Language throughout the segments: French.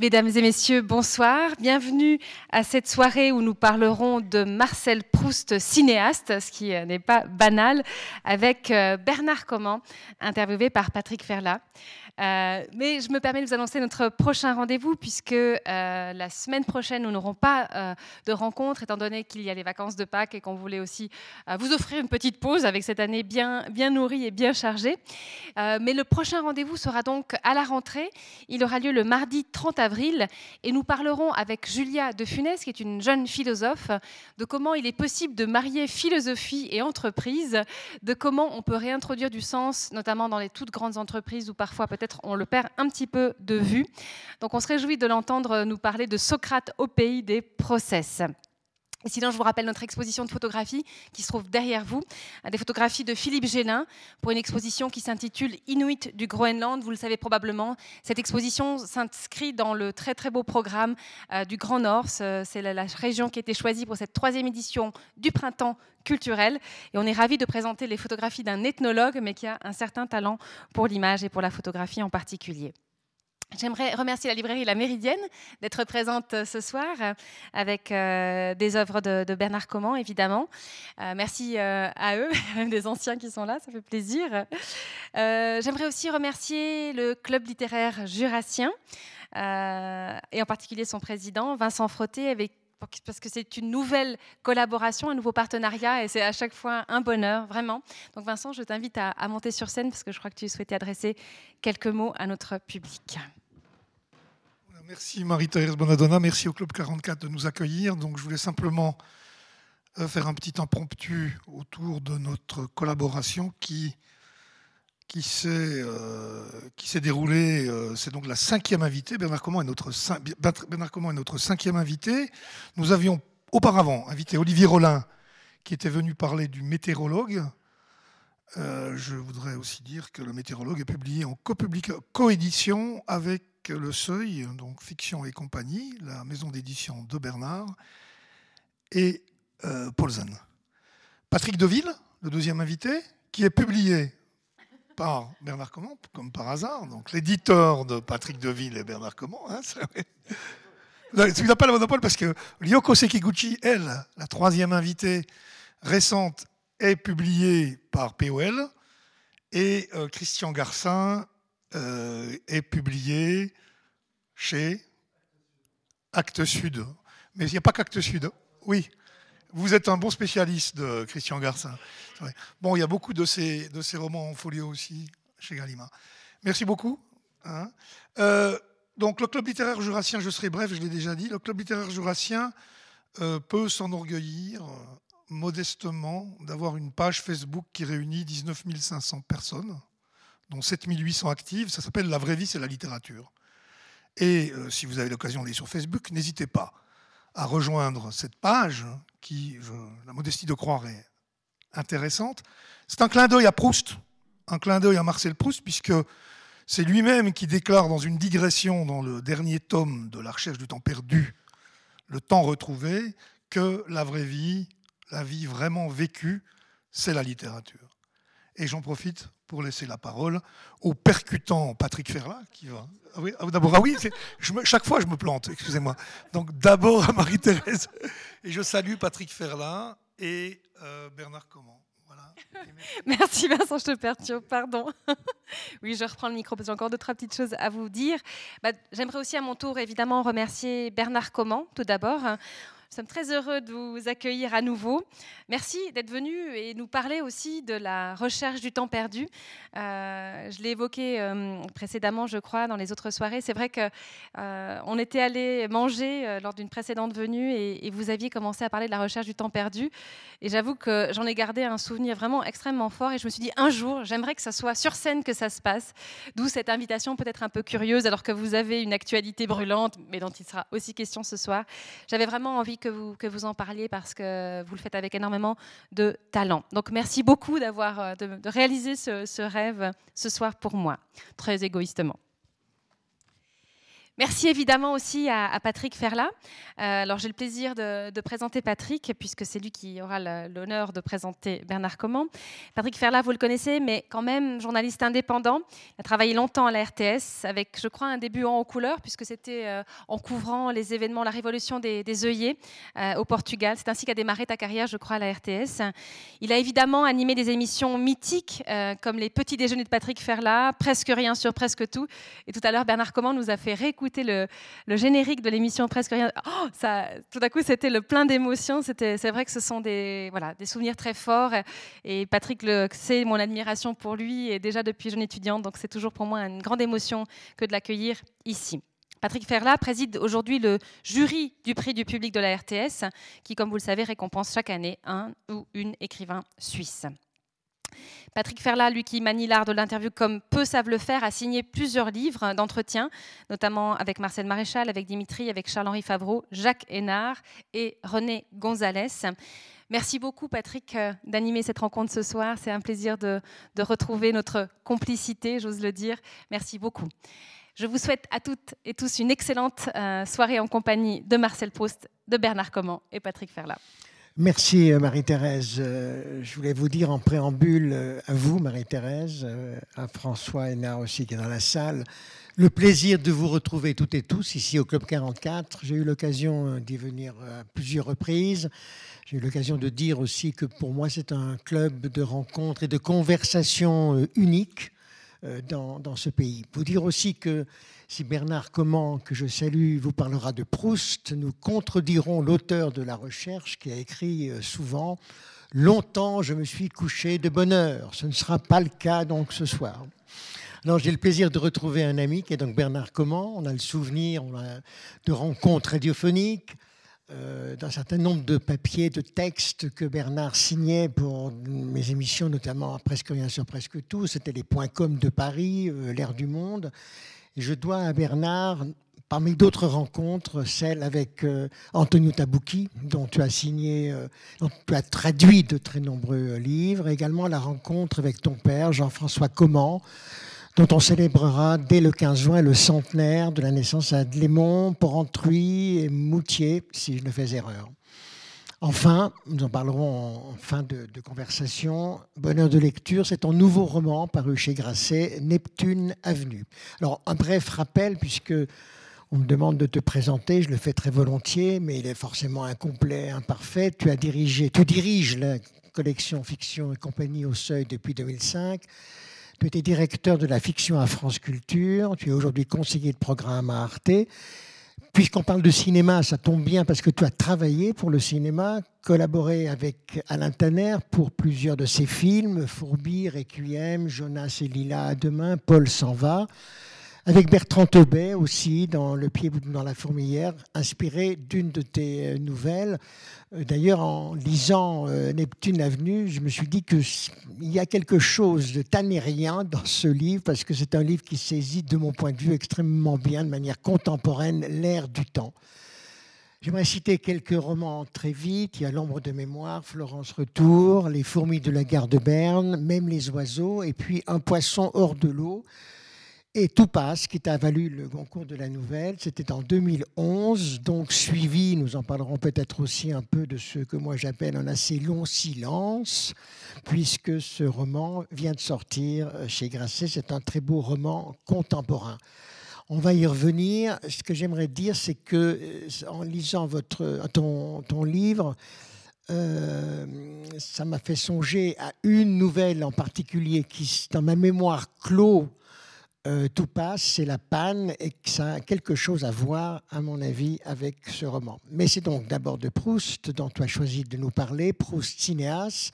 Mesdames et messieurs, bonsoir. Bienvenue à cette soirée où nous parlerons de Marcel Proust, cinéaste, ce qui n'est pas banal, avec euh, Bernard Comment, interviewé par Patrick Ferlat. Euh, mais je me permets de vous annoncer notre prochain rendez-vous puisque euh, la semaine prochaine, nous n'aurons pas euh, de rencontre étant donné qu'il y a les vacances de Pâques et qu'on voulait aussi vous offrir une petite pause avec cette année bien, bien nourrie et bien chargée. mais le prochain rendez-vous sera donc à la rentrée. Il aura lieu le mardi 30 avril et nous parlerons avec Julia de Funès, qui est une jeune philosophe, de comment il est possible de marier philosophie et entreprise, de comment on peut réintroduire du sens, notamment dans les toutes grandes entreprises où parfois peut-être on le perd un petit peu de vue. Donc on se réjouit de l'entendre nous parler de Socrate au pays des process. Et sinon, je vous rappelle notre exposition de photographie qui se trouve derrière vous, des photographies de Philippe Gélin pour une exposition qui s'intitule Inuit du Groenland. Vous le savez probablement, cette exposition s'inscrit dans le très très beau programme euh, du Grand Nord. C'est la, la, région qui a été choisie pour cette troisième édition du printemps culturel. Et on est ravis de présenter les photographies d'un ethnologue, mais qui a un certain talent pour l'image et pour la photographie en particulier. J'aimerais remercier la librairie La Méridienne d'être présente euh, ce soir euh, avec euh, des œuvres de, Bernard Comment, évidemment. merci à eux, des anciens qui sont là, ça fait plaisir. J'aimerais aussi remercier le club littéraire jurassien et en particulier son président, Vincent Frotté, parce que c'est une nouvelle collaboration, un nouveau partenariat, et c'est à chaque fois un bonheur, vraiment. Donc Vincent, je t'invite à, monter sur scène, parce que je crois que tu souhaitais adresser quelques mots à notre public. Merci Marie-Thérèse Bonadonna, merci au Club 44 de nous accueillir. Donc je voulais simplement euh, faire un petit impromptu autour de notre collaboration qui, qui s'est euh, déroulée. Euh, c'est donc la cinquième invitée. Bernard Comment est notre, est notre cinquième invité. Nous avions auparavant invité Olivier Rollin, qui était venu parler du météorologue. je voudrais aussi dire que le météorologue est publié en coédition avec le Seuil, donc Fiction et compagnie, la maison d'édition de Bernard, et euh, Paul Zahn. Patrick Deville, le deuxième invité, qui est publié par Bernard Comment, comme par hasard, donc l'éditeur de Patrick Deville et Bernard Comment. Hein, il n'a pas le monopole parce que Lyoko Sekiguchi, elle, la troisième invitée récente, est publiée par POL et euh, Christian Garcin euh, est publié chez Actes Sud. Mais il n'y a pas qu'Actes Sud. Oui, vous êtes un bon spécialiste de Christian Garcin. Bon, il y a beaucoup de ces, de ces romans en folio aussi chez Gallimard. Merci beaucoup. Hein. Euh, donc, le Club littéraire jurassien, je serai bref, je l'ai déjà dit, le Club littéraire jurassien euh, peut s'enorgueillir modestement d'avoir une page Facebook qui réunit 19 500 personnes dont 7800 actives. Ça s'appelle La vraie vie, c'est la littérature. Et euh, si vous avez l'occasion d'aller sur Facebook, n'hésitez pas à rejoindre cette page qui, la modestie de croire, est intéressante. C'est un clin d'œil à Proust, un clin d'œil à Marcel Proust, puisque c'est lui-même qui déclare dans une digression dans le dernier tome de La recherche du temps perdu, le temps retrouvé, que la vraie vie, la vie vraiment vécue, c'est la littérature. Et j'en profite pour laisser la parole au percutant Patrick Ferlat, qui va. Ah oui, ah, d'abord, ah oui, chaque fois je me plante, excusez-moi. Donc d'abord à Marie-Thérèse, et je salue Patrick Ferlat et euh, Bernard Comment. Voilà. Merci Vincent, je te perturbe, pardon. Oui, je reprends le micro parce que j'ai encore deux, trois petites choses à vous dire. Bah, j'aimerais aussi à mon tour évidemment remercier Bernard Comment, tout d'abord. Nous sommes très heureux de vous accueillir à nouveau. Merci d'être venu et nous parler aussi de la recherche du temps perdu. Euh, je l'ai évoqué euh, précédemment, je crois, dans les autres soirées. C'est vrai qu'on euh, était allé manger lors d'une précédente venue et, et, vous aviez commencé à parler de la recherche du temps perdu. Et j'avoue que j'en ai gardé un souvenir vraiment extrêmement fort. Et je me suis dit, un jour, j'aimerais que ça soit sur scène que ça se passe. D'où cette invitation peut-être un peu curieuse, alors que vous avez une actualité brûlante, mais dont il sera aussi question ce soir. J'avais vraiment envie que vous, en parliez parce que vous le faites avec énormément de talent. Donc merci beaucoup d'avoir euh, de, réaliser ce, ce rêve ce soir pour moi, très égoïstement. Merci évidemment aussi à, Patrick Ferla. Euh, alors j'ai le plaisir de, présenter Patrick, puisque c'est lui qui aura l'honneur de présenter Bernard Comment. Patrick Ferla, vous le connaissez, mais quand même journaliste indépendant. Il a travaillé longtemps à la RTS, avec, je crois, un début en couleur, puisque c'était euh, en couvrant les événements, la révolution des, œillets euh, au Portugal. C'est ainsi qu'a démarré ta carrière, je crois, à la RTS. Il a évidemment animé des émissions mythiques, comme les petits déjeuners de Patrick Ferla, presque rien sur presque tout. Et tout à l'heure, Bernard Comment nous a fait réécouter le, générique de l'émission Presque Rien, oh, ça, tout à coup, c'était le plein d'émotions. C'est vrai que ce sont des, voilà, des souvenirs très forts. Et Patrick le sait, mon admiration pour lui, et déjà depuis jeune étudiante. Donc c'est toujours pour moi une grande émotion que de l'accueillir ici. Patrick Ferla préside aujourd'hui le jury du prix du public de la RTS, qui, comme vous le savez, récompense chaque année un ou une écrivain suisse. Patrick Ferla, lui qui manie l'art de l'interview comme peu savent le faire, a signé plusieurs livres d'entretien, notamment avec Marcel Maréchal, avec Dimitri, avec Charles-Henri Favreau, Jacques Hénard et René Gonzalez. Merci beaucoup, Patrick, euh, d'animer cette rencontre ce soir. C'est un plaisir de, retrouver notre complicité, j'ose le dire. Merci beaucoup. Je vous souhaite à toutes et tous une excellente euh, soirée en compagnie de Marcel Proust, de Bernard Comment et Patrick Ferla. Merci euh, Marie-Thérèse. Euh, je voulais vous dire en préambule euh, à vous, Marie-Thérèse, à François Hénard aussi qui est dans la salle, le plaisir de vous retrouver toutes et tous ici au Club 44. J'ai eu l'occasion d'y venir à plusieurs reprises. J'ai eu l'occasion de dire aussi que pour moi c'est un club de rencontres et de conversations uniques dans, dans ce pays. Vous dire aussi que si Bernard Comment, que je salue, vous parlera de Proust, nous contredirons l'auteur de la recherche qui a écrit euh, souvent Longtemps je me suis couché de bonne heure. Ce ne sera pas le cas donc ce soir. Alors j'ai le plaisir de retrouver un ami qui est donc Bernard Comment. On a le souvenir de rencontres radiophoniques, euh, d'un certain nombre de papiers, de textes que Bernard signait pour mes émissions, notamment Presque rien sur presque tout. C'était les points com de Paris, euh, l'air du monde je dois à Bernard, parmi d'autres rencontres, celle avec euh, Antonio Tabucchi, dont tu as signé, euh, tu as traduit de très nombreux livres, également la rencontre avec ton père, Jean-François Comment, dont on célébrera dès le 15 juin le centenaire de la naissance à Dlémont, Porrentruy et Moutier, si je ne fais erreur. Enfin, nous en parlerons en fin de, conversation. Bonheur de lecture, c'est un nouveau roman paru chez Grasset, Neptune Avenue. Alors, un bref rappel, puisque on me demande de te présenter, je le fais très volontiers, mais il est forcément incomplet, imparfait. Tu as dirigé, tu diriges la collection Fiction et compagnie au Seuil depuis 2005. Tu étais directeur de la fiction à France Culture. Tu es aujourd'hui conseiller de programme à Arte. Puisqu'on parle de cinéma, ça tombe bien parce que tu as travaillé pour le cinéma, collaboré avec Alain Tanner pour plusieurs de ses films, Fourbi, Requiem, Jonas et Lila à demain, Paul s'en va avec Bertrand Tobet aussi dans Le pied dans la fourmilière, inspiré d'une de tes euh, nouvelles. Euh, d'ailleurs, en lisant euh, Neptune Avenue, je me suis dit qu'il y a quelque chose de tanérien dans ce livre, parce que c'est un livre qui saisit, de mon point de vue, extrêmement bien, de manière contemporaine, l'ère du temps. J'aimerais citer quelques romans très vite. Il y a L'ombre de mémoire, Florence Retour, Les fourmis de la gare de Berne, Même les oiseaux, et puis Un poisson hors de l'eau et Tout passe, qui t'a valu le concours de la nouvelle. C'était en 2011, donc suivi, nous en parlerons peut-être aussi un peu de ce que moi j'appelle un assez long silence, puisque ce roman vient de sortir chez Grasset. C'est un très beau roman contemporain. On va y revenir. Ce que j'aimerais dire, c'est que euh, en lisant votre, ton, ton livre, euh, ça m'a fait songer à une nouvelle en particulier qui, dans ma mémoire, clôt euh, tout passe, c'est la panne et ça a quelque chose à voir, à mon avis, avec ce roman. Mais c'est donc d'abord de Proust dont tu as choisi de nous parler, Proust cinéaste,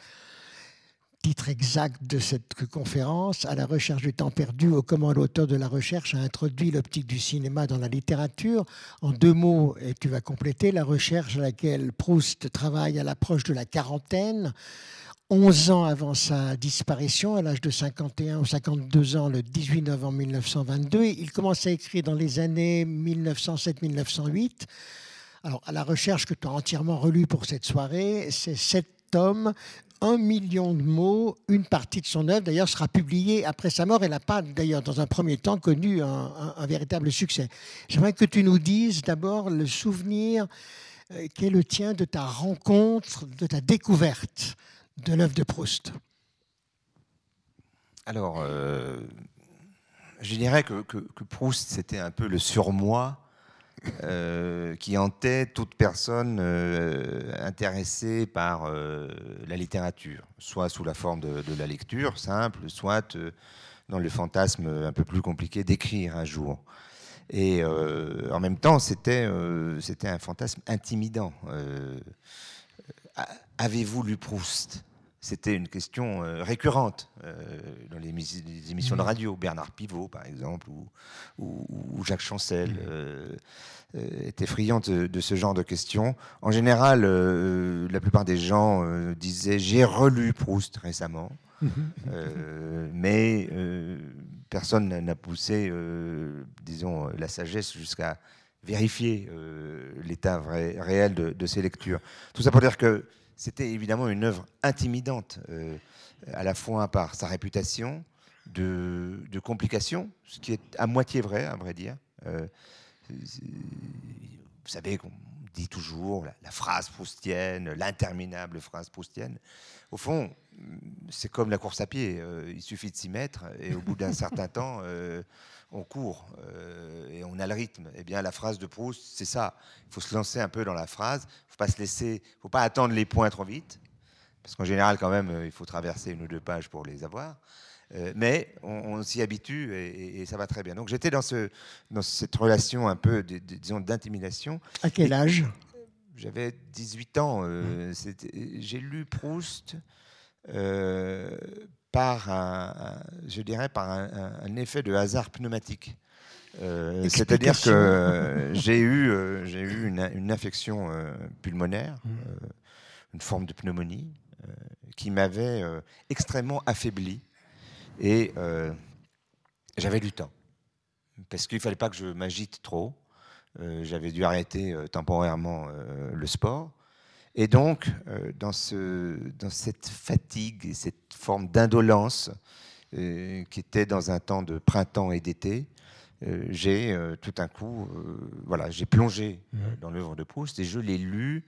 titre exact de cette conférence, à la recherche du temps perdu, au comment l'auteur de la recherche a introduit l'optique du cinéma dans la littérature. En deux mots, et tu vas compléter, la recherche à laquelle Proust travaille à l'approche de la quarantaine, 11 ans avant sa disparition, à l'âge de 51 ou 52 ans, le 18 novembre 1922. Il commence à écrire dans les années 1907-1908. Alors, à la recherche que tu as entièrement relue pour cette soirée, c'est sept tomes un million de mots. Une partie de son œuvre, d'ailleurs, sera publiée après sa mort. Elle n'a pas, d'ailleurs, dans un premier temps, connu un, véritable succès. J'aimerais que tu nous dises d'abord le souvenir euh, qui est le tien de ta rencontre, de ta découverte de l'œuvre de Proust. Alors, euh, je dirais que, Proust, c'était un peu le surmoi euh, qui hantait toute personne euh, intéressée par la littérature, soit sous la forme de, la lecture simple, soit dans le fantasme un peu plus compliqué d'écrire un jour. Et en même temps, c'était un fantasme intimidant. Avez-vous lu Proust? C'était une question récurrente dans les, émissions de mmh. radio. Bernard Pivot, par exemple, ou, Jacques Chancel. Mmh. Euh, était friande de, ce genre de questions. En général, euh, la plupart des gens euh, disaient j'ai relu Proust récemment, mhm. mais personne n'a poussé, disons, la sagesse jusqu'à vérifier l'état réel de, ces lectures. Tout ça pour dire que c'était évidemment une œuvre intimidante, à la fois par sa réputation, de, de, complications, ce qui est à moitié vrai, à vrai dire. Vous savez qu'on dit toujours la, phrase proustienne, l'interminable phrase proustienne. Au fond, c'est comme la course à pied. Euh, il suffit de s'y mettre et au bout d'un certain temps, euh, on court euh, et on a le rythme. Eh bien, la phrase de Proust, c'est ça. Il faut se lancer un peu dans la phrase. Il ne faut pas se laisser, faut pas attendre les points trop vite, parce qu'en général, quand même, il faut traverser une ou deux pages pour les avoir. Euh, mais on, s'y habitue et, ça va très bien. Donc j'étais dans, ce, dans cette relation un peu, disons, d'intimidation. À quel âge? J'avais 18 ans. Euh, j'ai lu Proust euh, par, un, je dirais, par un, effet de hasard pneumatique. C'est-à-dire que j'ai eu, j'ai eu une, une infection pulmonaire, mmh. une forme de pneumonie, qui m'avait extrêmement affaibli et euh, j'avais du temps. Parce qu'il ne fallait pas que je m'agite trop. Euh, j'avais dû arrêter euh, temporairement le sport. Et donc, dans, ce, dans cette fatigue et cette forme d'indolence qui était dans un temps de printemps et d'été, j'ai tout un coup, voilà, j'ai plongé dans l'œuvre de Proust et je l'ai lu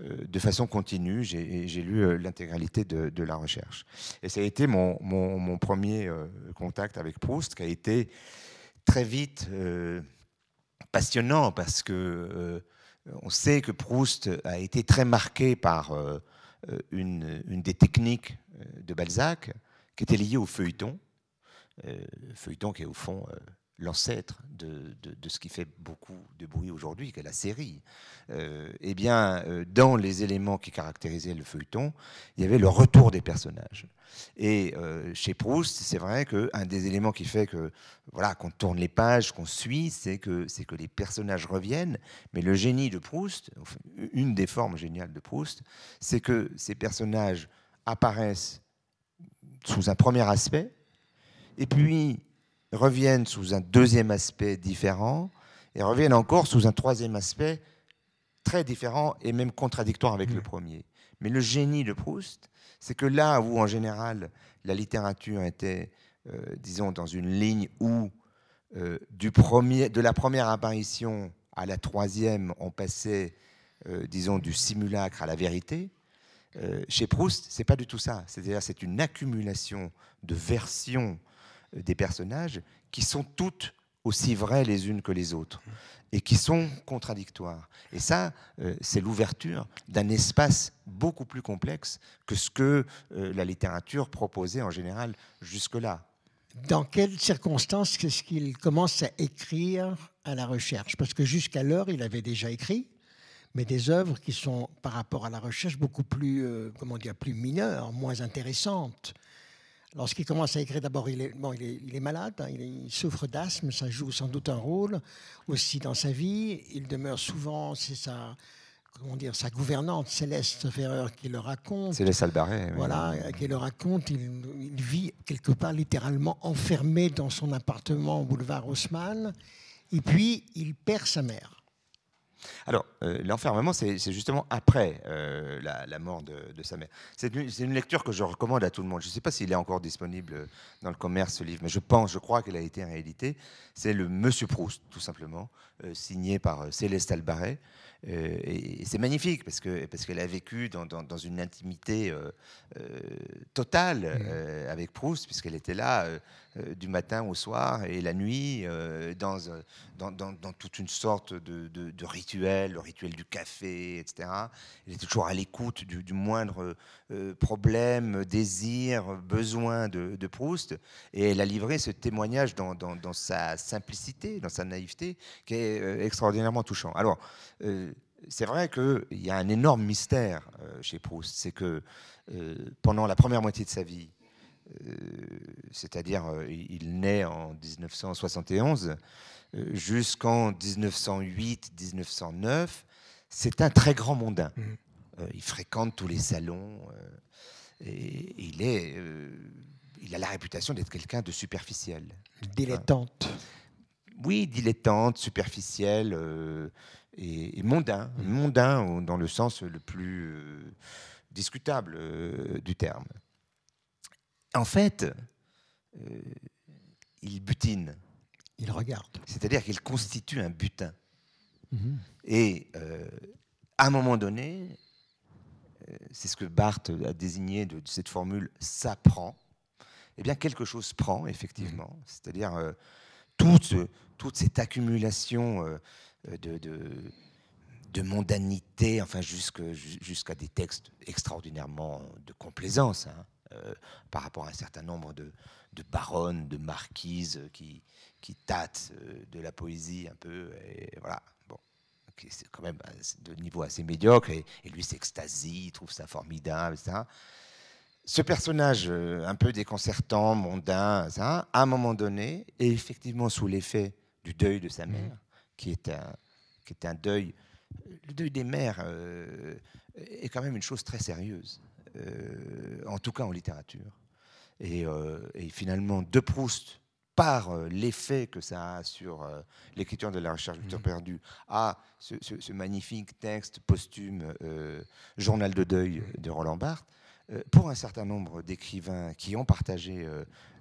euh, de façon continue. J'ai lu euh, l'intégralité de, la recherche. Et ça a été mon, mon, premier euh, contact avec Proust, qui a été très vite passionnant, parce que on sait que Proust a été très marqué par une, une, des techniques de Balzac, qui était liée au feuilleton. feuilleton qui est au fond l'ancêtre de, ce qui fait beaucoup de bruit aujourd'hui, qui est la série, euh, eh bien, euh, dans les éléments qui caractérisaient le feuilleton, il y avait le retour des personnages. Et euh, chez Proust, c'est vrai qu'un des éléments qui fait que voilà qu'on tourne les pages, qu'on suit, c'est que c'est que les personnages reviennent. Mais le génie de Proust, une des formes géniales de Proust, c'est que ces personnages apparaissent sous un premier aspect, et puis reviennent sous un deuxième aspect différent et reviennent encore sous un troisième aspect très différent et même contradictoire avec le premier. Mais le génie de Proust, c'est que là où en général la littérature était, euh, disons, dans une ligne où euh, du premier, de la première apparition à la troisième, on passait, euh, disons, du simulacre à la vérité, chez Proust, c'est pas du tout ça. C'est-à-dire, c'est une accumulation de versions des personnages qui sont toutes aussi vraies les unes que les autres et qui sont contradictoires. Et ça, euh, c'est l'ouverture d'un espace beaucoup plus complexe que ce que euh, la littérature proposait en général jusque-là. Dans quelles circonstances est-ce qu'il commence à écrire à la recherche? Parce que jusqu'alors, il avait déjà écrit, mais des œuvres qui sont, par rapport à la recherche, beaucoup plus, comment dire, plus mineures, moins intéressantes. Lorsqu'il commence à écrire, d'abord, il, il, est, malade, hein, il, souffre d'asthme, ça joue sans doute un rôle aussi dans sa vie. Il demeure souvent, c'est sa, comment dire, sa gouvernante, Céleste Ferrer, qui le raconte. Céleste Albaret. Voilà, qui le raconte. Il, vit quelque part littéralement enfermé dans son appartement au boulevard Haussmann. Et puis, il perd sa mère. Alors, euh, l'enfermement, c'est justement après euh, la, mort de, sa mère. C'est une, lecture que je recommande à tout le monde. Je ne sais pas s'il est encore disponible dans le commerce, ce livre, mais je pense, je crois qu'il a été en réalité. C'est le Monsieur Proust, tout simplement, euh, signé par Céleste Albaret. et, c'est magnifique parce qu'elle parce qu'elle a vécu dans, dans, une intimité totale mmh. avec Proust, puisqu'elle était là du matin au soir et la nuit, dans, dans, dans, toute une sorte de, de, de rituel le rituel du café, etc. Il était toujours à l'écoute du, moindre euh, problème, désir, besoin de, Proust. Et elle a livré ce témoignage dans, sa simplicité, dans sa naïveté, qui est euh, extraordinairement touchant. Alors, euh, c'est vrai qu'il y a un énorme mystère chez Proust. C'est que pendant la première moitié de sa vie, c'est-à-dire il naît en 1971, euh, jusqu'en 1908-1909, c'est un très grand mondain. Mmh. Euh, il fréquente tous les salons euh, et il, est, il a la réputation d'être quelqu'un de superficiel. Dilettante. oui, dilettante, superficiel et, mondain. Mmh. Mondain dans le sens le plus discutable du terme. En fait, il butine il regarde. C'est-à-dire qu'il constitue un butin. Mhm. Et euh, à un moment donné, euh, c'est ce que Barthes a désigné de, cette formule ça prend. Eh bien, quelque chose prend, effectivement. Mhm. C'est-à-dire euh, toute, toute, cette accumulation de, de, mondanité, enfin, jusqu'à des textes extraordinairement de complaisance, hein, par rapport à un certain nombre de, de baronnes, de marquises qui, qui tâtent euh, de la poésie un peu. Et voilà. Bon. C'est quand même de niveau assez médiocre. Et, lui s'extasie, il trouve ça formidable, etc. Ce personnage euh, un peu déconcertant, mondain, ça, à un moment donné, est effectivement sous l'effet du deuil de sa mmh. mère, qui est un, qui est un deuil. Le deuil des mères euh, est quand même une chose très sérieuse, en tout cas en littérature. Et, et finalement, de Proust par euh, l'effet que ça a sur euh, l'écriture de la recherche du temps mmh. perdu, à ce, magnifique texte posthume, euh, Journal de deuil de Roland Barthes, pour un certain nombre d'écrivains qui ont partagé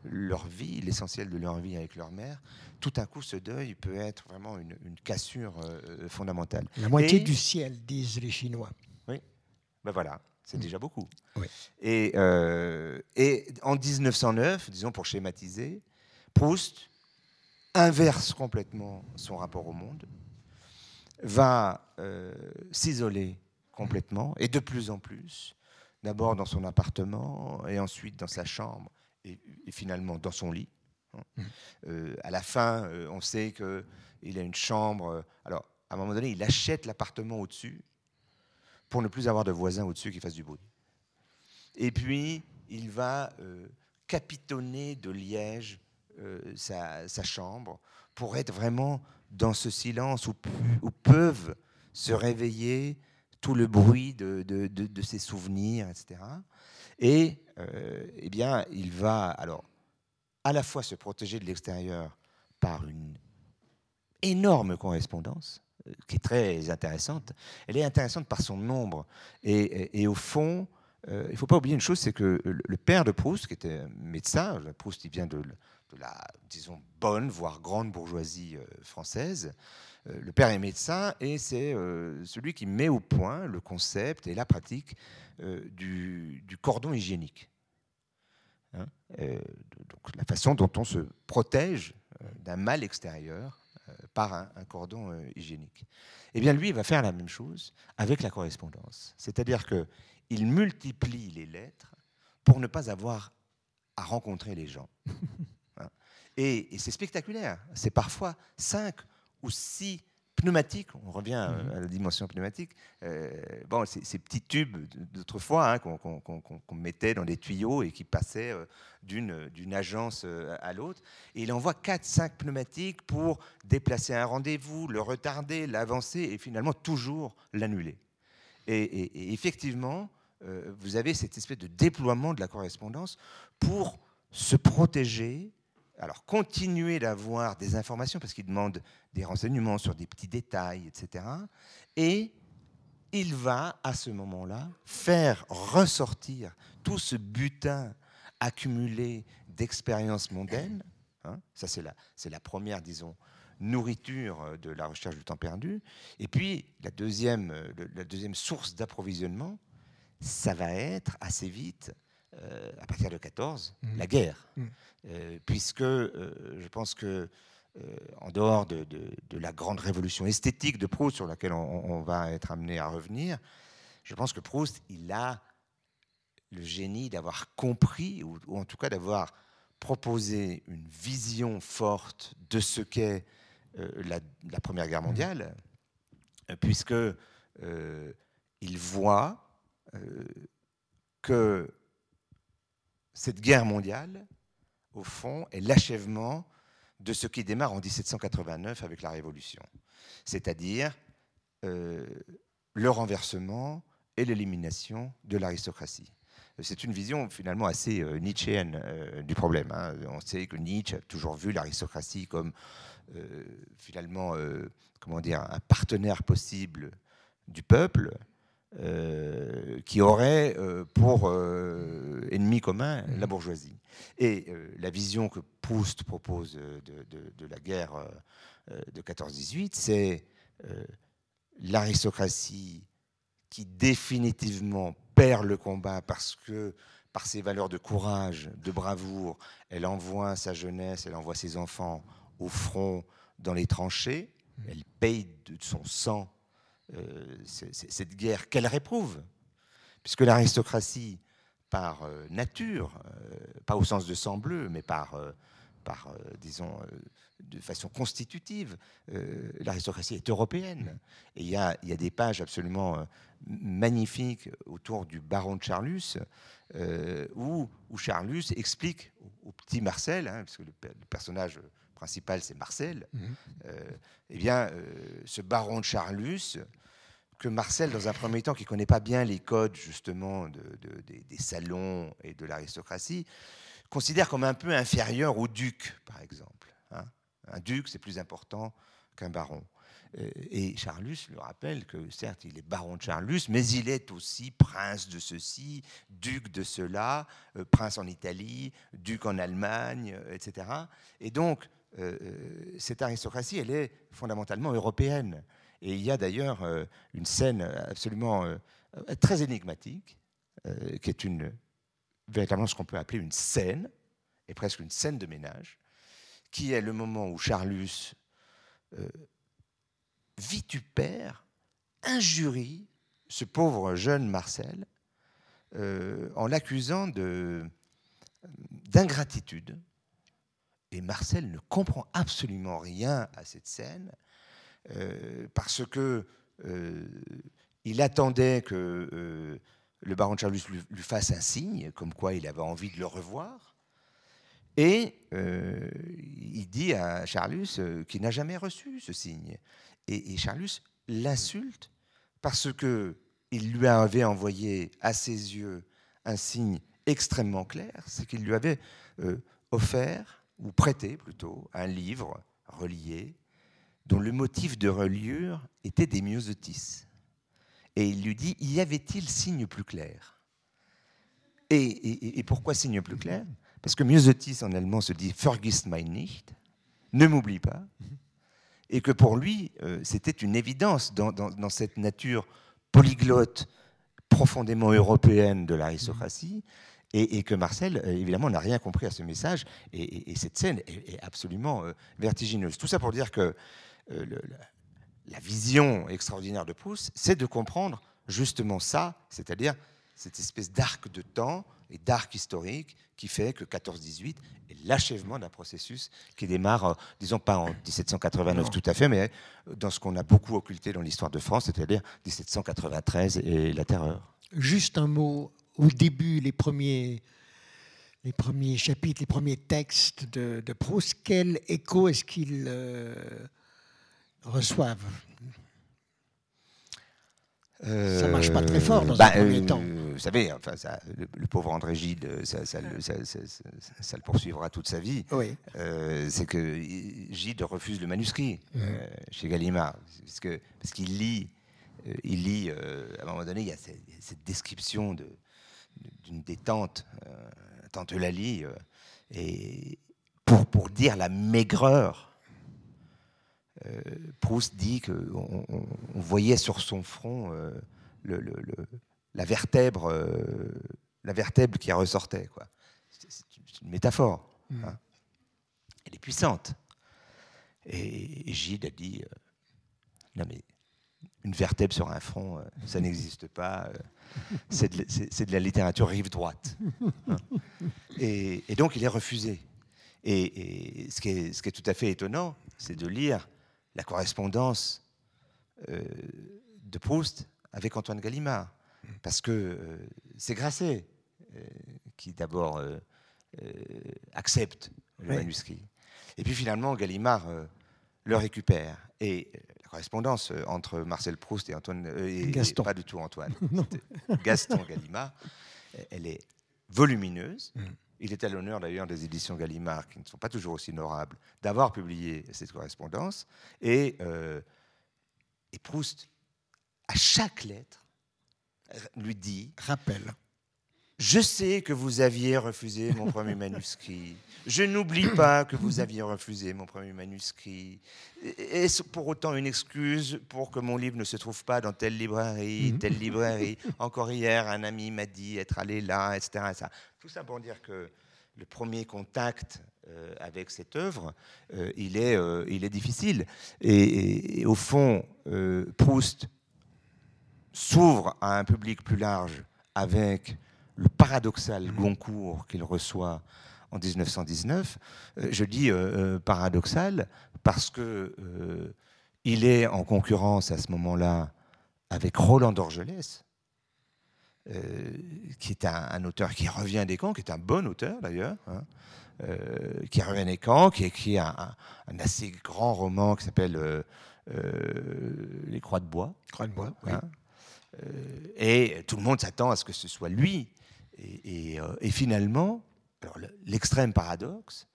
leur vie, l'essentiel de leur vie avec leur mère, tout à coup, ce deuil peut être vraiment une, cassure fondamentale. La moitié du ciel, disent les Chinois. Oui, ben voilà, c'est mmh. déjà beaucoup. Oui. Et, et en 1909, disons pour schématiser, Proust inverse complètement son rapport au monde, va euh, s'isoler complètement et de plus en plus, d'abord dans son appartement et ensuite dans sa chambre et, finalement dans son lit. Hein. Mmh. Euh, à la fin, euh, on sait qu'il a une chambre. Alors, à un moment donné, il achète l'appartement au-dessus pour ne plus avoir de voisins au-dessus qui fassent du bruit. Et puis, il va capitonner de liège euh, sa, chambre pour être vraiment dans ce silence où, peuvent se réveiller tout le bruit de, ses souvenirs, etc. Et euh, eh bien, il va alors à la fois se protéger de l'extérieur par une énorme correspondance euh, qui est très intéressante. Elle est intéressante par son nombre. Et, au fond, il ne faut pas oublier une chose, c'est que le père de Proust, qui était médecin, Proust il vient de, la, disons, bonne, voire grande bourgeoisie euh, française. Euh, le père est médecin et c'est euh, celui qui met au point le concept et la pratique du, cordon hygiénique. Hein, donc la façon dont on se protège d'un mal extérieur par un, cordon hygiénique. Eh bien, lui, il va faire la même chose avec la correspondance. C'est-à-dire qu'il multiplie les lettres pour ne pas avoir à rencontrer les gens. Et, c'est spectaculaire. C'est parfois cinq ou six pneumatiques, on revient à mhm. la dimension pneumatique, euh, bon, ces, petits tubes d'autrefois hein, qu'on mettait dans des tuyaux et qui passaient euh, d'une agence euh, à l'autre. Et il envoie 4-5 pneumatiques pour déplacer un rendez-vous, le retarder, l'avancer et finalement toujours l'annuler. Et, effectivement, vous avez cette espèce de déploiement de la correspondance pour se protéger alors continuer d'avoir des informations parce qu'il demande des renseignements sur des petits détails, etc. Et il va à ce moment-là faire ressortir tout ce butin accumulé d'expériences mondaines. Hein. ça, c'est la, c'est la première, disons, nourriture de la recherche du temps perdu. Et puis, la deuxième, la deuxième source d'approvisionnement, ça va être assez vite euh, à partir de 14, mmh. la guerre. Mmh. Euh, puisque euh, je pense que en dehors de, la grande révolution esthétique de Proust, sur laquelle on, va être amené à revenir, je pense que Proust, il a le génie d'avoir compris, ou, en tout cas d'avoir proposé une vision forte de ce qu'est la, la, Première Guerre mmh. mondiale, puisque il voit que cette guerre mondiale, au fond, est l'achèvement de ce qui démarre en 1789 avec la Révolution, c'est-à-dire euh, le renversement et l'élimination de l'aristocratie. C'est une vision finalement assez euh, nietzschéenne euh, du problème. Hein. On sait que Nietzsche a toujours vu l'aristocratie comme finalement comment dire, un partenaire possible du peuple, euh, qui aurait euh, pour euh, ennemi commun la mmh. bourgeoisie. Et la vision que Proust propose de, la guerre de 14-18, c'est l'aristocratie qui définitivement perd le combat parce que par ses valeurs de courage, de bravoure, elle envoie sa jeunesse, elle envoie ses enfants au front dans les tranchées, mmh. elle paye de son sang euh, cette guerre qu'elle réprouve, puisque l'aristocratie, par euh, nature, euh, pas au sens de sang bleu, mais par, par disons, de façon constitutive, l'aristocratie est européenne. Et il y a, y a, des pages absolument magnifiques autour du baron de Charlus, où, où, Charlus explique au, petit Marcel, hein, le, le personnage principal, c'est Marcel, mhm. euh, eh bien, euh, ce baron de Charlus, que Marcel, dans un premier temps, qui ne connaît pas bien les codes justement de, des, salons et de l'aristocratie, considère comme un peu inférieur au duc, par exemple. Hein. un duc, c'est plus important qu'un baron. Euh, et Charlus lui rappelle que certes, il est baron de Charlus, mais il est aussi prince de ceci, duc de cela, prince en Italie, duc en Allemagne, etc. Et donc, cette aristocratie, elle est fondamentalement européenne. Et il y a d'ailleurs euh, une scène absolument très énigmatique, qui est une, véritablement ce qu'on peut appeler une scène, et presque une scène de ménage, qui est le moment où Charlus vitupère, injurie ce pauvre jeune Marcel en l'accusant d'ingratitude, et Marcel ne comprend absolument rien à cette scène euh, parce que euh, il attendait que euh, le baron de Charlus lui, fasse un signe, comme quoi il avait envie de le revoir. Et il dit à Charlus qu'il n'a jamais reçu ce signe. Et, Charlus l'insulte parce que il lui avait envoyé à ses yeux un signe extrêmement clair, c'est qu'il lui avait offert ou prêté plutôt, un livre relié dont le motif de reliure était des myosotis. Et il lui dit, y avait-il signe plus clair? Et, pourquoi signe plus clair? Parce que myosotis en allemand se dit Vergiss mein nicht, ne m'oublie pas. Et que pour lui, euh, c'était une évidence dans, dans, cette nature polyglotte profondément européenne de l'aristocratie, et, que Marcel, euh, évidemment, n'a rien compris à ce message. Et, cette scène est, absolument euh, vertigineuse. Tout ça pour dire que euh, la vision extraordinaire de Proust, c'est de comprendre justement ça, c'est-à-dire cette espèce d'arc de temps et d'arc historique qui fait que 14-18 est l'achèvement d'un processus qui démarre, disons pas en 1789 tout à fait, mais dans ce qu'on a beaucoup occulté dans l'histoire de France, c'est-à-dire 1793 et la terreur. Juste un mot au début, les premiers, les premiers chapitres, les premiers textes de, Proust, quel écho est-ce qu'ils euh, reçoivent? Euh, ça marche pas très fort dans bah, un premier temps. Vous savez, enfin, ça, le, pauvre André Gide, ça, ça, le poursuivra toute sa vie. Oui. c'est que Gide refuse le manuscrit chez Gallimard, parce qu'il parce lit, il lit à un moment donné, il y a cette, description d'une des tantes, tante Eulalie, et pour, pour dire la maigreur euh, Proust dit qu'on on voyait sur son front euh, le, la, vertèbre, euh, la vertèbre qui ressortait. C'est une métaphore. Mm. Hein. Elle est puissante. Et, Gide a dit Non, mais une vertèbre sur un front, ça n'existe pas. c'est de, la littérature rive droite. Hein. Et, donc il est refusé. Et, ce, qui est, ce, qui est, tout à fait étonnant, c'est de lire la correspondance euh, de Proust avec Antoine Gallimard. Parce que euh, c'est Grasset euh, qui d'abord accepte le manuscrit. Et puis finalement, Gallimard le récupère. Et correspondance entre Marcel Proust et Antoine, et, Gaston. pas du tout Antoine, Gaston Gallimard, elle est volumineuse. Mm. Il est à l'honneur d'ailleurs des éditions Gallimard, qui ne sont pas toujours aussi honorables, d'avoir publié cette correspondance. Et, euh, et, Proust, à chaque lettre, lui dit Rappel. Je sais que vous aviez refusé mon premier manuscrit. Je n'oublie pas que vous aviez refusé mon premier manuscrit. Est-ce pour autant une excuse pour que mon livre ne se trouve pas dans telle librairie, mhm. telle librairie? Encore hier, un ami m'a dit être allé là, etc. Tout ça pour dire que le premier contact euh, avec cette œuvre, euh, il, est, euh, il est difficile. et au fond, Proust s'ouvre à un public plus large avec le paradoxal Goncourt qu'il reçoit en 1919. Euh, je dis euh, euh, paradoxal parce que il est en concurrence à ce moment-là avec Roland d'Orgelès, qui est un, auteur qui revient des camps, qui est un bon auteur d'ailleurs, hein, qui revient des camps, qui écrit un, assez grand roman qui s'appelle Les Croix de bois. Croix de bois, oui. Hein. et tout le monde s'attend à ce que ce soit lui euh, et, finalement, l'extrême paradoxe,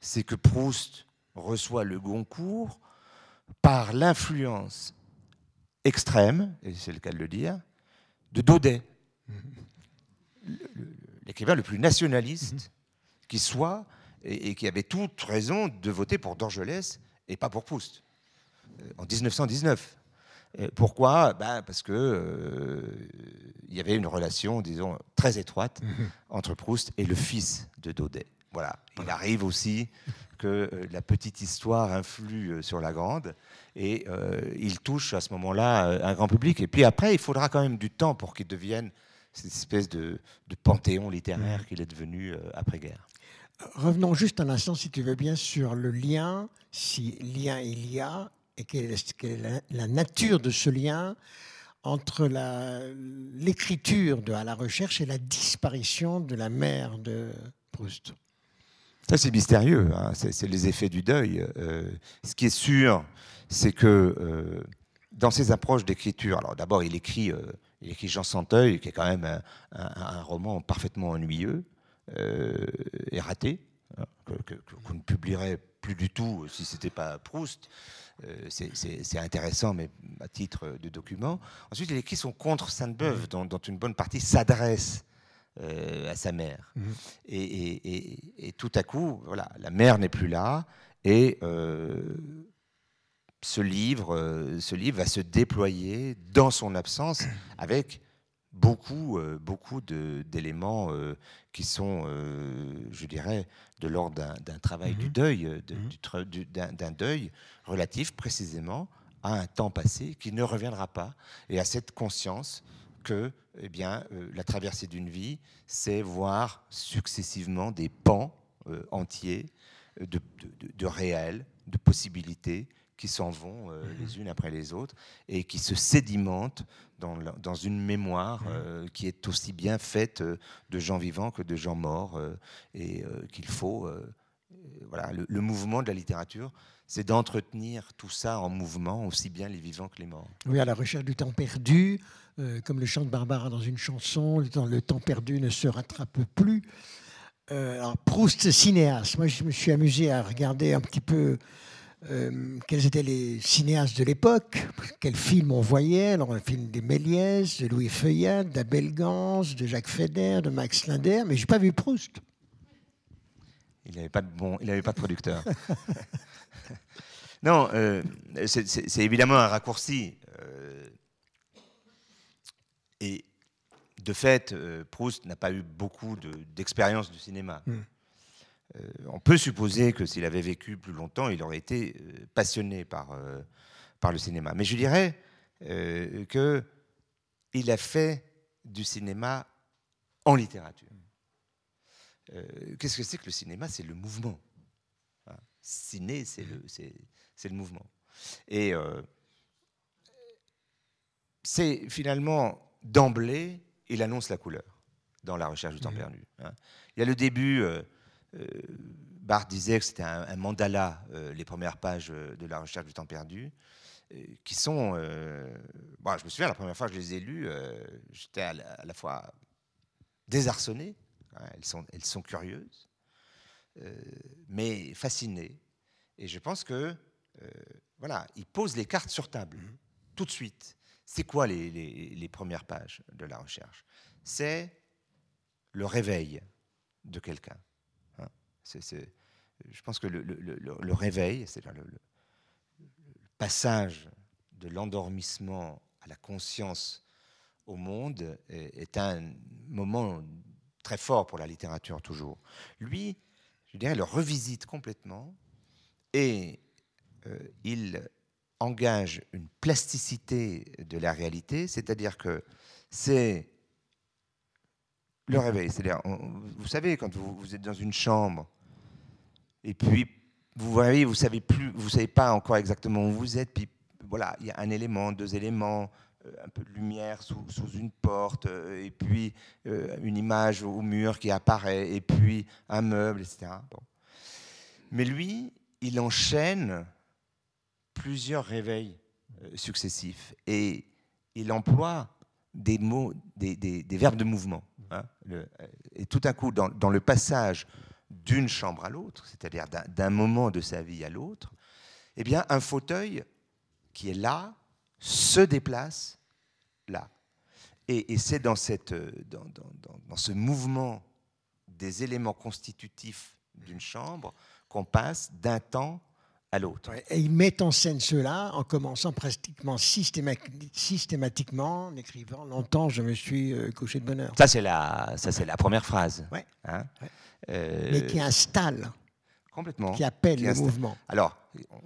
c'est que Proust reçoit le Goncourt par l'influence extrême, et c'est le cas de le dire, de Daudet, l'écrivain le plus nationaliste qui soit, et, qui avait toute raison de voter pour Dorgelès et pas pour Proust, euh, en 1919. Pourquoi? Ben Parce que euh, y avait une relation, disons, très étroite entre Proust et le fils de Daudet. Voilà. Il arrive aussi que euh, la petite histoire influe euh, sur la grande et il touche à ce moment-là un grand public. Et puis après, il faudra quand même du temps pour qu'il devienne cette espèce de, panthéon littéraire mhm. qu'il est devenu après-guerre. Revenons juste un instant, si tu veux bien, sur le lien, si lien il y a, et quelle est, la, nature de ce lien entre l'écriture À la recherche et la disparition de la mère de Proust Ça, c'est mystérieux, hein. c'est les effets du deuil. Euh, ce qui est sûr, c'est que euh, dans ses approches d'écriture, alors d'abord, il écrit, euh, Jean Santeuil, qui est quand même un, roman parfaitement ennuyeux et raté, hein, qu'on ne publierait plus du tout si ce n'était pas Proust. Euh, c'est intéressant, mais à titre de document. Ensuite, il écrit son contre Sainte-Beuve, dont, une bonne partie s'adresse euh, à sa mère. Mhm. Et, tout à coup, voilà, la mère n'est plus là, et euh, ce livre, ce livre va se déployer dans son absence avec beaucoup, beaucoup d'éléments qui sont, je dirais, de l'ordre d'un travail du mhm. deuil, mhm. d'un deuil relatif précisément à un temps passé qui ne reviendra pas et à cette conscience que eh bien, euh, la traversée d'une vie, c'est voir successivement des pans euh, entiers de, de, de, réels, de possibilités qui s'en vont euh, mhm. les unes après les autres et qui se sédimentent dans, dans une mémoire qui est aussi bien faite de gens vivants que de gens morts et qu'il faut voilà, le, mouvement de la littérature, c'est d'entretenir tout ça en mouvement, aussi bien les vivants que les morts. Oui, à la recherche du temps perdu, euh, comme le chante Barbara dans une chanson, le temps, le temps perdu ne se rattrape plus. Euh, alors Proust, cinéaste. Moi, je me suis amusé à regarder un petit peu euh, quels étaient les cinéastes de l'époque, quels films on voyait? Alors, un film des Méliès, de Louis Feuillade, d'Abel Gans, de Jacques Feder, de Max Linder, mais je n'ai pas vu Proust. Il n'avait pas de bon, il pas de producteur. non, euh, c'est évidemment un raccourci. Euh, et de fait, Proust n'a pas eu beaucoup d'expérience du cinéma. Hmm. Euh, on peut supposer que s'il avait vécu plus longtemps, il aurait été euh, passionné par, euh, par le cinéma. Mais je dirais qu'il a fait du cinéma en littérature. Qu'est-ce que c'est que le cinéma? C'est le mouvement. Hein? Ciné, c'est le, le mouvement. Et c'est finalement d'emblée, il annonce la couleur dans la recherche du temps perdu. Hein. Il y a le début Barthes disait que c'était un, mandala, euh, les premières pages euh, de la recherche du temps perdu, qui sont. Bon, je me souviens, la première fois que je les ai lues, j'étais à, la fois désarçonné, hein, elles, sont, elles sont curieuses, mais fasciné. Et je pense que, voilà, il pose les cartes sur table, mmh. tout de suite. C'est quoi les, les, premières pages de la recherche? C'est le réveil de quelqu'un je pense que le, réveil, c'est le, passage de l'endormissement à la conscience au monde est, un moment très fort pour la littérature toujours. Lui, je dirais, le revisite complètement et euh, il engage une plasticité de la réalité, c'est-à-dire que c'est le réveil. C'est-à-dire, vous savez, quand vous, êtes dans une chambre et puis, vous voyez, vous savez plus, vous savez pas encore exactement où vous êtes. Puis voilà, il y a un élément, deux éléments, euh, un peu de lumière sous, une porte, euh, et puis euh, une image au mur qui apparaît, et puis un meuble, etc. Mais lui, il enchaîne plusieurs réveils successifs et il emploie des mots, des, des, verbes de mouvement. Hein, et tout à coup, dans, dans le passage d'une chambre à l'autre, c'est-à-dire d'un moment de sa vie à l'autre, eh bien, un fauteuil qui est là se déplace là. Et, c'est dans, dans, dans, ce mouvement des éléments constitutifs d'une chambre qu'on passe d'un temps à l'autre. et il met en scène cela en commençant pratiquement systématiquement en écrivant Longtemps, je me suis euh, couché de bonheur. Ça, c'est la, ça, c'est la première phrase. Ouais. Hein? Euh, mais qui installe, complètement, qui appelle le mouvement. Alors,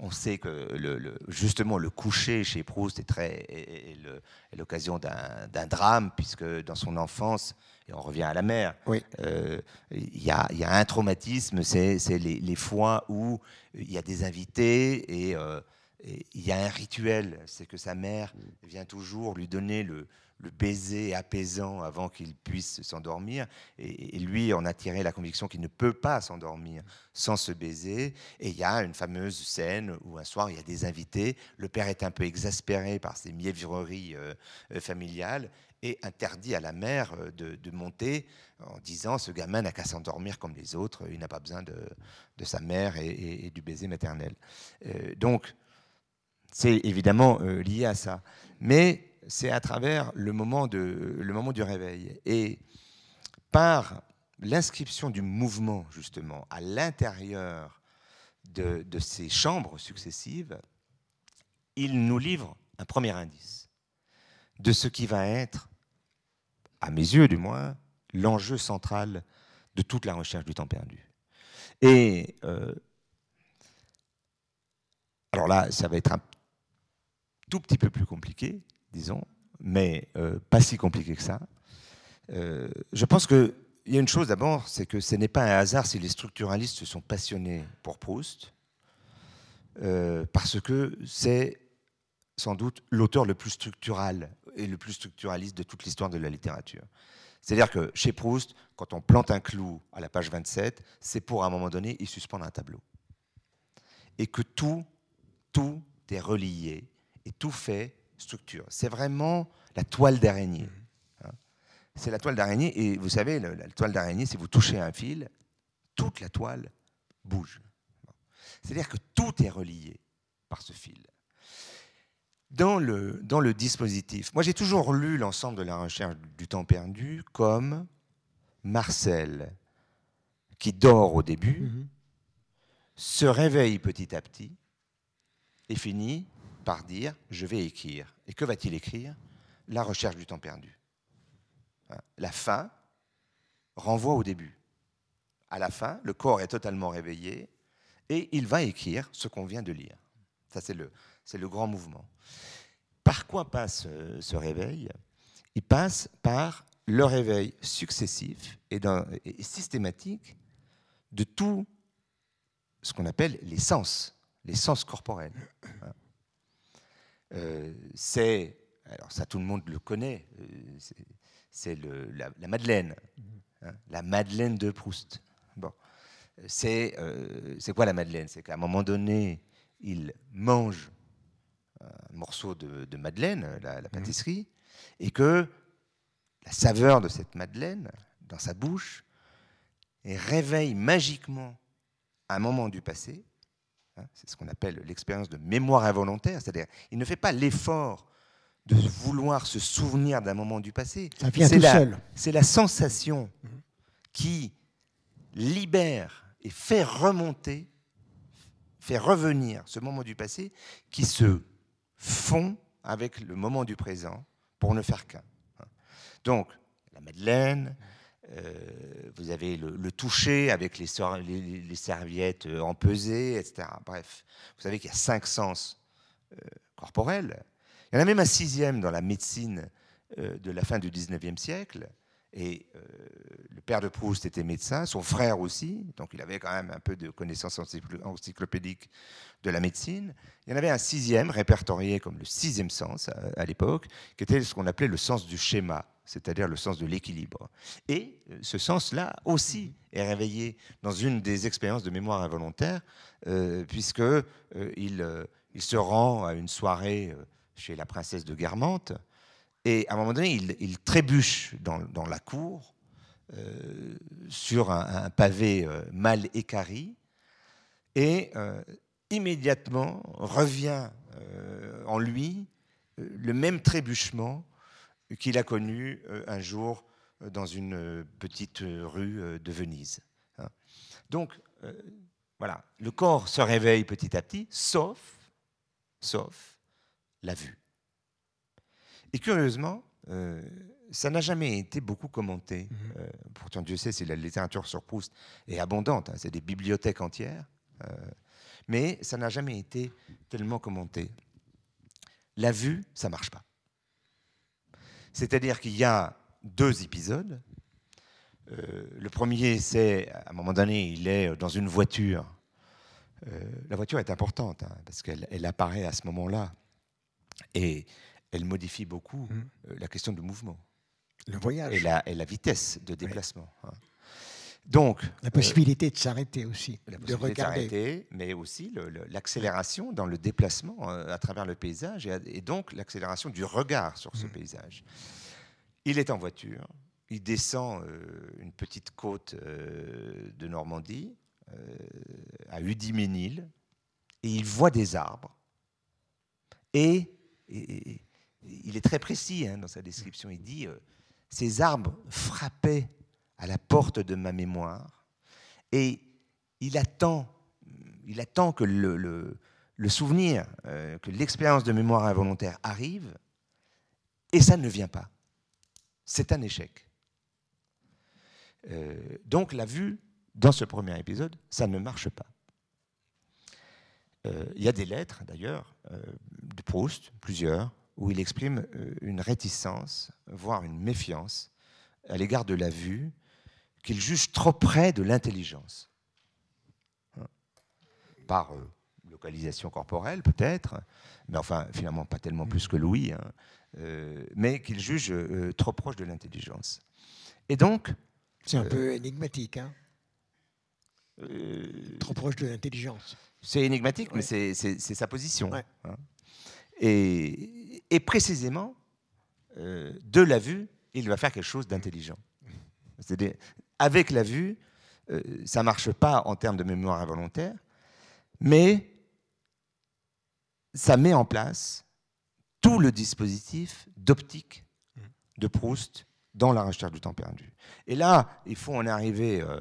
on sait que le, justement le coucher chez Proust est, très, l'occasion d'un, drame, puisque dans son enfance, et on revient à la mère, euh, il y, a, un traumatisme, c'est, les, fois où il y a des invités et euh, il y a un rituel, c'est que sa mère vient toujours lui donner le, le baiser apaisant avant qu'il puisse s'endormir. Et, lui en a tiré la conviction qu'il ne peut pas s'endormir sans se baiser. Et il y a une fameuse scène où un soir, il y a des invités. Le père est un peu exaspéré par ces mièvreries euh, euh, familiales et interdit à la mère euh, de, monter en disant ce gamin n'a qu'à s'endormir comme les autres, il n'a pas besoin de, sa mère et, du baiser maternel. donc, c'est évidemment lié à ça. Mais c'est à travers le moment, du réveil. Et par l'inscription du mouvement, justement, à l'intérieur de, ces chambres successives, il nous livre un premier indice de ce qui va être, à mes yeux du moins, l'enjeu central de toute la recherche du temps perdu. Et euh, alors là, ça va être un tout petit peu plus compliqué, disons, mais euh, pas si compliqué que ça. Euh, je pense qu'il y a une chose d'abord, c'est que ce n'est pas un hasard si les structuralistes se sont passionnés pour Proust, euh, parce que c'est sans doute l'auteur le plus structural et le plus structuraliste de toute l'histoire de la littérature. C'est-à-dire que chez Proust, quand on plante un clou à la page 27, c'est pour à un moment donné y suspendre un tableau. Et que tout, tout est relié et tout fait structure. C'est vraiment la toile d'araignée. Hein. C'est la toile d'araignée et vous savez, la toile d'araignée, si vous touchez un fil, toute la toile bouge. C'est-à-dire que tout est relié par ce fil. Dans le, dans le dispositif, moi j'ai toujours lu l'ensemble de la recherche du temps perdu comme Marcel qui dort au début, mhm. se réveille petit à petit et finit par dire je vais écrire. Et que va-t-il écrire? La recherche du temps perdu. Hein, la fin renvoie au début. À la fin, le corps est totalement réveillé et il va écrire ce qu'on vient de lire. Ça, c'est le, grand mouvement. Par quoi passe euh, ce réveil? Il passe par le réveil successif et, et systématique de tout ce qu'on appelle les sens, les sens corporels. Euh, c'est, alors ça tout le monde le connaît, euh, c'est la, Madeleine, hein, la Madeleine de Proust. Bon. C'est euh, quoi la Madeleine? C'est qu'à un moment donné, il mange un morceau de, Madeleine, la, la, mmh. pâtisserie, et que la saveur de cette Madeleine dans sa bouche réveille magiquement un moment du passé c'est ce qu'on appelle l'expérience de mémoire involontaire, c'est-à-dire il ne fait pas l'effort de vouloir se souvenir d'un moment du passé. C'est la, C'est la sensation qui libère et fait remonter, fait revenir ce moment du passé qui se fond avec le moment du présent pour ne faire qu'un. Hein. Donc, la Madeleine, vous avez le, toucher avec les, les, serviettes euh, empesées, etc. Bref, vous savez qu'il y a cinq sens euh, corporels. Il y en a même un sixième dans la médecine de la fin du 19e siècle. Et le père de Proust était médecin, son frère aussi, donc il avait quand même un peu de connaissances encyclopédiques de la médecine. Il y en avait un sixième, répertorié comme le sixième sens à l'époque, qui était ce qu'on appelait le sens du schéma c'est-à-dire le sens de l'équilibre. Et euh, ce sens-là aussi est réveillé dans une des expériences de mémoire involontaire, euh, puisque euh, il, se rend à une soirée chez la princesse de Guermantes, et à un moment donné, il, trébuche dans, la cour sur un, pavé mal écari, et immédiatement revient en lui le même trébuchement qu'il a connu euh, un jour euh, dans une euh, petite rue de Venise. Hein. Donc, voilà, le corps se réveille petit à petit, sauf, sauf la vue. Et curieusement, ça n'a jamais été beaucoup commenté. Mmh. pourtant, Dieu sait si la littérature sur Proust est abondante, hein, c'est des bibliothèques entières, mais ça n'a jamais été tellement commenté. La vue, ça marche pas. C'est-à-dire qu'il y a deux épisodes. Euh, le premier, c'est à un moment donné, il est dans une voiture. Euh, la voiture est importante hein, parce qu'elle apparaît à ce moment-là et elle modifie beaucoup mmh. euh, la question du mouvement. Le voyage. Et la, et la vitesse de déplacement. Hein. Donc, la possibilité de s'arrêter aussi, la de regarder. mais aussi l'accélération dans le déplacement euh, à travers le paysage et, donc l'accélération du regard sur ce mm. paysage. Il est en voiture, il descend euh, une petite côte euh, de Normandie à Udiménil et il voit des arbres et, il est très précis hein, dans sa description. Il dit ces arbres frappaient à la porte de ma mémoire. Et il attend, il attend que le, souvenir, euh, que l'expérience de mémoire involontaire arrive, et ça ne vient pas. C'est un échec. Euh, donc la vue, dans ce premier épisode, ça ne marche pas. Euh, il y a des lettres, d'ailleurs, de Proust, plusieurs, où il exprime une réticence, voire une méfiance à l'égard de la vue qu'il juge trop près de l'intelligence. Hein. Par euh, localisation corporelle peut-être, mais enfin finalement pas tellement plus que Louis, hein, euh, mais qu'il juge euh, trop proche de l'intelligence. Et donc. C'est un peu énigmatique, hein Trop proche de l'intelligence. C'est énigmatique, mais c'est sa position. Hein. Et, et, précisément, de la vue, il va faire quelque chose d'intelligent. Avec la vue, ça ne marche pas en termes de mémoire involontaire, mais ça met en place tout le dispositif d'optique de Proust dans la recherche du temps perdu. Et là, il faut en arriver euh,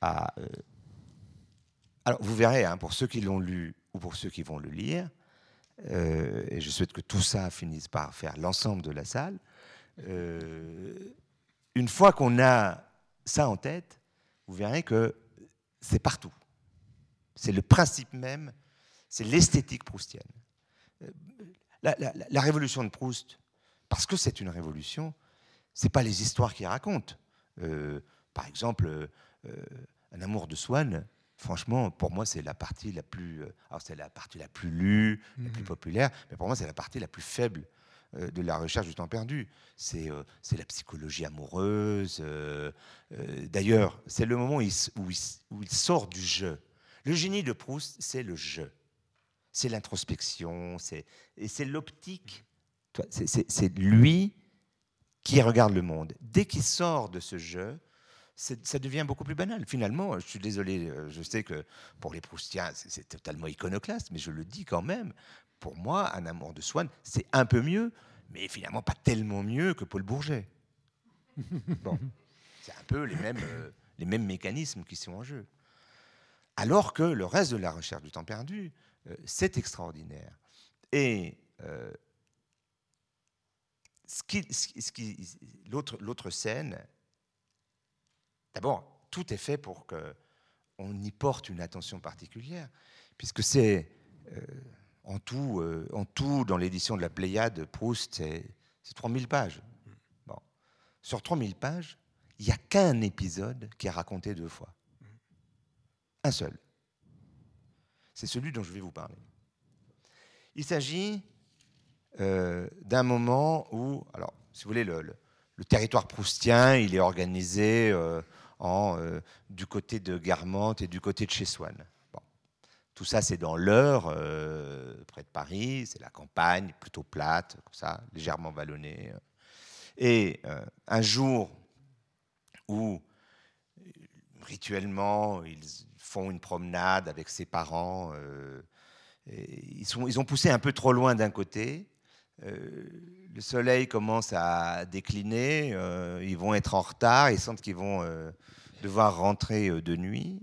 à... Euh, alors, vous verrez, hein, pour ceux qui l'ont lu ou pour ceux qui vont le lire, euh, et je souhaite que tout ça finisse par faire l'ensemble de la salle, une fois qu'on a ça en tête, vous verrez que c'est partout. C'est le principe même, c'est l'esthétique proustienne. La, révolution de Proust, parce que c'est une révolution, c'est pas les histoires qu'il raconte. Euh, par exemple, euh, Un amour de Swann, franchement, pour moi, c'est la partie la plus, euh, alors c'est la partie la plus lue, la plus mhm. populaire, mais pour moi, c'est la partie la plus faible de la recherche du temps perdu. C'est la psychologie amoureuse. D'ailleurs, c'est le moment où il, sort du jeu. Le génie de Proust, c'est le jeu c'est l'introspection, c'est l'optique. C'est lui qui regarde le monde. Dès qu'il sort de ce jeu, ça devient beaucoup plus banal. Finalement, je suis désolé, euh, je sais que pour les Proustiens, c'est totalement iconoclaste, mais je le dis quand même. Pour moi, Un amour de Swann, c'est un peu mieux, mais finalement pas tellement mieux que Paul Bourget. Bon, c'est un peu les mêmes, euh, les mêmes mécanismes qui sont en jeu. Alors que le reste de la recherche du temps perdu, euh, c'est extraordinaire. Et euh, l'autre scène, d'abord, tout est fait pour qu'on y porte une attention particulière, puisque c'est euh, en, tout, en tout, dans l'édition de la Pléiade, Proust, c'est 3000 pages. Bon. Sur 3000 pages, il n'y a qu'un épisode qui est raconté deux fois. Un seul c'est celui dont je vais vous parler. Il s'agit euh, d'un moment où, alors, si vous voulez, le, territoire proustien, il est organisé euh, en, euh, du côté de Guermantes et du côté de chez Swann. Tout ça, c'est dans l'Eure, près de Paris, c'est la campagne, plutôt plate, comme ça, légèrement vallonnée. Et un jour où, rituellement, ils font une promenade avec ses parents. Euh, ils, sont, ils ont poussé un peu trop loin d'un côté. Euh, le soleil commence à décliner. Euh, ils vont être en retard. Ils sentent qu'ils vont devoir rentrer de nuit.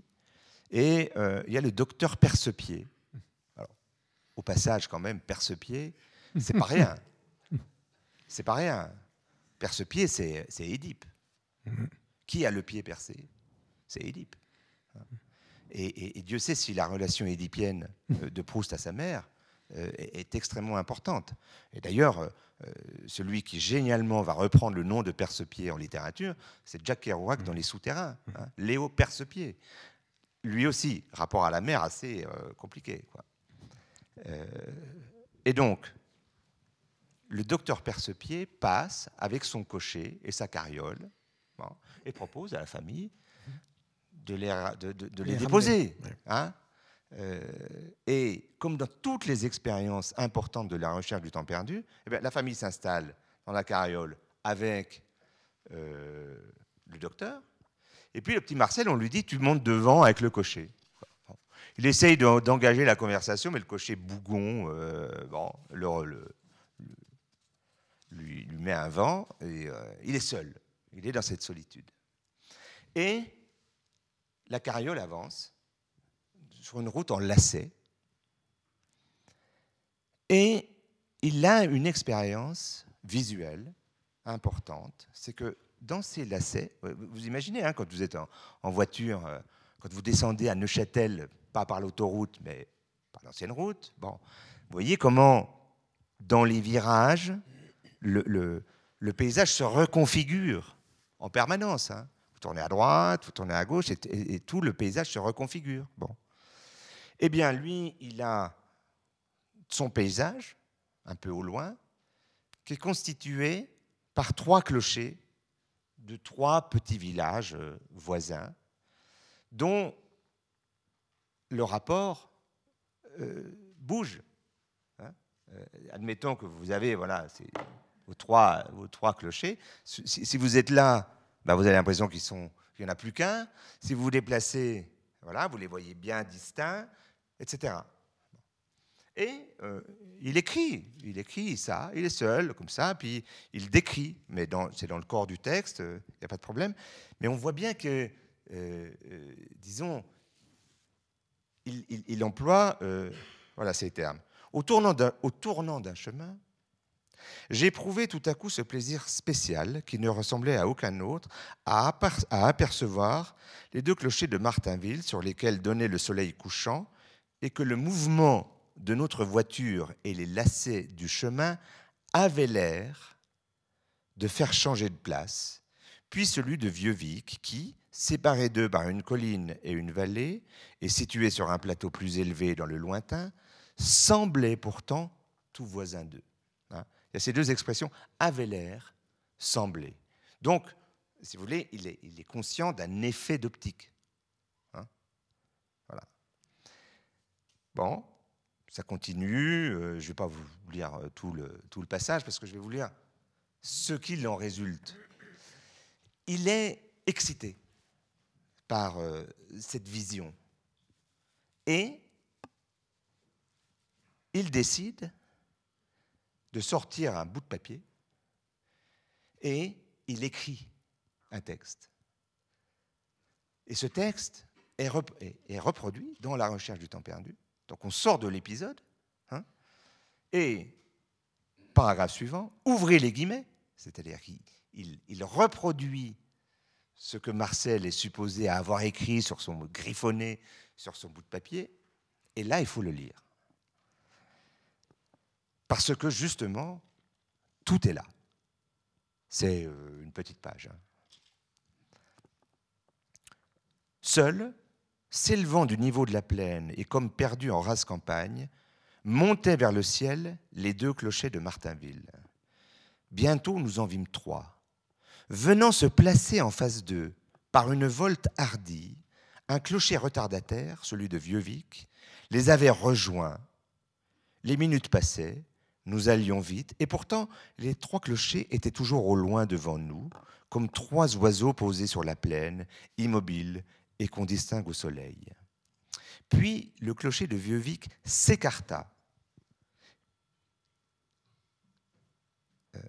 Et il y a le docteur Percepied. Alors, au passage, quand même, Percepied, c'est pas rien. C'est pas rien. Percepied, c'est Édipe. Qui a le pied percé? C'est Édipe. Et, Dieu sait si la relation édipienne euh, de Proust à sa mère euh, est, extrêmement importante. Et d'ailleurs, euh, celui qui génialement va reprendre le nom de Percepied en littérature, c'est Jack Kerouac dans Les Souterrains, hein, Léo Percepied. Lui aussi, rapport à la mère assez compliqué. et donc, le docteur Percepied passe avec son cocher et sa carriole et propose à la famille de les, de, les, déposer. Hein euh, et comme dans toutes les expériences importantes de la recherche du temps perdu, eh bien, la famille s'installe dans la carriole avec euh, le docteur. Et puis le petit Marcel, on lui dit, tu montes devant avec le cocher. Il essaye d'engager la conversation, mais le cocher bougon euh, bon, le, lui, met un vent et il est seul. Il est dans cette solitude. Et la carriole avance sur une route en lacet et il a une expérience visuelle importante. C'est que dans ces lacets, vous imaginez hein, quand vous êtes en, voiture, euh, quand vous descendez à Neuchâtel, pas par l'autoroute, mais par l'ancienne route, bon, vous voyez comment dans les virages, le, paysage se reconfigure en permanence. Hein tournez à droite, vous tournez à gauche, et, tout le paysage se reconfigure. Bon. Eh bien, lui, il a son paysage, un peu au loin, qui est constitué par trois clochers de trois petits villages euh, voisins dont le rapport euh, bouge. Hein. Euh, admettons que vous avez voilà, vos, trois, clochers. Si, vous êtes là, bah, vous avez l'impression qu'il n'y en a plus qu'un. Si vous vous déplacez, voilà, vous les voyez bien distincts, etc. Et euh, il écrit, il écrit ça, il est seul, comme ça, puis il décrit, mais c'est dans le corps du texte, il n'y a pas de problème. Mais on voit bien que, disons, il, emploie euh, voilà, ces termes. Au tournant d'un chemin, j'ai éprouvé tout à coup ce plaisir spécial qui ne ressemblait à aucun autre à, apercevoir les deux clochers de Martinville sur lesquels donnait le soleil couchant et que le mouvement de notre voiture et les lacets du chemin avaient l'air de faire changer de place, puis celui de Vieux-Vic qui, séparé d'eux par une colline et une vallée, et situé sur un plateau plus élevé dans le lointain, semblait pourtant tout voisin d'eux. Il y a ces deux expressions, avait l'air, semblait. Donc, si vous voulez, il est, il est conscient d'un effet d'optique. Hein. voilà. Bon, ça continue. Euh, je ne vais pas vous lire euh, tout le, passage parce que je vais vous lire ce qu'il en résulte. Il est excité par euh, cette vision. Et il décide de sortir un bout de papier et il écrit un texte. Et ce texte est, reproduit dans La recherche du temps perdu. Donc on sort de l'épisode. Hein, et, paragraphe suivant, ouvrez les guillemets, c'est-à-dire qu'il reproduit ce que Marcel est supposé avoir écrit sur son griffonné sur son bout de papier, et là, il faut le lire. Parce que justement, tout est là. C'est euh, une petite page. Hein. Seul, s'élevant du niveau de la plaine et comme perdu en rase campagne, montaient vers le ciel les deux clochers de Martinville. Bientôt, nous en vîmes trois venant se placer en face d'eux par une volte hardie, un clocher retardataire, celui de Vieux-Vic, les avait rejoints. Les minutes passaient, nous allions vite, et pourtant les trois clochers étaient toujours au loin devant nous, comme trois oiseaux posés sur la plaine, immobiles et qu'on distingue au soleil. Puis le clocher de Vieux-Vic s'écarta. Euh,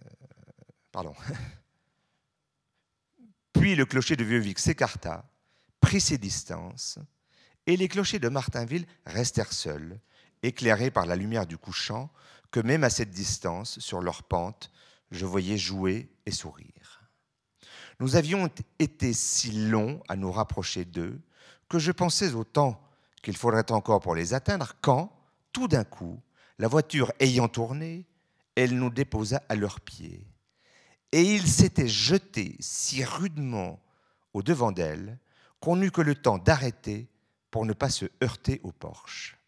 pardon. Puis le clocher de Vieux-Vic s'écarta, prit ses distances, et les clochers de Martinville restèrent seuls, éclairés par la lumière du couchant, que même à cette distance, sur leur pente, je voyais jouer et sourire. Nous avions été si longs à nous rapprocher d'eux que je pensais au temps qu'il faudrait encore pour les atteindre quand, tout d'un coup, la voiture ayant tourné, elle nous déposa à leurs pieds et il s'était jeté si rudement au devant d'elle qu'on n'eut que le temps d'arrêter pour ne pas se heurter au porche.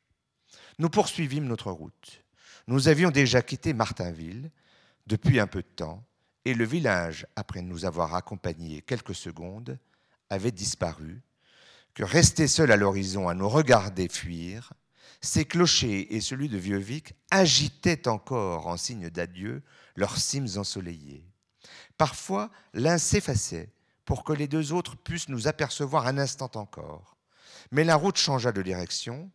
Nous poursuivîmes notre route. Nous avions déjà quitté Martinville depuis un peu de temps, et le village, après nous avoir accompagnés quelques secondes, avait disparu, que resté seul à l'horizon à nous regarder fuir, ses clochers et celui de Vieux-Vic agitaient encore en signe d'adieu leurs cimes ensoleillées. Parfois, l'un s'effaçait pour que les deux autres puissent nous apercevoir un instant encore. Mais la route changea de direction.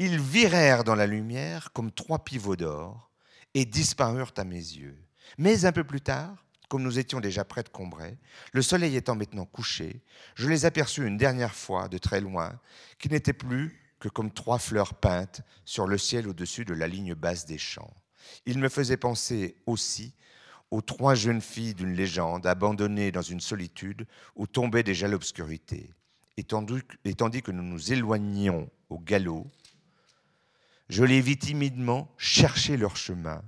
Ils virèrent dans la lumière comme trois pivots d'or et disparurent à mes yeux. Mais un peu plus tard, comme nous étions déjà près de Combray, le soleil étant maintenant couché, je les aperçus une dernière fois de très loin, qui n'étaient plus que comme trois fleurs peintes sur le ciel au-dessus de la ligne basse des champs. Ils me faisaient penser aussi aux trois jeunes filles d'une légende abandonnées dans une solitude où tombait déjà l'obscurité. Et tandis que nous nous éloignions au galop, je les vis timidement chercher leur chemin,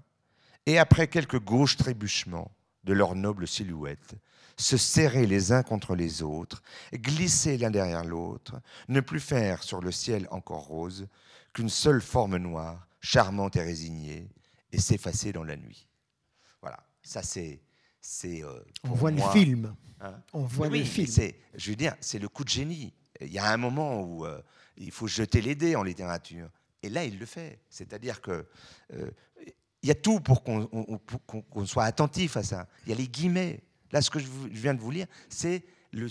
et après quelques gauches trébuchements de leurs nobles silhouettes, se serrer les uns contre les autres, glisser l'un derrière l'autre, ne plus faire sur le ciel encore rose qu'une seule forme noire, charmante et résignée, et s'effacer dans la nuit. Ça, c'est c'est. Euh, on voit le film. Hein. on voit le film. Je veux dire, c'est le coup de génie. Il y a un moment où euh, il faut jeter les dés en littérature. Et là, il le fait. C'est-à-dire que euh, il y a tout pour qu'on soit attentif à ça. Il y a les guillemets. Là, ce que je, viens de vous lire, c'est le,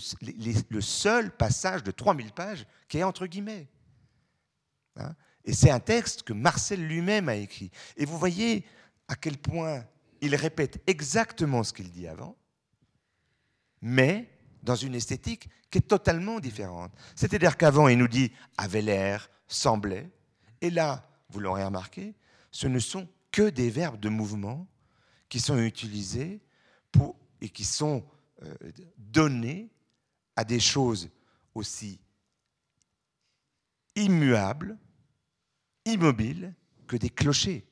seul passage de 3000 pages qui est entre guillemets. Hein? et c'est un texte que Marcel lui-même a écrit. Et vous voyez à quel point il répète exactement ce qu'il dit avant, mais dans une esthétique qui est totalement différente. C'est-à-dire qu'avant, il nous dit avait l'air, semblait, et là, vous l'aurez remarqué, ce ne sont que des verbes de mouvement qui sont utilisés et qui sont euh, donnés à des choses aussi immuables, immobiles que des clochers.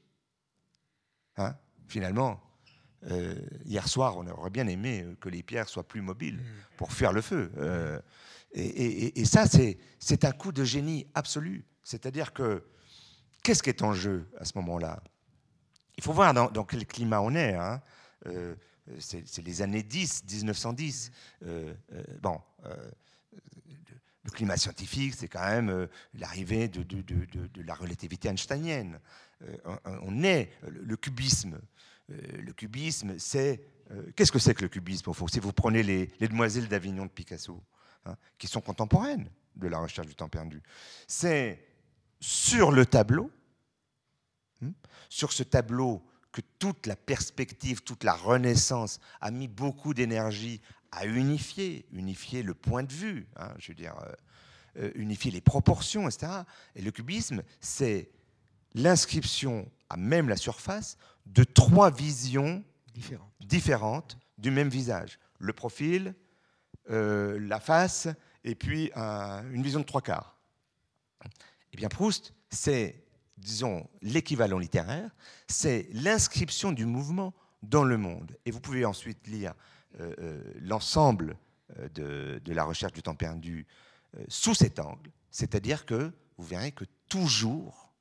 Hein finalement, euh, hier soir, on aurait bien aimé que les pierres soient plus mobiles pour fuir le feu. Euh, et, ça, c'est un coup de génie absolu. C'est-à-dire que qu'est-ce qui est en jeu à ce moment-là? Il faut voir dans, quel climat on est. Hein. Euh, c'est les années 10, 1910. bon, le climat scientifique, c'est quand même l'arrivée de, de, la relativité einsteinienne. on est le cubisme. Euh, le cubisme, c'est. Euh, qu'est-ce que c'est que le cubisme, au fond? Si vous prenez les, Demoiselles d'Avignon de Picasso, hein, qui sont contemporaines de la recherche du temps perdu, c'est sur le tableau, sur ce tableau que toute la perspective, toute la Renaissance a mis beaucoup d'énergie à unifier, unifier le point de vue, hein, je veux dire, euh, unifier les proportions, etc. Et le cubisme, c'est l'inscription à même la surface de trois visions différentes, du même visage. Le profil, euh, la face, et puis une vision de trois quarts. Eh bien, Proust, c'est, disons, l'équivalent littéraire, c'est l'inscription du mouvement dans le monde. Et vous pouvez ensuite lire euh, euh, l'ensemble de, de, la recherche du temps perdu sous cet angle, c'est-à-dire que vous verrez que toujours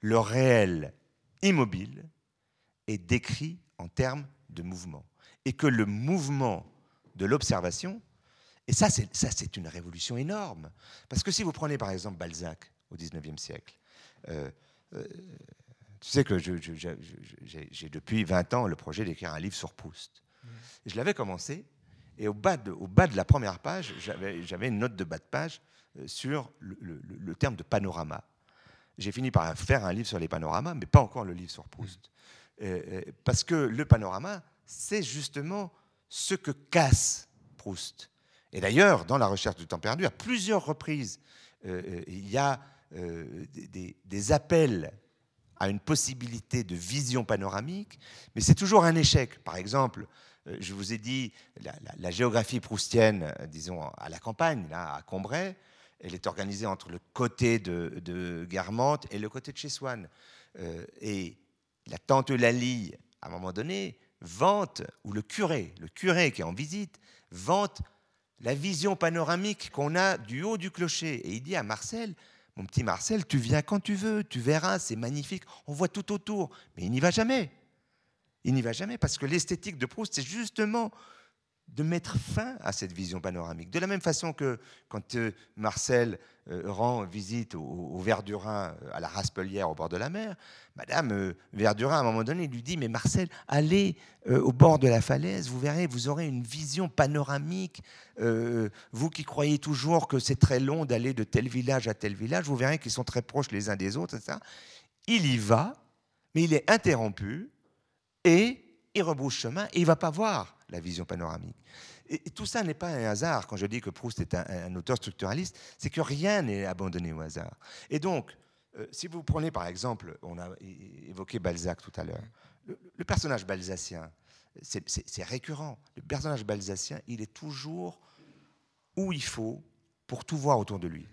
le réel immobile est décrit en termes de mouvement. Et que le mouvement de l'observation, et ça c'est, ça c'est une révolution énorme, parce que si vous prenez par exemple Balzac au XIXe siècle, euh, euh, tu sais que j'ai depuis 20 ans le projet d'écrire un livre sur Proust. Je l'avais commencé, et au bas de, au bas de la première page, j'avais une note de bas de page euh, sur le, le terme de panorama. J'ai fini par faire un livre sur les panoramas, mais pas encore le livre sur Proust. Euh, euh, parce que le panorama, c'est justement ce que casse Proust. Et d'ailleurs, dans la recherche du temps perdu, à plusieurs reprises, euh, il y a des, appels à une possibilité de vision panoramique, mais c'est toujours un échec. Par exemple, je vous ai dit, la, géographie proustienne, disons, à la campagne, là, à Combray, elle est organisée entre le côté de, de Guermantes et le côté de chez Swann. et la tante Eulalie, à un moment donné, vante, ou le curé, le curé qui est en visite, vante la vision panoramique qu'on a du haut du clocher. Et il dit à Marcel, mon petit Marcel, tu viens quand tu veux, tu verras, c'est magnifique, on voit tout autour. Mais il n'y va jamais. Il n'y va jamais parce que l'esthétique de Proust, c'est justement de mettre fin à cette vision panoramique. De la même façon que quand euh, Marcel euh, rend visite au, Verdurin euh, à la Raspelière au bord de la mer, Madame Verdurin à un moment donné lui dit mais Marcel allez au bord de la falaise, vous verrez, vous aurez une vision panoramique. vous qui croyez toujours que c'est très long d'aller de tel village à tel village, vous verrez qu'ils sont très proches les uns des autres, etc. Il y va, mais il est interrompu et il rebrousse chemin et il va pas voir la vision panoramique. Et, tout ça n'est pas un hasard quand je dis que Proust est un, auteur structuraliste, c'est que rien n'est abandonné au hasard. Et donc, euh, si vous prenez par exemple, on a évoqué Balzac tout à l'heure, le, personnage balzacien, c'est récurrent. Le personnage balzacien, il est toujours où il faut pour tout voir autour de lui,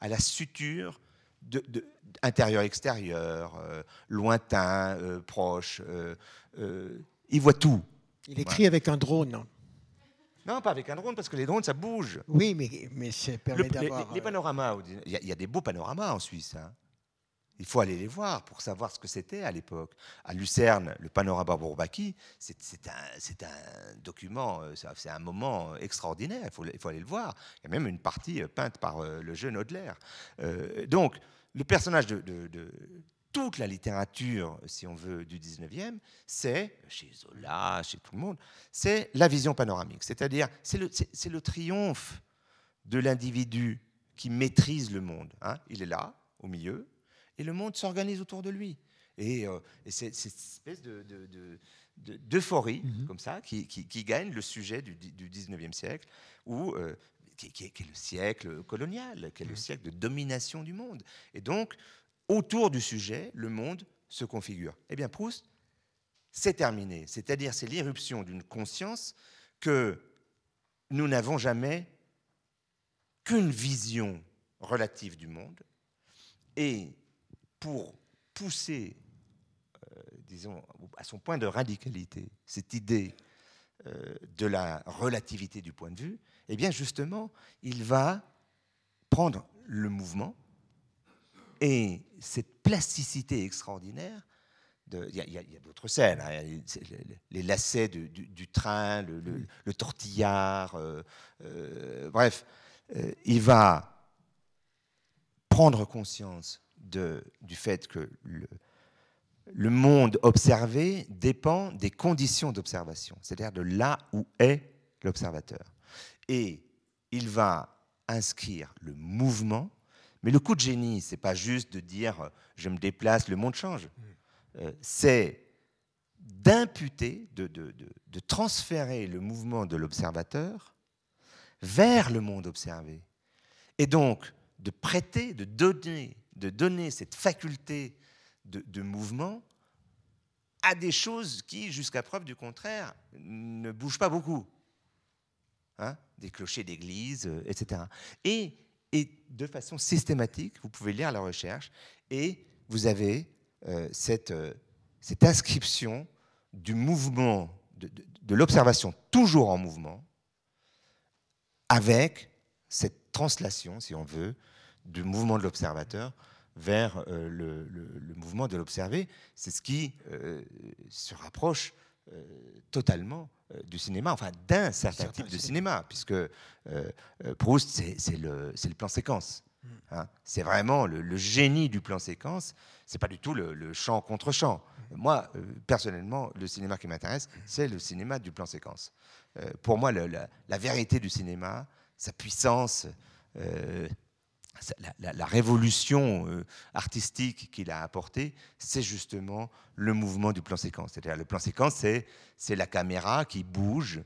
à la suture de, intérieur-extérieur, euh, lointain, euh, proche. il voit tout. Il écrit avec un drone. Non, pas avec un drone, parce que les drones, ça bouge. Oui, mais, mais ça permet d'avoir... Les, euh, panoramas, il y, a des beaux panoramas en Suisse. Hein. Il faut aller les voir pour savoir ce que c'était à l'époque. À Lucerne, le panorama Bourbaki, c'est un, document, euh, c'est un moment extraordinaire. Il faut, aller le voir. Il y a même une partie peinte par euh, le jeune Audelaire. donc, le personnage de, toute la littérature, si on veut, du 19e, c'est, chez Zola, chez tout le monde, c'est la vision panoramique. C'est-à-dire, c'est le, le, triomphe de l'individu qui maîtrise le monde. Hein. Il est là, au milieu, et le monde s'organise autour de lui. Et, euh, c'est cette espèce d'euphorie, de, mhm. comme ça, qui, gagne le sujet du, du 19e siècle, où, euh, qui, qui, est le siècle colonial, qui est le mhm. siècle de domination du monde. Et donc, autour du sujet, le monde se configure. Eh bien, Proust, c'est terminé. C'est-à-dire, c'est l'irruption d'une conscience que nous n'avons jamais qu'une vision relative du monde. Et pour pousser, euh, disons, à son point de radicalité, cette idée euh, de la relativité du point de vue, eh bien, justement, il va prendre le mouvement, et cette plasticité extraordinaire, il y a, d'autres scènes, hein, les, lacets du, train, le, tortillard, euh, bref, il va prendre conscience de, du fait que le, le monde observé dépend des conditions d'observation, c'est-à-dire de là où est l'observateur. Et il va inscrire le mouvement mais le coup de génie, c'est pas juste de dire euh, je me déplace, le monde change. Euh, c'est d'imputer, de, de, de, transférer le mouvement de l'observateur vers le monde observé. Et donc de prêter, de donner, de donner cette faculté de, mouvement à des choses qui, jusqu'à preuve du contraire, ne bougent pas beaucoup. Hein des clochers d'église, euh, etc. Et de façon systématique, vous pouvez lire la recherche et vous avez euh, euh, cette, inscription du mouvement, de, l'observation toujours en mouvement, avec cette translation, si on veut, du mouvement de l'observateur vers euh, le, le, mouvement de l'observé. C'est ce qui se rapproche totalement euh, du cinéma, enfin d'un certain type de cinéma, puisque euh, euh, Proust, c'est le, le, plan séquence. Mm. Hein. c'est vraiment le, génie du plan séquence. C'est pas du tout le, chant contre chant. Mm. Moi, personnellement, le cinéma qui m'intéresse, c'est le cinéma du plan séquence. pour moi, la, la, vérité du cinéma, sa puissance, la, révolution euh, artistique qu'il a apportée, c'est justement le mouvement du plan séquence. C'est-à-dire le plan séquence, c'est la caméra qui bouge.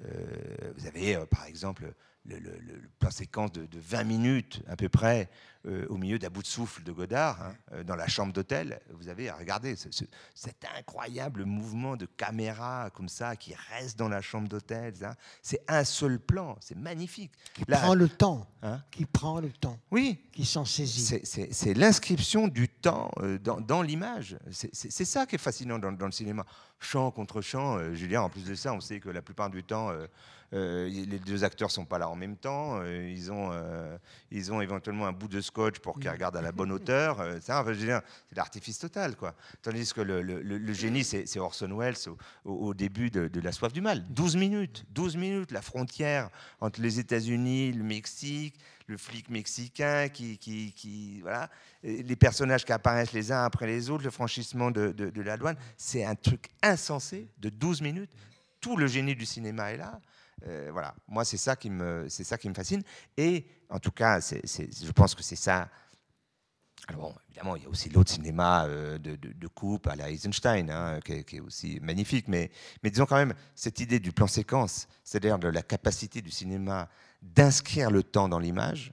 Euh, vous avez euh, par exemple le, plan séquence de, 20 minutes à peu près euh, au milieu d'un bout de souffle de Godard, hein, euh, dans la chambre d'hôtel. Vous avez à regarder cet incroyable mouvement de caméra comme ça qui reste dans la chambre d'hôtel. Hein. C'est un seul plan, c'est magnifique. Qui prend le temps. Hein qui prend le temps. Oui. Qui s'en saisit. C'est l'inscription du temps euh, dans, l'image. C'est ça qui est fascinant dans, dans, le cinéma. Chant contre chant, Julien, en plus de ça, on sait que la plupart du temps, euh, les deux acteurs sont pas là en même temps. Euh, ils, ont, euh, ils ont éventuellement un bout de scotch pour qu'ils regardent à la bonne hauteur. c'est l'artifice total. Quoi. Tandis que le, génie, c'est Orson Welles au, début de, La soif du mal. 12 minutes. 12 minutes, la frontière entre les États-Unis, le Mexique, le flic mexicain qui, qui, qui, voilà, les personnages qui apparaissent les uns après les autres, le franchissement de, de la douane, c'est un truc insensé de 12 minutes. Tout le génie du cinéma est là. Euh, voilà, moi c'est ça qui me, c'est ça qui me fascine. Et en tout cas, je pense que c'est ça. Alors évidemment, il y a aussi l'autre cinéma euh, de, de, coupe à la Eisenstein, hein, qui, est, aussi magnifique. Mais, mais disons quand même cette idée du plan séquence, c'est-à-dire de la capacité du cinéma d'inscrire le temps dans l'image,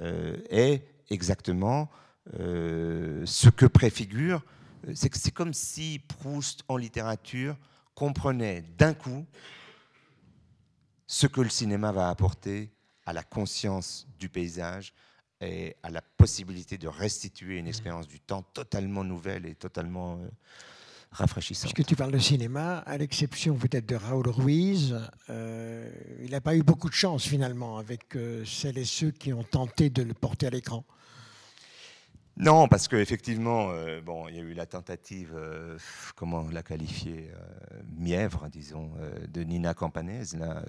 euh, est exactement ce que préfigure. C'est comme si Proust en littérature comprenait d'un coup ce que le cinéma va apporter à la conscience du paysage et à la possibilité de restituer une mmh. expérience du temps totalement nouvelle et totalement euh, rafraîchissante. Puisque tu parles de cinéma, à l'exception peut-être de Raoul Ruiz, euh, il n'a pas eu beaucoup de chance finalement avec euh, celles et ceux qui ont tenté de le porter à l'écran. Non, parce qu'effectivement, euh, bon, il y a eu la tentative, euh, comment la qualifier, euh, mièvre, disons, de Nina Campanese, là,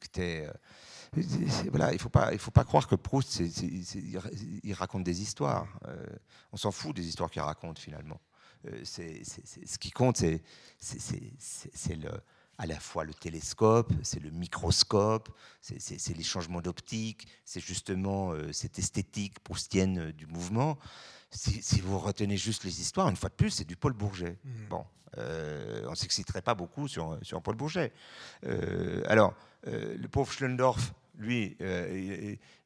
qui était. voilà, il faut, faut pas croire que Proust, il raconte des histoires. on s'en fout des histoires qu'il raconte finalement. c'est ce qui compte, c'est le à la fois le télescope, c'est le microscope, c'est les changements d'optique, c'est justement euh, cette esthétique proustienne euh, du mouvement. Si, vous retenez juste les histoires, une fois de plus, c'est du Paul Bourget. Mmh. Bon, euh, on ne s'exciterait pas beaucoup sur, sur Paul Bourget. alors, le pauvre Schlendorf, lui,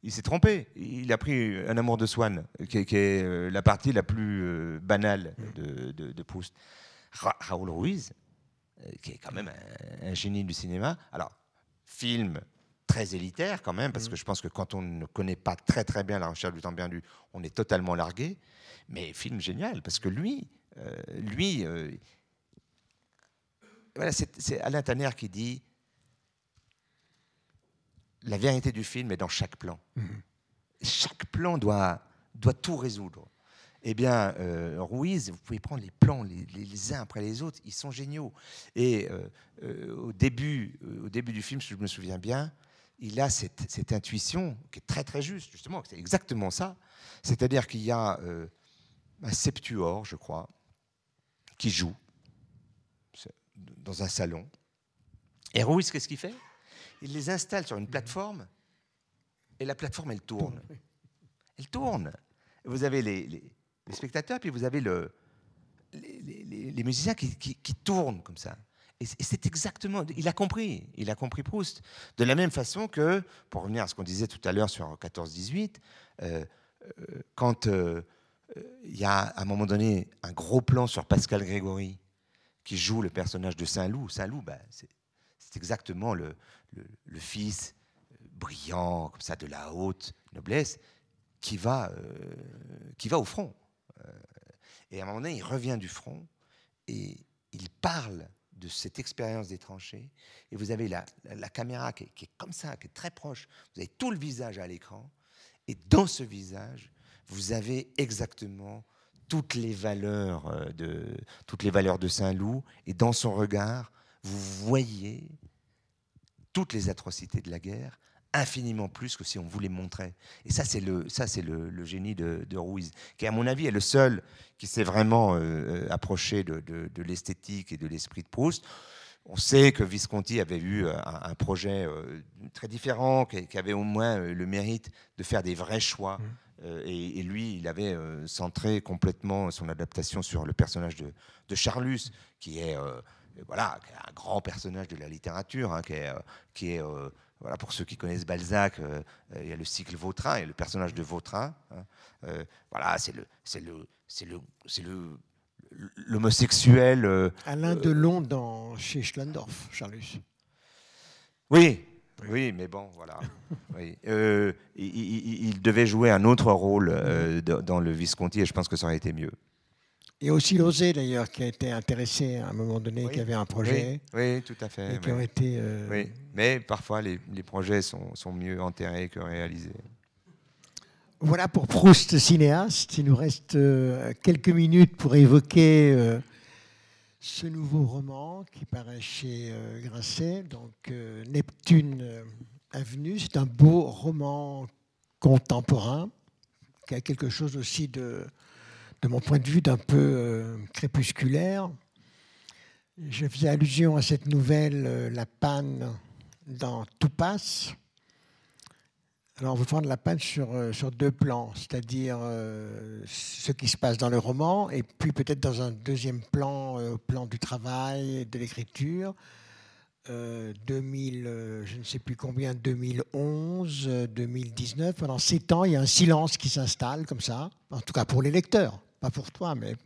il, s'est trompé. Il a pris un amour de Swann, qui, est la partie la plus banale de, de, de Proust. Raoul Ruiz, qui est quand même un, génie du cinéma. Alors, film très élitaire quand même, parce mm. que je pense que quand on ne connaît pas très très bien la recherche du temps perdu, on est totalement largué. Mais film génial, parce que lui, euh, lui, euh, voilà, c'est Alain Tanner qui dit la vérité du film est dans chaque plan. Mm. Chaque plan doit, doit tout résoudre eh bien, euh, Ruiz, vous pouvez prendre les plans les, uns après les autres, ils sont géniaux. Et euh, euh, au, début, au début du film, si je me souviens bien, il a cette, intuition qui est très très juste, justement, c'est exactement ça. C'est-à-dire qu'il y a un septuor, je crois, qui joue dans un salon. Et Ruiz, qu'est-ce qu'il fait? Il les installe sur une plateforme, et la plateforme, elle tourne. Elle tourne. Vous avez les les spectateurs, puis vous avez le, les, musiciens qui, tournent comme ça. Et c'est exactement, il a compris, il a compris Proust. De la même façon que, pour revenir à ce qu'on disait tout à l'heure sur 14-18, euh, euh, quand euh, il y a à un moment donné un gros plan sur Pascal Grégory qui joue le personnage de Saint-Loup, Saint-Loup, bah, c'est exactement le, le, fils brillant, comme ça, de la haute noblesse, qui va, qui va au front. Euh, et à un moment donné, il revient du front et il parle de cette expérience des tranchées. Et vous avez la, la, caméra qui est, comme ça, qui est très proche. Vous avez tout le visage à l'écran. Et dans ce visage, vous avez exactement toutes les valeurs euh, de, toutes les valeurs de Saint-Loup. Et dans son regard, vous voyez toutes les atrocités de la guerre infiniment plus que si on voulait montrer. Et ça, c'est le, ça, c'est le, génie de, Ruiz, qui, à mon avis, est le seul qui s'est vraiment euh, euh, approché de, l'esthétique et de l'esprit de Proust. On sait que Visconti avait eu euh, un, projet très différent, qui, avait au moins le mérite de faire des vrais choix. Mmh. Et, lui, il avait centré complètement son adaptation sur le personnage de, Charlus, qui est, voilà, un grand personnage de la littérature, hein, qui est, qui est voilà, pour ceux qui connaissent Balzac, euh, euh, il y a le cycle Vautrin, et le personnage de Vautrin. Hein. Euh, voilà, c'est le, c'est le, c'est le, c'est le, l'homosexuel. Alain Delon dans chez Schlandorf, Charlus. Oui, oui, mais bon, voilà. oui. il, devait jouer un autre rôle dans le Visconti, et je pense que ça aurait été mieux. Il y a aussi Lozé d'ailleurs qui a été intéressé à un moment donné, qui avait un projet. Oui, tout à fait. Et qui ont été. Euh, oui, mais parfois les, projets sont, sont, mieux enterrés que réalisés. Voilà pour Proust cinéaste. Il nous reste euh, quelques minutes pour évoquer euh, ce nouveau roman qui paraît chez Grasset, donc Neptune Avenue. C'est un beau roman contemporain qui a quelque chose aussi de de mon point de vue, d'un peu euh, crépusculaire. Je faisais allusion à cette nouvelle, euh, La panne dans Tout passe. Alors, on veut prendre la panne sur, euh, sur deux plans, c'est-à-dire ce qui se passe dans le roman, et puis peut-être dans un deuxième plan, au plan du travail, de l'écriture. 2000, je ne sais plus combien, 2011, 2019, pendant sept ans, il y a un silence qui s'installe comme ça, en tout cas pour les lecteurs pas pour toi, mais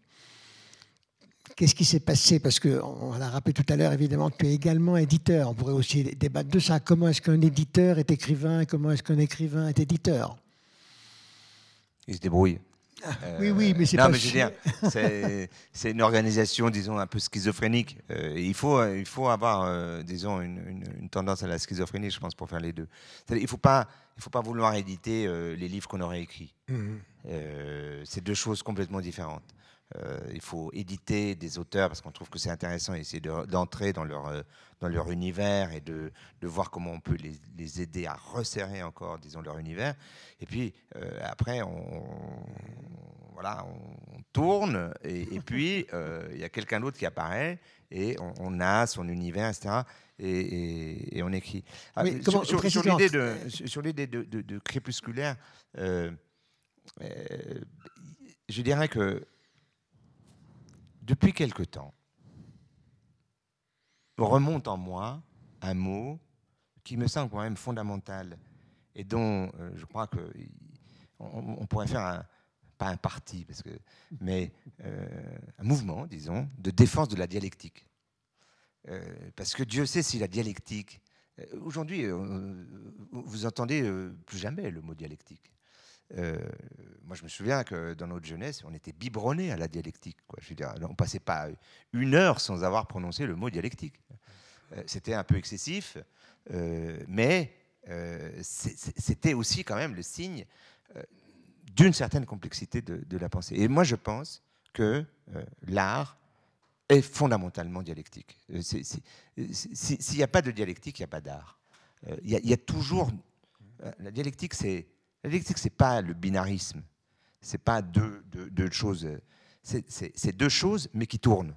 qu'est-ce qui s'est passé? Parce qu'on l'a rappelé tout à l'heure, évidemment, tu es également éditeur. On pourrait aussi débattre de ça. Comment est-ce qu'un éditeur est écrivain? Comment est-ce qu'un écrivain est éditeur? Il se débrouille. Oui, oui, mais c'est non, pas mais je veux dire, c'est, une organisation, disons, un peu schizophrénique. Euh, il, faut, il faut avoir, euh, disons, une, une, tendance à la schizophrénie, je pense, pour faire les deux. Il ne faut pas, il faut pas vouloir éditer euh, les livres qu'on aurait écrits. Mmh. c'est deux choses complètement différentes. Il faut éditer des auteurs parce qu'on trouve que c'est intéressant et essayer d'entrer dans leur, dans leur univers et de, de voir comment on peut les, les, aider à resserrer encore, disons, leur univers. Et puis après, on, voilà, on, tourne et, puis euh, il y a quelqu'un d'autre qui apparaît et on, a son univers, etc. Et, on écrit. Ah, sur, sur, l'idée de, sur l'idée de, de, crépusculaire, euh, euh, je dirais que depuis quelque temps, remonte en moi un mot qui me semble quand même fondamental et dont je crois que on pourrait faire un, pas un parti, parce que, mais euh, un mouvement, disons, de défense de la dialectique. Euh, parce que Dieu sait si la dialectique. Euh, aujourd'hui, vous entendez plus jamais le mot dialectique. Moi, je me souviens que dans notre jeunesse, on était biberonné à la dialectique. Quoi. Je on passait pas une heure sans avoir prononcé le mot dialectique. C'était un peu excessif, mais c'était aussi quand même le signe d'une certaine complexité de, la pensée. Et moi, je pense que euh, l'art est fondamentalement dialectique. Euh, s'il n'y a pas de dialectique, il n'y a pas d'art. Euh, il y, a toujours... La dialectique, c'est... La dialectique, c'est pas le binarisme. C'est pas deux, deux, choses. C'est deux choses, mais qui tournent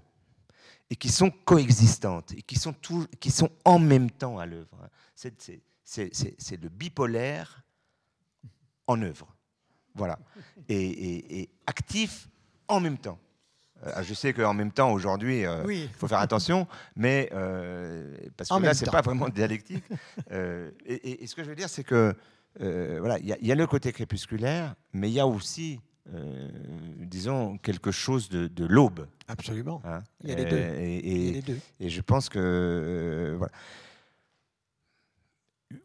et qui sont coexistantes et qui sont, tout, qui sont en même temps à l'œuvre. C'est le bipolaire en œuvre. Voilà. Et, actif en même temps. Euh, je sais qu'en même temps, aujourd'hui, euh, il faut faire attention, mais euh, parce que là, c'est pas vraiment dialectique. et, ce que je veux dire, c'est que voilà, il y, a le côté crépusculaire, mais il y a aussi, disons, quelque chose de, l'aube. Absolument. Hein. il, y a les deux. Et, deux. Et je pense que voilà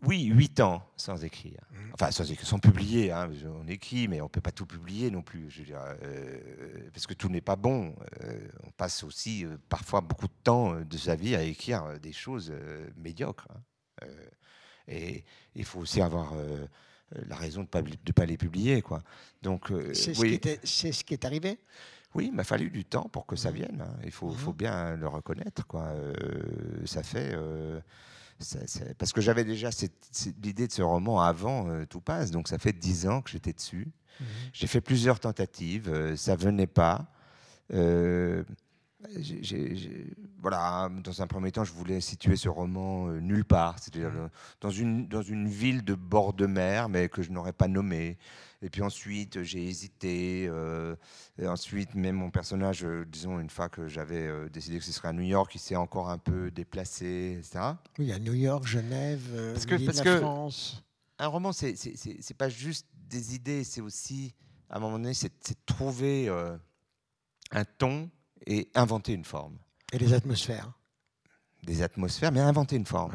oui, huit ans sans écrire. Mmh. Enfin, sans, sans publier. Hein. On écrit, mais on ne peut pas tout publier non plus. Je veux dire, euh, parce que tout n'est pas bon. Euh, on passe aussi euh, parfois beaucoup de temps de sa vie à écrire des choses médiocres. Hein. Et il faut aussi avoir la raison de ne pas, les publier. Quoi. Donc, c'est, oui. ce ce qui est arrivé? Oui, il m'a fallu du temps pour que ça mmh. vienne. Hein. Il faut, mmh. faut, bien le reconnaître. Quoi. ça fait parce que j'avais déjà l'idée de ce roman avant euh, Tout passe, donc ça fait dix ans que j'étais dessus. Mhm. J'ai fait plusieurs tentatives, euh, ça venait pas. Euh, voilà, dans un premier temps, je voulais situer ce roman nulle part, c'est-à-dire mhm. dans, une, dans une ville de bord de mer, mais que je n'aurais pas nommée. Et puis ensuite, j'ai hésité. Euh, et ensuite, même mon personnage, euh, disons, une fois que j'avais euh, décidé que ce serait à New York, il s'est encore un peu déplacé, etc. Oui, à New York, Genève, parce que, parce que France. Un roman, c'est pas juste des idées, c'est aussi, à un moment donné, c'est trouver un ton et inventer une forme. Et des atmosphères. Des atmosphères, mais inventer une forme.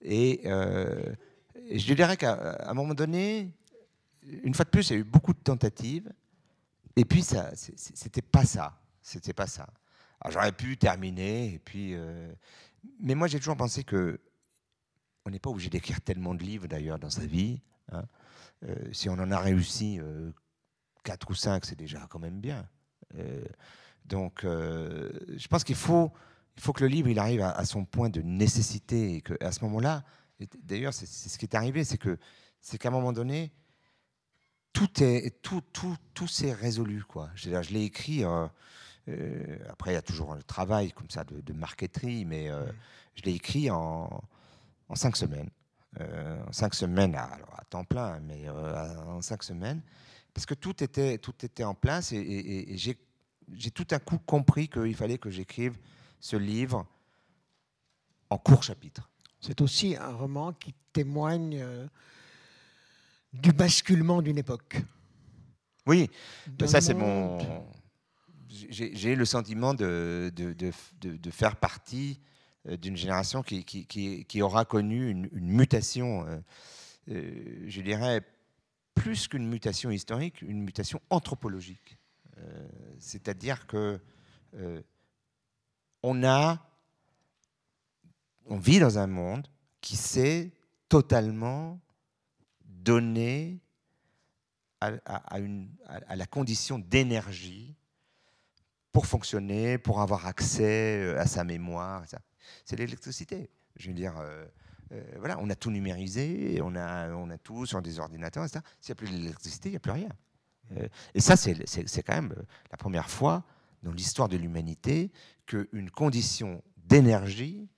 et, et, je dirais qu'à un moment donné, une fois de plus, il y a eu beaucoup de tentatives. Et puis, ça, c'était pas ça. C'était pas ça. Alors, j'aurais pu terminer. Et puis, euh, mais moi, j'ai toujours pensé que on n'est pas obligé d'écrire tellement de livres, d'ailleurs, dans sa vie. Hein. Euh, si on en a réussi euh, quatre ou cinq, c'est déjà quand même bien. Donc, je pense qu'il faut, il faut que le livre il arrive à, à son point de nécessité et qu'à ce moment-là, d'ailleurs, c'est ce qui est arrivé, c'est que c'est qu'à un moment donné, tout est tout tout tout s'est résolu quoi. Je, je l'ai écrit. Euh, euh, après, il y a toujours le travail comme ça de, marketing, mais euh, je l'ai écrit en, en, cinq semaines. en cinq semaines, à, alors à temps plein, mais en cinq semaines, parce que tout était tout était en place et, et j'ai j'ai tout à coup compris qu'il fallait que j'écrive ce livre en court chapitre. C'est aussi un roman qui témoigne du basculement d'une époque. Oui, ça c'est mon... J'ai le sentiment de, de, de, faire partie euh, d'une génération qui, qui, qui, aura connu une, mutation, euh, euh, je dirais, plus qu'une mutation historique, une mutation anthropologique. C'est-à-dire que on a, on vit dans un monde qui s'est totalement donné à, la condition d'énergie pour fonctionner, pour avoir accès euh, à sa mémoire. C'est l'électricité. Je veux dire, euh, euh, voilà, on a tout numérisé, on a, on a tout sur des ordinateurs, etc. S'il n'y a plus d'électricité, il n'y a plus rien. et ça, c'est quand même la première fois dans l'histoire de l'humanité qu'une condition d'énergie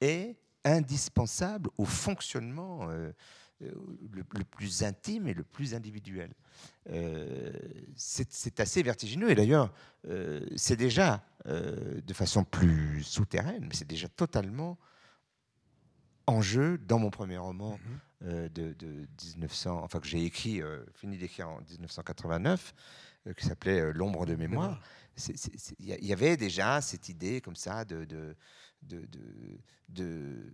est indispensable au fonctionnement euh, le, plus intime et le plus individuel. Euh, c'est assez vertigineux. Et d'ailleurs, euh, c'est déjà, de façon plus souterraine, mais c'est déjà totalement en jeu dans mon premier roman mhm. de, 1900, enfin que j'ai écrit, fini d'écrire en 1989, qui s'appelait L'ombre de mémoire. Il y, avait déjà cette idée comme ça de, de, de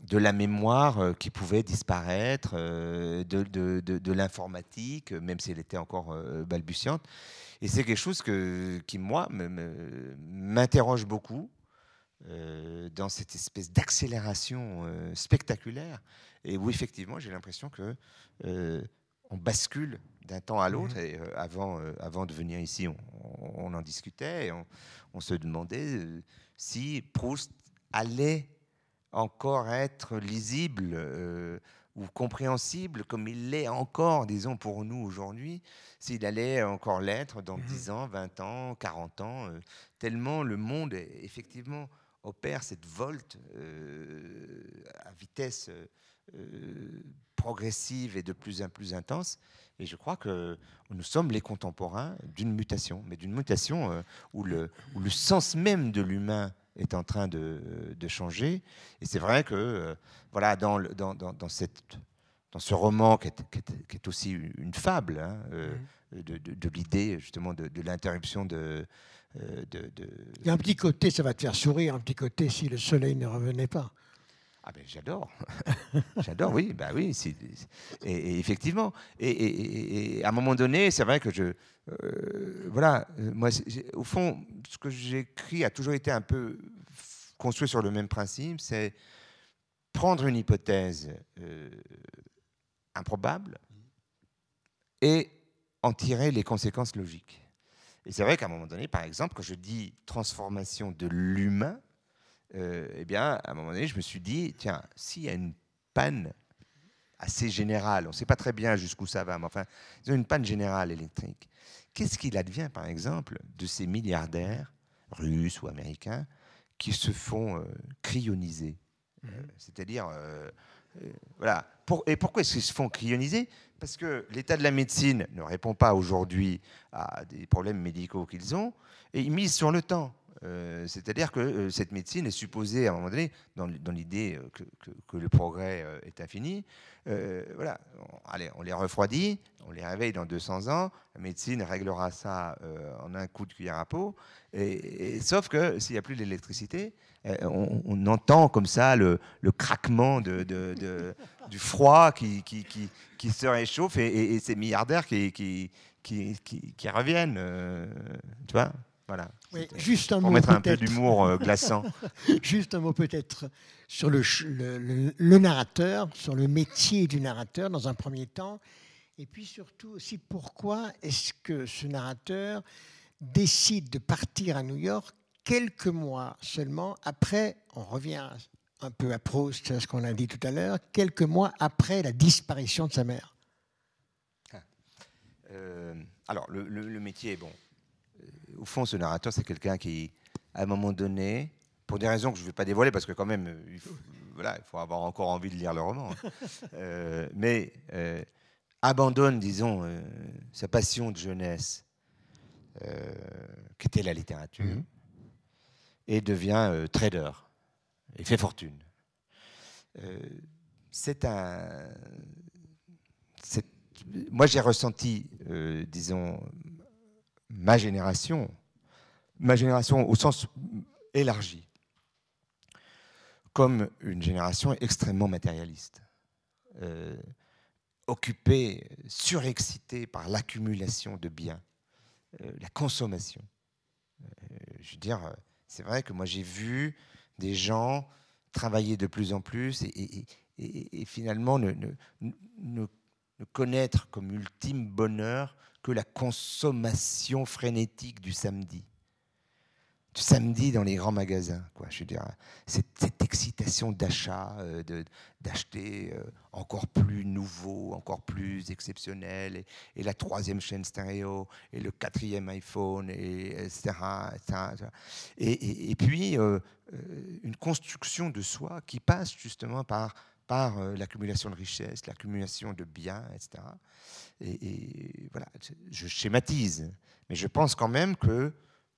de la mémoire euh, qui pouvait disparaître, euh, de, de, l'informatique, même si elle était encore euh, balbutiante. Et c'est quelque chose que, qui, moi, m'interroge beaucoup dans cette espèce d'accélération spectaculaire, et où effectivement j'ai l'impression que on bascule d'un temps à l'autre. Mmh. Et avant, avant de venir ici, on, en discutait, et on, on se demandait si Proust allait encore être lisible euh, ou compréhensible comme il l'est encore, disons, pour nous aujourd'hui, s'il allait encore l'être dans 10 mhm. ans, 20 ans, 40 ans, euh, tellement le monde, effectivement, opère cette volte euh, à vitesse progressive et de plus en plus intense. Et je crois que nous sommes les contemporains d'une mutation, mais d'une mutation où, le, où le sens même de l'humain est en train de, changer. Et c'est vrai que, euh, voilà, dans, dans, dans, cette, dans ce roman qui est, qui est, aussi une fable, hein, euh, mmh. de, de, l'idée justement de, l'interruption de, euh, de, Il y a un petit côté, ça va te faire sourire, un petit côté si le soleil ne revenait pas. Ah ben j'adore, j'adore, oui, bah oui, et, effectivement, et, à un moment donné, c'est vrai que je, euh, voilà, moi, au fond, ce que j'écris a toujours été un peu construit sur le même principe, c'est prendre une hypothèse euh, improbable et en tirer les conséquences logiques. Et c'est vrai qu'à un moment donné, par exemple, quand je dis transformation de l'humain, euh, eh bien, à un moment donné, je me suis dit, tiens, s'il y a une panne assez générale, on ne sait pas très bien jusqu'où ça va, mais enfin, une panne générale électrique, qu'est-ce qu'il advient, par exemple, de ces milliardaires russes ou américains qui se font euh, cryoniser? Mhm. euh, C'est-à-dire, voilà. et pourquoi est-ce qu'ils se font cryoniser Parce que l'état de la médecine ne répond pas aujourd'hui à des problèmes médicaux qu'ils ont, et ils misent sur le temps. Euh, c'est-à-dire que euh, cette médecine est supposée, à un moment donné, dans, l'idée euh, que, le progrès est infini, voilà, on, allez, on les refroidit, on les réveille dans 200 ans, la médecine réglera ça en un coup de cuillère à peau, et, sauf que s'il n'y a plus d'électricité, on, entend comme ça le, craquement de, du froid qui, qui, se réchauffe et, ces milliardaires qui, qui, reviennent, tu vois voilà. Juste un pour mettre un peu d'humour euh, glaçant. juste un mot peut-être sur le, le, narrateur, sur le métier du narrateur dans un premier temps, et puis surtout aussi pourquoi est-ce que ce narrateur décide de partir à New York quelques mois seulement après, on revient un peu à Proust, à ce qu'on a dit tout à l'heure, quelques mois après la disparition de sa mère? Ah. Euh, alors, le, le, métier, bon, au fond, ce narrateur, c'est quelqu'un qui, à un moment donné, pour des raisons que je ne vais pas dévoiler, parce que quand même, il faut, voilà, il faut avoir encore envie de lire le roman, hein. euh, mais euh, abandonne, disons, euh, sa passion de jeunesse, qui était la littérature, mhm. et devient trader, et fait fortune. c'est un... Moi, j'ai ressenti, disons, ma génération, ma génération au sens élargi, comme une génération extrêmement matérialiste. Euh, occupé, surexcité par l'accumulation de biens, la consommation. je veux dire, c'est vrai que moi j'ai vu des gens travailler de plus en plus et, finalement ne, connaître comme ultime bonheur que la consommation frénétique du samedi samedi dans les grands magasins. Quoi. Je veux dire, cette, excitation d'achat, euh, d'acheter euh, encore plus nouveau, encore plus exceptionnel, et, la troisième chaîne stéréo, et le quatrième iPhone, et, etc. Et, puis, euh, une construction de soi qui passe justement par, par l'accumulation de richesses, l'accumulation de biens, etc. Et, voilà, je schématise, mais je pense quand même que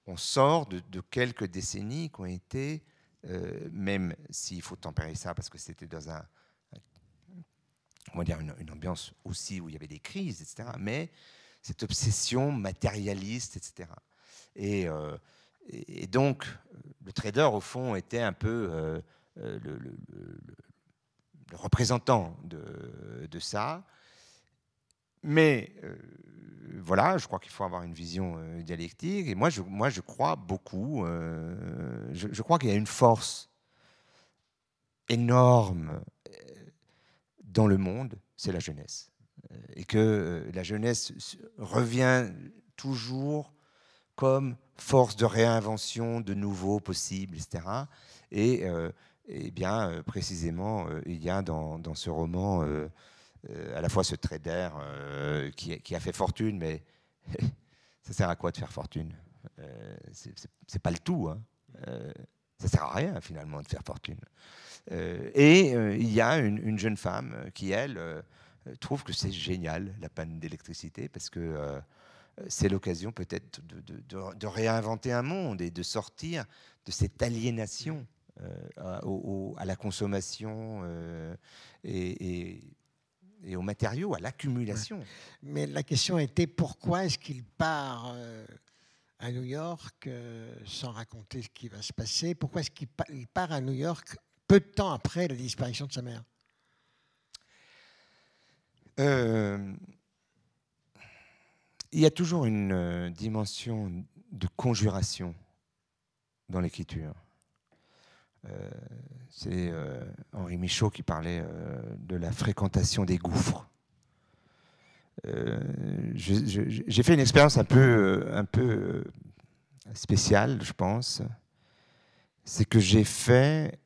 on sort de, quelques décennies qui ont été, euh, même s'il faut tempérer ça parce que c'était dans un, va dire une, ambiance aussi où il y avait des crises, etc. Mais cette obsession matérialiste, etc. Euh, et, donc, le trader, au fond, était un peu euh, le, représentant de, de ça. Mais voilà, je crois qu'il faut avoir une vision euh, dialectique. Et moi, je, moi, je crois beaucoup. Euh, je, crois qu'il y a une force énorme euh, dans le monde, c'est la jeunesse. Et que la jeunesse revient toujours comme force de réinvention de nouveaux possibles, etc. Et, bien, précisément, il y a dans, dans ce roman euh, à la fois ce trader euh, qui, a fait fortune, mais ça sert à quoi de faire fortune? Euh, C'est pas le tout. Hein. ça sert à rien finalement de faire fortune. et il y a une, jeune femme qui, elle, trouve que c'est génial la panne d'électricité parce que c'est l'occasion peut-être de, réinventer un monde et de sortir de cette aliénation à, la consommation et, et aux matériaux, à l'accumulation. Mais la question était pourquoi est-ce qu'il part euh, à New York euh, sans raconter ce qui va se passer? Pourquoi est-ce qu'il part à New York peu de temps après la disparition de sa mère? Euh, Il y a toujours une dimension de conjuration dans l'écriture. Euh, c'est euh, Henri Michaud qui parlait euh, de la fréquentation des gouffres. J'ai fait une expérience un peu, un peu spéciale, je pense. C'est que j'ai fait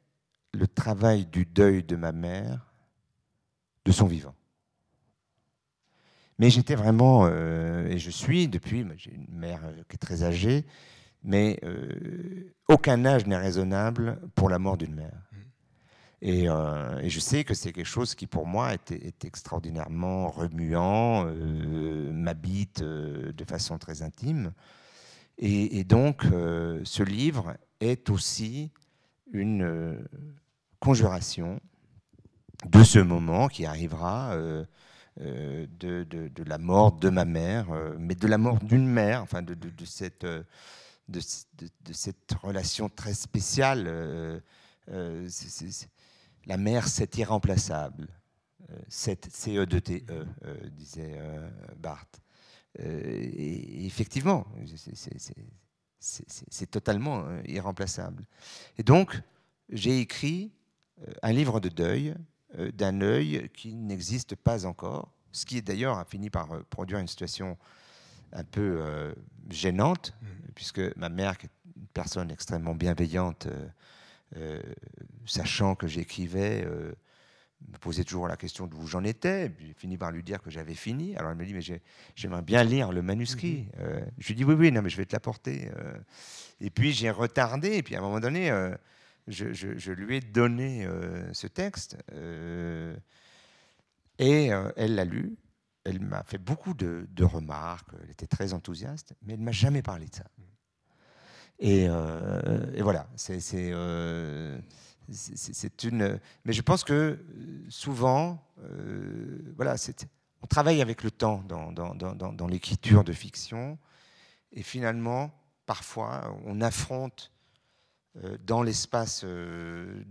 le travail du deuil de ma mère de son vivant. Mais j'étais vraiment, et je suis depuis, j'ai une mère qui est très âgée, mais euh, aucun âge n'est raisonnable pour la mort d'une mère. Mm. Euh, et, je sais que c'est quelque chose qui, pour moi, est, extraordinairement remuant, euh, m'habite de façon très intime. Et, donc, ce livre est aussi une conjuration de ce moment qui arrivera de, la mort de ma mère, mais de la mort d'une mère, enfin de, cette de, cette relation très spéciale. Euh, euh, la mère, c'est irremplaçable. C'est CE2TE, e, disait euh, Barthes. et effectivement, c'est totalement irremplaçable. Et donc, j'ai écrit un livre de deuil d'un œil qui n'existe pas encore, ce qui d'ailleurs a fini par produire une situation un peu euh, gênante, mmh. puisque ma mère, qui est une personne extrêmement bienveillante, euh, euh, sachant que j'écrivais, me posait toujours la question d'où j'en étais. J'ai fini par lui dire que j'avais fini. Alors elle me dit, mais j'aimerais bien lire le manuscrit. Mmh. je lui dis, oui, oui, non, mais je vais te l'apporter. et puis j'ai retardé, et puis à un moment donné, je, je, lui ai donné ce texte. et elle l'a lu elle m'a fait beaucoup de, remarques, elle était très enthousiaste, mais elle ne m'a jamais parlé de ça. Et, euh, voilà, euh, c'est une. Mais je pense que souvent, euh, voilà, on travaille avec le temps dans, l'écriture de fiction, et finalement, parfois, on affronte dans l'espace de,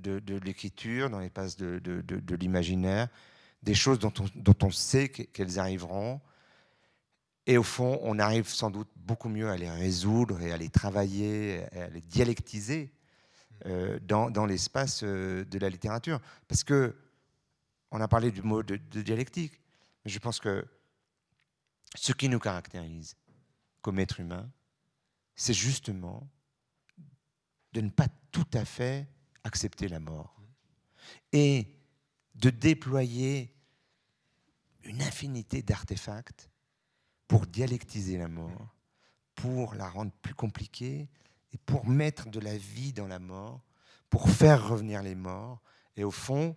l'écriture, dans l'espace de, l'imaginaire, des choses dont on, sait qu'elles arriveront. Et au fond, on arrive sans doute beaucoup mieux à les résoudre et à les travailler, à les dialectiser euh, dans, dans l'espace euh, de la littérature. Parce que on a parlé du mot de, de dialectique, mais je pense que ce qui nous caractérise comme être humain, c'est justement de ne pas tout à fait accepter la mort et de déployer une infinité d'artefacts pour dialectiser la mort, pour la rendre plus compliquée et pour mettre de la vie dans la mort, pour faire revenir les morts. Et au fond,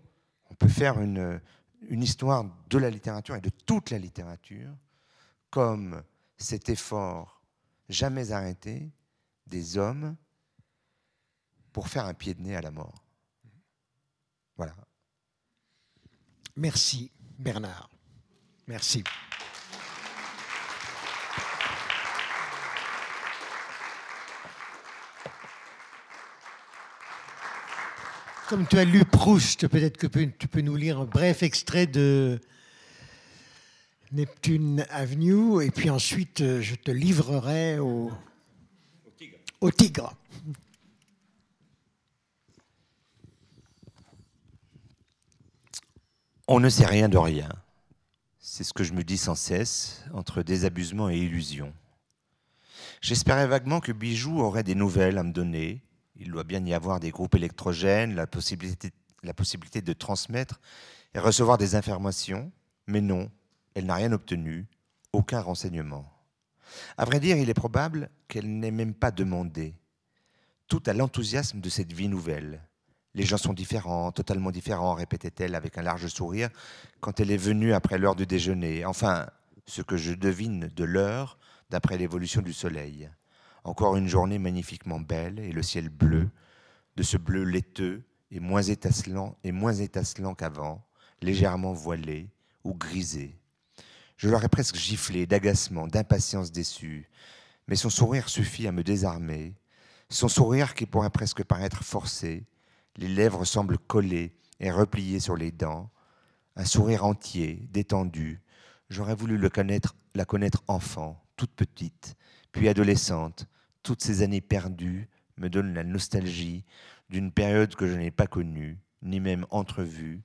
on peut faire une, une histoire de la littérature et de toute la littérature comme cet effort jamais arrêté des hommes pour faire un pied de nez à la mort. Voilà. Merci, Bernard. Merci. Comme tu as lu Proust, peut-être que tu peux nous lire un bref extrait de Neptune Avenue, et puis ensuite euh, je te livrerai au, au tigre. On ne sait rien de rien. C'est ce que je me dis sans cesse, entre désabusement et illusion. J'espérais vaguement que Bijou aurait des nouvelles à me donner. Il doit bien y avoir des groupes électrogènes, la possibilité, la possibilité de transmettre et recevoir des informations, mais non, elle n'a rien obtenu, aucun renseignement. À vrai dire, il est probable qu'elle n'ait même pas demandé. Tout à l'enthousiasme de cette vie nouvelle. Les gens sont différents, totalement différents, répétait-elle avec un large sourire quand elle est venue après l'heure du déjeuner. Enfin, ce que je devine de l'heure d'après l'évolution du soleil. Encore une journée magnifiquement belle et le ciel bleu, de ce bleu laiteux et moins étincelant, et moins qu'avant, légèrement voilé ou grisé. Je l'aurais presque giflé d'agacement, d'impatience déçue, mais son sourire suffit à me désarmer, son sourire qui pourrait presque paraître forcé, les lèvres semblent collées et repliées sur les dents, un sourire entier, détendu. J'aurais voulu connaître, la connaître enfant, toute petite, puis adolescente. Toutes ces années perdues me donnent la nostalgie d'une période que je n'ai pas connue, ni même entrevue,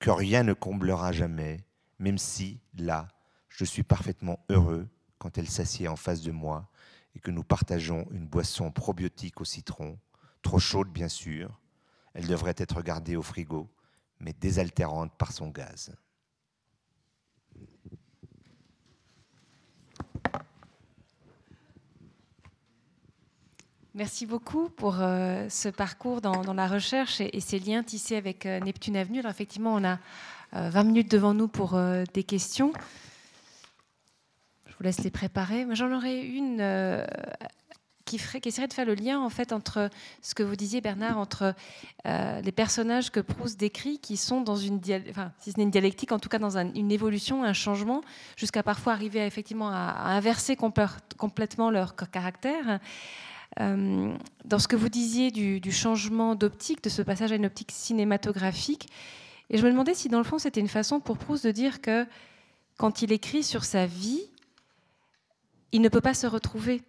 que rien ne comblera jamais, même si, là, je suis parfaitement heureux quand elle s'assied en face de moi et que nous partageons une boisson probiotique au citron, trop chaude bien sûr, elle devrait être gardée au frigo, mais désaltérante par son gaz. Merci beaucoup pour euh, ce parcours dans, la recherche et, ces liens tissés avec euh, Neptune Avenue. Effectivement, on a 20 euh, minutes devant nous pour des questions. Je vous laisse les préparer. J'en aurais une qui, ferait, essaierait de faire le lien en fait entre ce que vous disiez Bernard, entre euh, les personnages que Proust décrit, qui sont dans une, enfin, si ce n'est une dialectique, en tout cas dans une évolution, un changement, jusqu'à parfois arriver à, effectivement à, inverser complètement leur caractère. Euh, dans ce que vous disiez du, du changement d'optique, de ce passage à une optique cinématographique, et je me demandais si dans le fond c'était une façon pour Proust de dire que quand il écrit sur sa vie, il ne peut pas se retrouver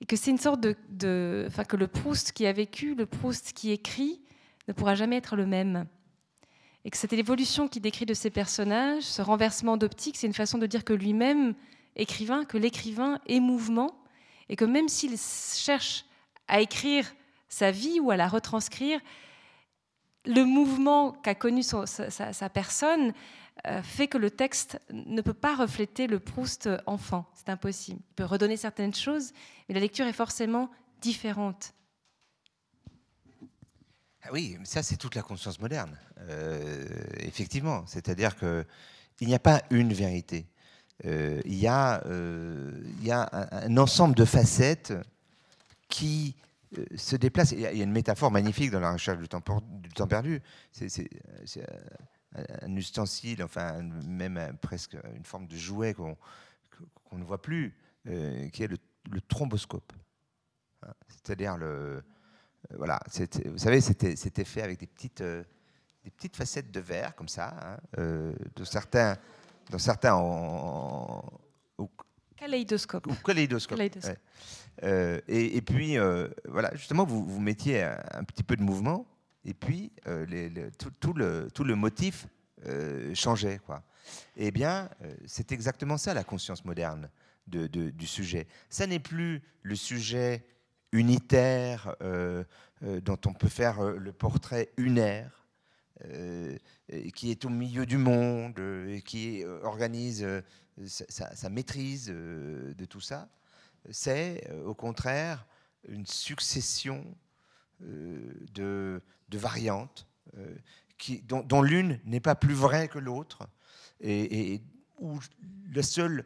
et que c'est une sorte de, enfin que le Proust qui a vécu, le Proust qui écrit, ne pourra jamais être le même. Et que c'était l'évolution qu'il décrit de ces personnages, ce renversement d'optique, c'est une façon de dire que lui-même, écrivain, que l'écrivain est mouvement, et que même s'il cherche à écrire sa vie ou à la retranscrire, le mouvement qu'a connu sa, personne fait que le texte ne peut pas refléter le Proust enfant. C'est impossible. Il peut redonner certaines choses, mais la lecture est forcément différente. Ah oui, ça c'est toute la conscience moderne, euh, effectivement. C'est-à-dire qu'il n'y a pas une vérité. Euh, il, y a, il y a un, ensemble de facettes qui se déplacent. Il y, a, une métaphore magnifique dans la recherche du temps, du temps perdu. C'est un ustensile, enfin même presque une forme de jouet qu'on ne voit plus, euh, qui est le, thromboscope. Hein, c'est-à-dire le, euh, voilà, vous savez, c'était fait avec des petites, euh, des petites facettes de verre, comme ça, hein, euh, de certains, dans certains en, Kaléidoscope. Ou kaléidoscope. Euh, et, puis, euh, voilà, justement, vous, vous mettiez un, petit peu de mouvement, et puis les, tout, le, tout le motif changeait. Quoi. Eh bien, c'est exactement ça la conscience moderne de, du sujet. Ça n'est plus le sujet unitaire dont on peut faire le portrait unaire euh, qui est au milieu du monde, euh, qui euh, organise sa, maîtrise de tout ça, c'est au contraire une succession de, variantes qui, dont, l'une n'est pas plus vraie que l'autre, et, où la seule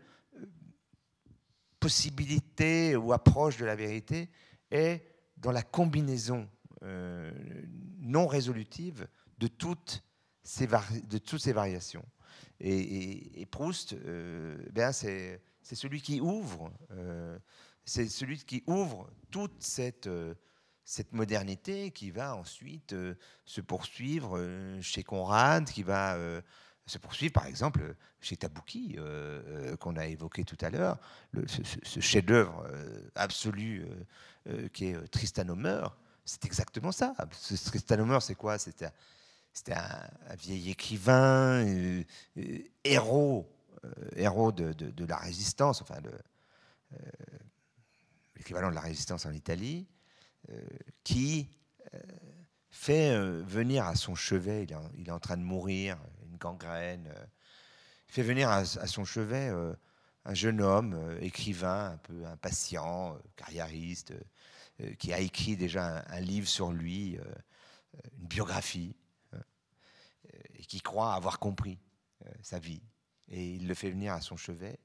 possibilité ou approche de la vérité est dans la combinaison non résolutive de toutes ces, variations. Et, Proust, euh, ben c'est celui qui ouvre, euh, c'est celui qui ouvre toute cette, euh, cette modernité qui va ensuite se poursuivre chez Conrad, qui va se poursuivre par exemple chez Tabouki, qu'on a évoqué tout à l'heure, ce, chef-d'œuvre absolu qui est Tristan Homer. C'est exactement ça. Ce Tristan Homer, c'est quoi? C'était un, vieil écrivain, euh, euh, héros, euh, héros de, la résistance, enfin l'équivalent de la résistance en Italie, qui fait venir à son chevet, il est, en, train de mourir, une gangrène, il fait venir à, son chevet un jeune homme, écrivain, un peu impatient, carriériste, qui a écrit déjà un livre sur lui, une biographie et qui croit avoir compris euh, sa vie. Et il le fait venir à son chevet.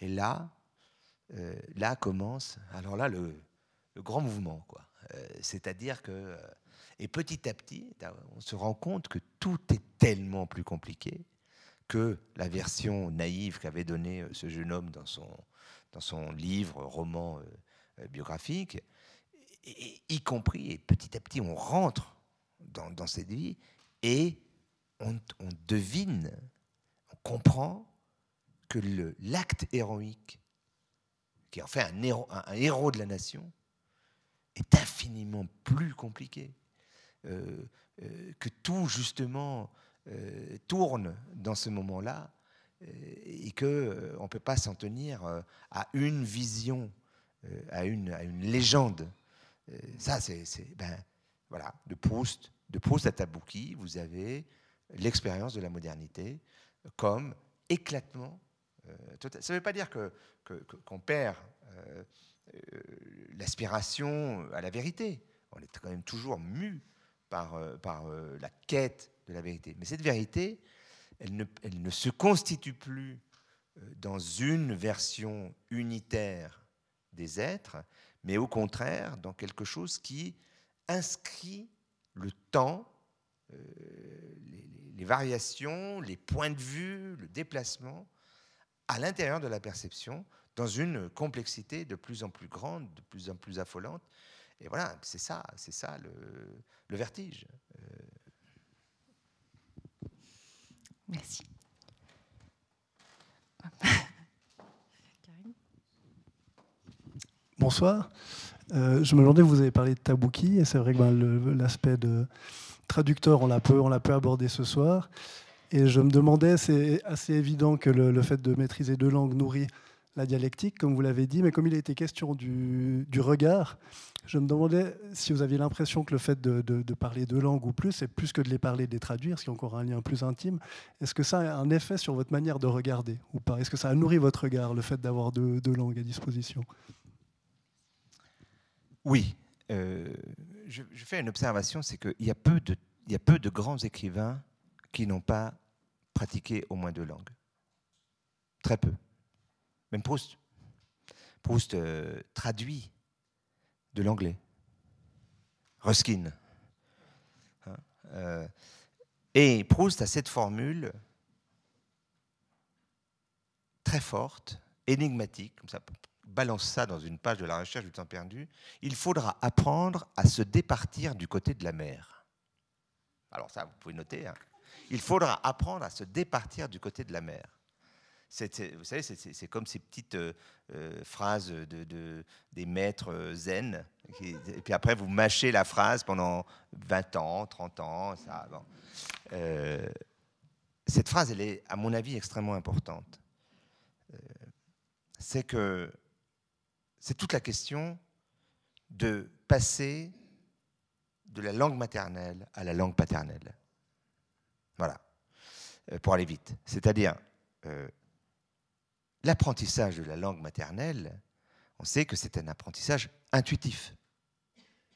Et là, euh, là commence, alors là, le, grand mouvement. quoi. Euh, c'est-à-dire que, et petit à petit, on se rend compte que tout est tellement plus compliqué que la version naïve qu'avait donnée ce jeune homme dans son, livre, roman biographique, y compris, et petit à petit, on rentre dans, dans cette vie, et on, devine, on comprend que l'acte héroïque, qui en fait un, héros, de la nation, est infiniment plus compliqué. Euh, euh, que tout, justement, euh, tourne dans ce moment-là et qu'on ne peut pas s'en tenir à une vision, à, une, à une légende. ça, c'est. Ben, voilà, de Proust, de Proust à Tabouki, vous avez l'expérience de la modernité comme éclatement. Ça ne veut pas dire qu'on que, perd euh, euh, l'aspiration à la vérité. On est quand même toujours mu par, par la quête de la vérité. Mais cette vérité, elle ne, elle ne se constitue plus dans une version unitaire des êtres, mais au contraire dans quelque chose qui inscrit le temps, les variations, les points de vue, le déplacement à l'intérieur de la perception dans une complexité de plus en plus grande, de plus en plus affolante. Et voilà, c'est ça, c'est ça le, vertige. Euh. Merci. Bonsoir. Euh, je me demandais, vous avez parlé de Tabouki, et c'est vrai que ben, l'aspect de traducteur, on l'a peu, on l'a peu abordé ce soir. Et je me demandais, c'est assez évident que le, fait de maîtriser deux langues nourrit la dialectique, comme vous l'avez dit, mais comme il a été question du, regard, je me demandais si vous aviez l'impression que le fait de, parler deux langues ou plus, c'est plus que de les parler, de les traduire, ce qui est encore un lien plus intime. Est-ce que ça a un effet sur votre manière de regarder ou pas? Est-ce que ça a nourri votre regard, le fait d'avoir deux, langues à disposition? Oui. Euh, je, fais une observation, c'est qu'il y a peu de il y a peu de grands écrivains qui n'ont pas pratiqué au moins deux langues. Très peu. Même Proust. Proust euh, traduit de l'anglais. Ruskin. Hein, euh, et Proust a cette formule très forte, énigmatique, comme ça, balance ça dans une page de la recherche du temps perdu. Il faudra apprendre à se départir du côté de la mer. Alors ça, vous pouvez noter. Hein. Il faudra apprendre à se départir du côté de la mer. Vous savez, c'est comme ces petites euh, euh, phrases de, des maîtres zen. et puis après, vous mâchez la phrase pendant 20 ans, 30 ans. Ça, cette phrase, elle est, à mon avis, extrêmement importante. c'est que c'est toute la question de passer de la langue maternelle à la langue paternelle. Voilà, euh, pour aller vite. C'est-à-dire, euh, l'apprentissage de la langue maternelle, on sait que c'est un apprentissage intuitif.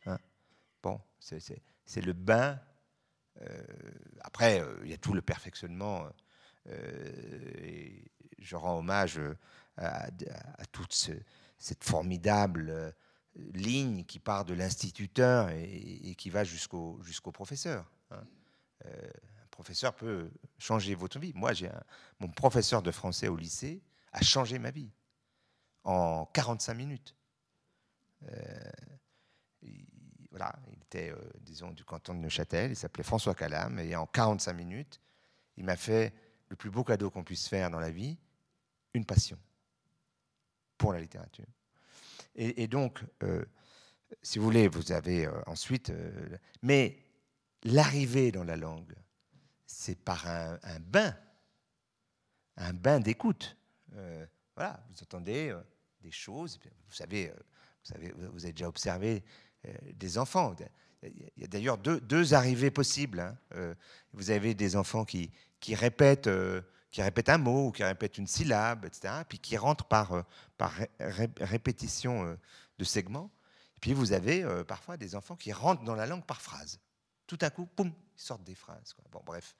Hein. bon, c'est le bain. Euh, après, il y a tout le perfectionnement. et je rends hommage à, toute ce, cette formidable euh, ligne qui part de l'instituteur et, qui va jusqu'au professeur. Hein. Euh, un professeur peut changer votre vie. Moi, j'ai mon professeur de français au lycée a changé ma vie en 45 minutes. Euh, il, voilà, il était, disons, du canton de Neuchâtel, il s'appelait François Calam, et en 45 minutes, il m'a fait le plus beau cadeau qu'on puisse faire dans la vie, une passion pour la littérature. Et, donc, euh, si vous voulez, vous avez euh, ensuite... Euh, mais l'arrivée dans la langue, c'est par un, bain, un bain d'écoute. Voilà, vous entendez des choses, vous savez, vous, savez, vous avez déjà observé des enfants. Il y a d'ailleurs deux, deux, arrivées possibles. Hein. vous avez des enfants qui, qui répètent qui répète un mot ou qui répète une syllabe, etc., puis qui rentre par, euh, par répétition euh, de segments. Et puis vous avez euh, parfois des enfants qui rentrent dans la langue par phrase. Tout à coup, poum, ils sortent des phrases. Bon, bref.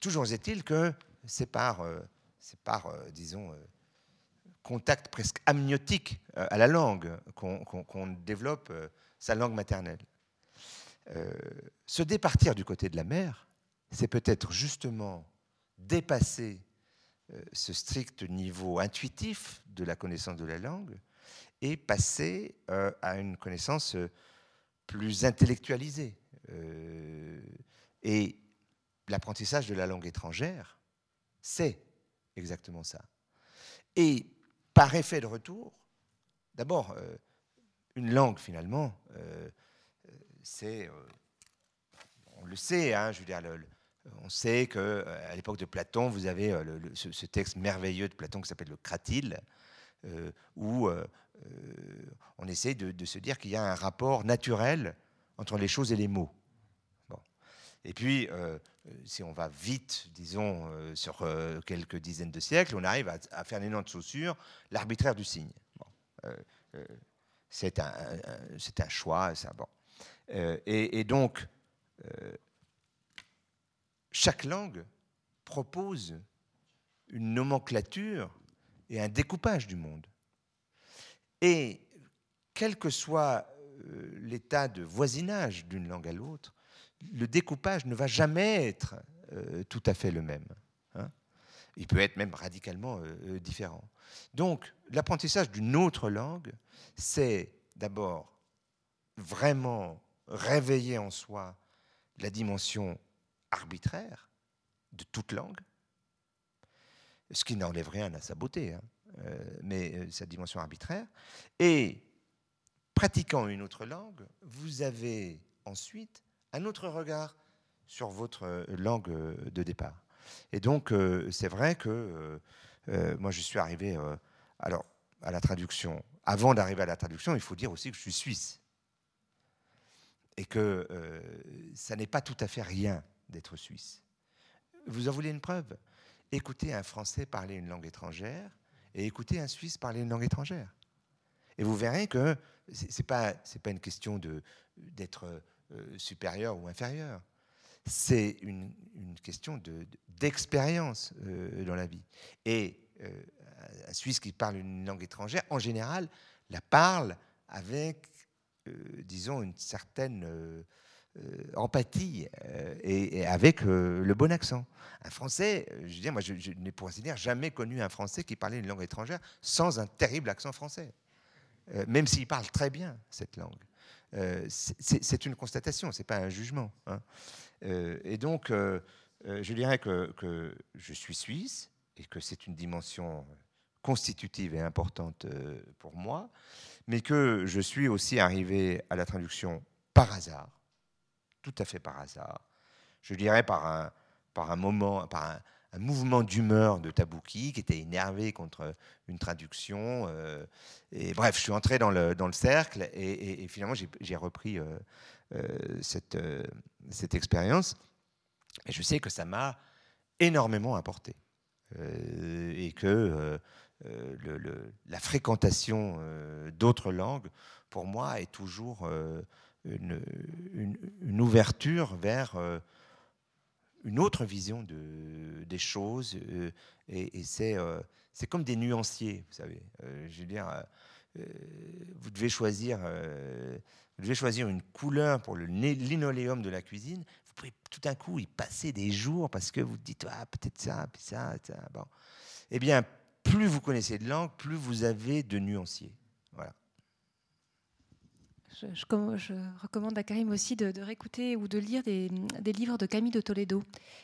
toujours est-il que c'est par, c'est par disons, contact presque amniotique à la langue qu'on développe sa langue maternelle. se départir du côté de la mère, c'est peut-être justement dépasser euh, ce strict niveau intuitif de la connaissance de la langue et passer euh, à une connaissance euh, plus intellectualisée. Et l'apprentissage de la langue étrangère, c'est exactement ça. Et par effet de retour, d'abord, une langue finalement, c'est, on le sait, hein, on sait qu'à euh, l'époque de Platon, vous avez euh, ce, texte merveilleux de Platon qui s'appelle le Cratyle, euh, où on essaie de, se dire qu'il y a un rapport naturel entre les choses et les mots. Et puis, si on va vite, disons, sur quelques dizaines de siècles, on arrive à, faire une de chaussure, l'arbitraire du signe. c'est un, choix. Et, donc, chaque langue propose une nomenclature et un découpage du monde. Et quel que soit euh, l'état de voisinage d'une langue à l'autre, le découpage ne va jamais être euh, tout à fait le même. Hein. Il peut être même radicalement euh, différent. Donc, l'apprentissage d'une autre langue, c'est d'abord vraiment réveiller en soi la dimension arbitraire de toute langue, ce qui n'enlève rien à sa beauté, hein, euh, mais euh, sa dimension arbitraire. Et pratiquant une autre langue, vous avez ensuite un autre regard sur votre euh, langue de départ. Et donc, c'est vrai que moi, je suis arrivé alors, à la traduction. Avant d'arriver à la traduction, il faut dire aussi que je suis suisse. Et que ça n'est pas tout à fait rien d'être suisse. Vous en voulez une preuve? Écoutez un Français parler une langue étrangère et écoutez un Suisse parler une langue étrangère. Et vous verrez que ce n'est pas une question d'être euh, supérieur ou inférieur. C'est une, question d'expérience de, euh, dans la vie. Et euh, un Suisse qui parle une langue étrangère, en général, la parle avec, disons, une certaine euh, empathie euh, et, avec euh, le bon accent. Un Français, je veux dire, moi, je, n'ai pour ainsi dire jamais connu un Français qui parlait une langue étrangère sans un terrible accent français, même s'il parle très bien cette langue. C'est une constatation, c'est pas un jugement. Hein. et donc, je dirais que, je suis suisse et que c'est une dimension constitutive et importante pour moi, mais que je suis aussi arrivé à la traduction par hasard, tout à fait par hasard. Je dirais par un moment, par un, mouvement d'humeur de Tabouki qui était énervé contre une traduction. Euh, et bref, je suis entré dans le, dans le cercle et, finalement j'ai repris euh, euh, cette, cette expérience. Et je sais que ça m'a énormément apporté. et que la fréquentation d'autres langues, pour moi, est toujours une, une, ouverture vers une autre vision de, des choses. Euh, et, euh, c'est comme des nuanciers, vous savez. Euh, je veux dire, vous, devez choisir, vous devez choisir une couleur pour le linoléum de la cuisine. Vous pouvez tout d'un coup y passer des jours parce que vous dites, ah, peut-être ça, puis ça, ça. Bon. Eh bien, plus vous connaissez de langue, plus vous avez de nuanciers. Je, recommande à Karim aussi de, réécouter ou de lire des, livres de Camille de Toledo,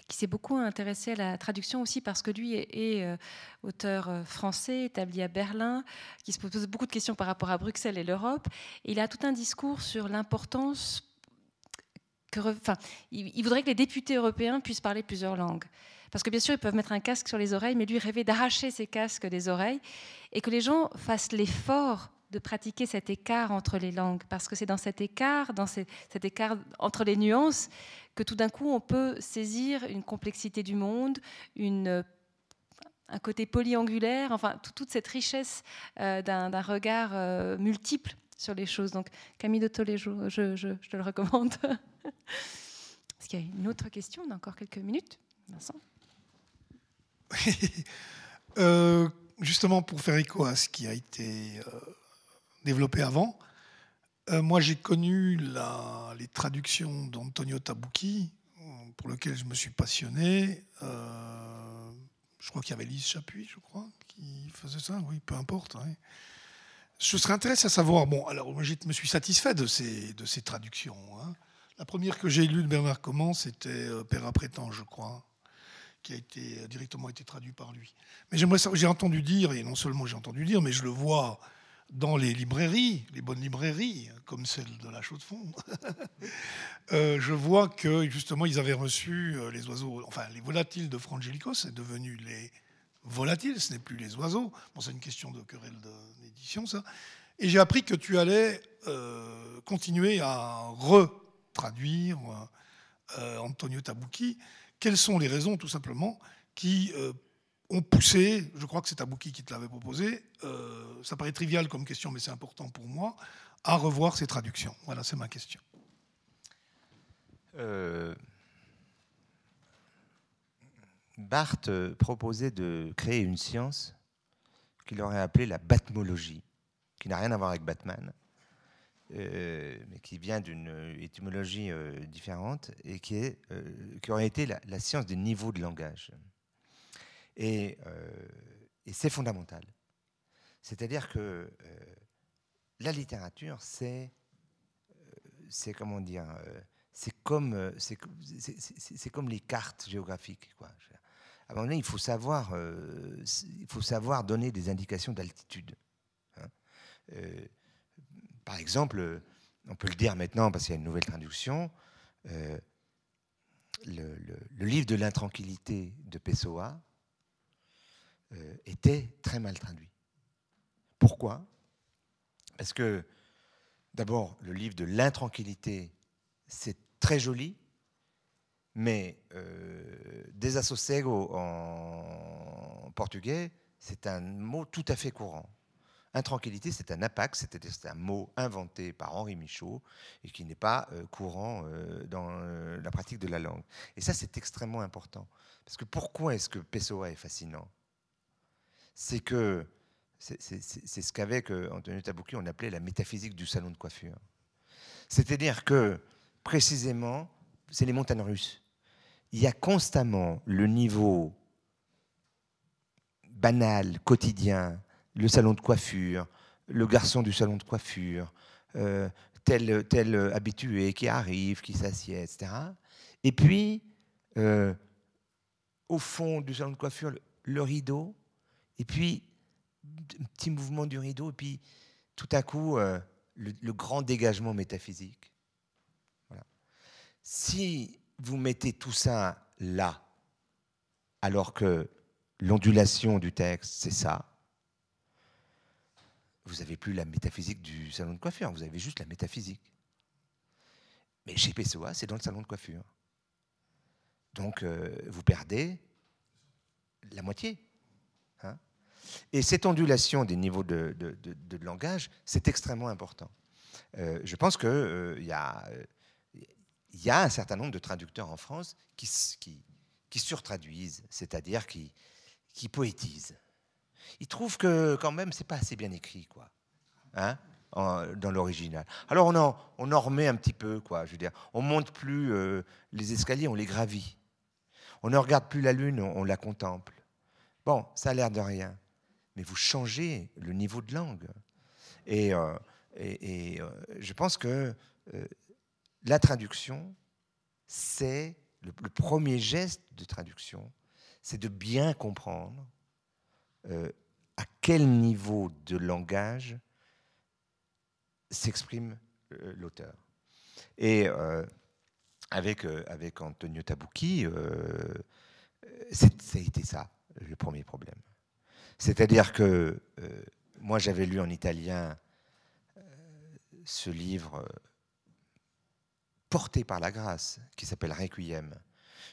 qui s'est beaucoup intéressé à la traduction aussi parce que lui est, euh, auteur euh, français, établi à Berlin, qui se pose beaucoup de questions par rapport à Bruxelles et l'Europe. il a tout un discours sur l'importance enfin, il, voudrait que les députés européens puissent parler plusieurs langues. Parce que bien sûr, ils peuvent mettre un casque sur les oreilles, mais lui rêvait d'arracher ces casques des oreilles et que les gens fassent l'effort de pratiquer cet écart entre les langues, parce que c'est dans cet écart, dans cet écart entre les nuances, que tout d'un coup on peut saisir une complexité du monde, un côté polyangulaire, enfin toute cette richesse euh, d'un regard euh, multiple sur les choses. Donc Camille de Toledo, je, je, te le recommande. Est-ce qu'il y a une autre question On a encore quelques minutes. Vincent euh, Justement, pour faire écho à ce qui a été développé avant. Euh, moi, j'ai connu les traductions d'Antonio Tabucchi, pour lequel je me suis passionné. Euh, je crois qu'il y avait Lise Chapuis, je crois, qui faisait ça. Oui, peu importe. Je serais intéressé à savoir. Bon, alors, moi, je me suis satisfait de ces, de ces traductions. Hein. La première que j'ai lue de Bernard Comment, c'était euh, Père après je crois qui a été directement été traduit par lui. Mais j'aimerais j'ai entendu dire, et non seulement j'ai entendu dire, mais je le vois dans les librairies, les bonnes librairies, comme celle de la Chaux-de-Fonds, euh, je vois que justement ils avaient reçu euh, les oiseaux, enfin les volatiles de Frangelico, c'est devenu les volatiles, ce n'est plus les oiseaux. Bon, c'est une question de querelle d'édition, ça. Et j'ai appris que tu allais euh, continuer à retraduire Antonio Tabucchi. Quelles sont les raisons, tout simplement, qui ont poussé, je crois que c'est Abouki qui te l'avait proposé, euh, ça paraît trivial comme question, mais c'est important pour moi, à revoir ces traductions. Voilà, c'est ma question. Euh, Barthes proposait de créer une science qu'il aurait appelée la batmologie, qui n'a rien à voir avec Batman, euh, mais qui vient d'une étymologie différente et qui, aurait été la, science des niveaux de langage. Euh, et, c'est fondamental. C'est-à-dire que euh, la littérature, c'est, euh, comment dire, c'est comme, les cartes géographiques. À un moment donné, il faut savoir, donner des indications d'altitude. Hein. par exemple, on peut le dire maintenant parce qu'il y a une nouvelle traduction. le, livre de l'intranquillité de Pessoa euh, était très mal traduit. Pourquoi? Parce que, d'abord, le livre de l'intranquillité, c'est très joli, mais euh, desassossego en portugais, c'est un mot tout à fait courant. Intranquillité, c'est un apax, c'est un mot inventé par Henri Michaud et qui n'est pas euh, courant euh, dans la pratique de la langue. Et ça, c'est extrêmement important. Parce que pourquoi est-ce que Pessoa est fascinant? C'est que ce qu'avec Antonio Tabouki on appelait la métaphysique du salon de coiffure. C'est-à-dire que précisément, c'est les montagnes russes. Il y a constamment le niveau banal, quotidien, le salon de coiffure, le garçon du salon de coiffure, euh, tel, tel habitué qui arrive, qui s'assied, etc. Et puis, euh, au fond du salon de coiffure, le, rideau, et puis un petit mouvement du rideau, et puis tout à coup, euh, le, grand dégagement métaphysique. Si vous mettez tout ça là, alors que l'ondulation du texte, c'est ça, vous n'avez plus la métaphysique du salon de coiffure, vous avez juste la métaphysique. Mais chez Pessoa, c'est dans le salon de coiffure. Donc, euh, vous perdez la moitié. Et cette ondulation des niveaux de, langage, c'est extrêmement important. Euh, je pense qu'il euh, y, a, y, a un certain nombre de traducteurs en France qui, qui, qui surtraduisent, c'est-à-dire qui, poétisent ils trouvent que quand même c'est pas assez bien écrit, quoi, hein, dans l'original. Alors on en, on remet un petit peu, quoi. Je veux dire, on monte plus euh, les escaliers, on les gravit. On ne regarde plus la lune, on, la contemple. Bon, ça a l'air de rien, mais vous changez le niveau de langue. Et, euh, euh, je pense que la traduction, c'est le, premier geste de traduction, c'est de bien comprendre euh, à quel niveau de langage s'exprime euh, l'auteur. Et euh, avec, avec Antonio Tabucchi, ça a été ça, le premier problème. C'est-à-dire que moi, j'avais lu en italien ce livre porté par la grâce, qui s'appelle Requiem,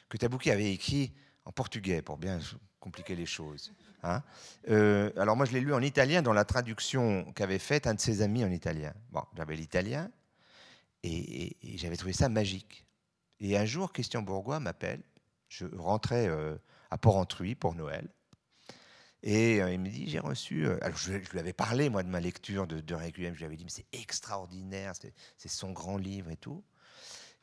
que Tabucchi avait écrit en portugais pour bien compliquer les choses. Hein. Euh, alors moi, je l'ai lu en italien dans la traduction qu'avait faite un de ses amis en italien. Bon, j'avais l'italien et, j'avais trouvé ça magique. Et un jour, Christian Bourgois m'appelle. Je rentrais euh, à Port-Entruy pour Noël. Et euh, il me dit, j'ai reçu... alors je, lui avais parlé, moi, de ma lecture de, de. Je lui avais dit, mais c'est extraordinaire, c'est son grand livre et tout.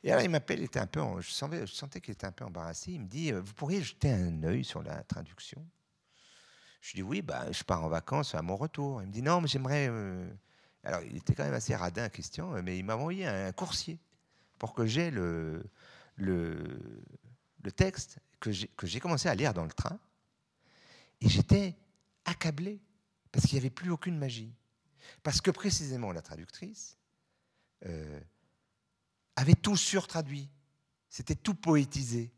Et alors il m'appelle, il était un peu, je, sentais, qu'il était un peu embarrassé. Il me dit, vous pourriez jeter un œil sur la traduction? Je lui dis oui, bah, je pars en vacances à mon retour. Il me dit non, mais j'aimerais. Euh, alors, il était quand même assez radin, Christian, mais il m'a envoyé un, coursier pour que j'ai le, le, le, texte que j'ai commencé à lire dans le train. Et j'étais accablé parce qu'il n'y avait plus aucune magie. Parce que précisément, la traductrice euh, avait tout surtraduit. C'était tout poétisé.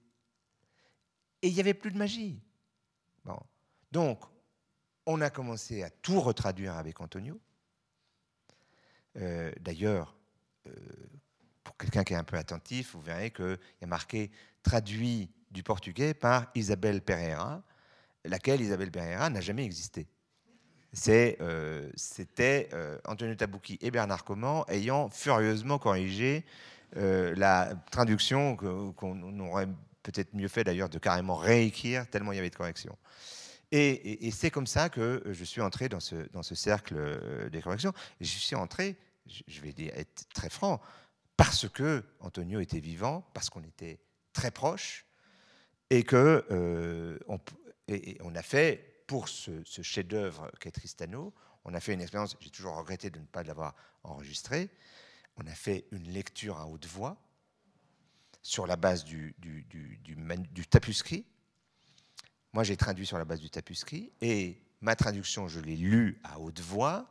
Et il n'y avait plus de magie. Bon. Donc, on a commencé à tout retraduire avec Antonio. Euh, d'ailleurs, euh, pour quelqu'un qui est un peu attentif, vous verrez qu'il y a marqué traduit du portugais par Isabelle Pereira, laquelle Isabelle Pereira n'a jamais existé. Euh, c'était Antonio Tabucchi et Bernard Comment ayant furieusement corrigé la traduction qu'on aurait peut-être mieux fait d'ailleurs de carrément réécrire tellement il y avait de corrections. Et, c'est comme ça que je suis entré dans ce, cercle euh, des corrections. Et je suis entré, je vais être très franc, parce que Antonio était vivant, parce qu'on était très proches, et que euh, on, a fait pour ce, chef-d'œuvre qu'est Tristano, on a fait une expérience. J'ai toujours regretté de ne pas l'avoir enregistré. On a fait une lecture à haute voix sur la base du, du, du, du tapuscrit moi, j'ai traduit sur la base du tapuscrit et ma traduction, je l'ai lue à haute voix.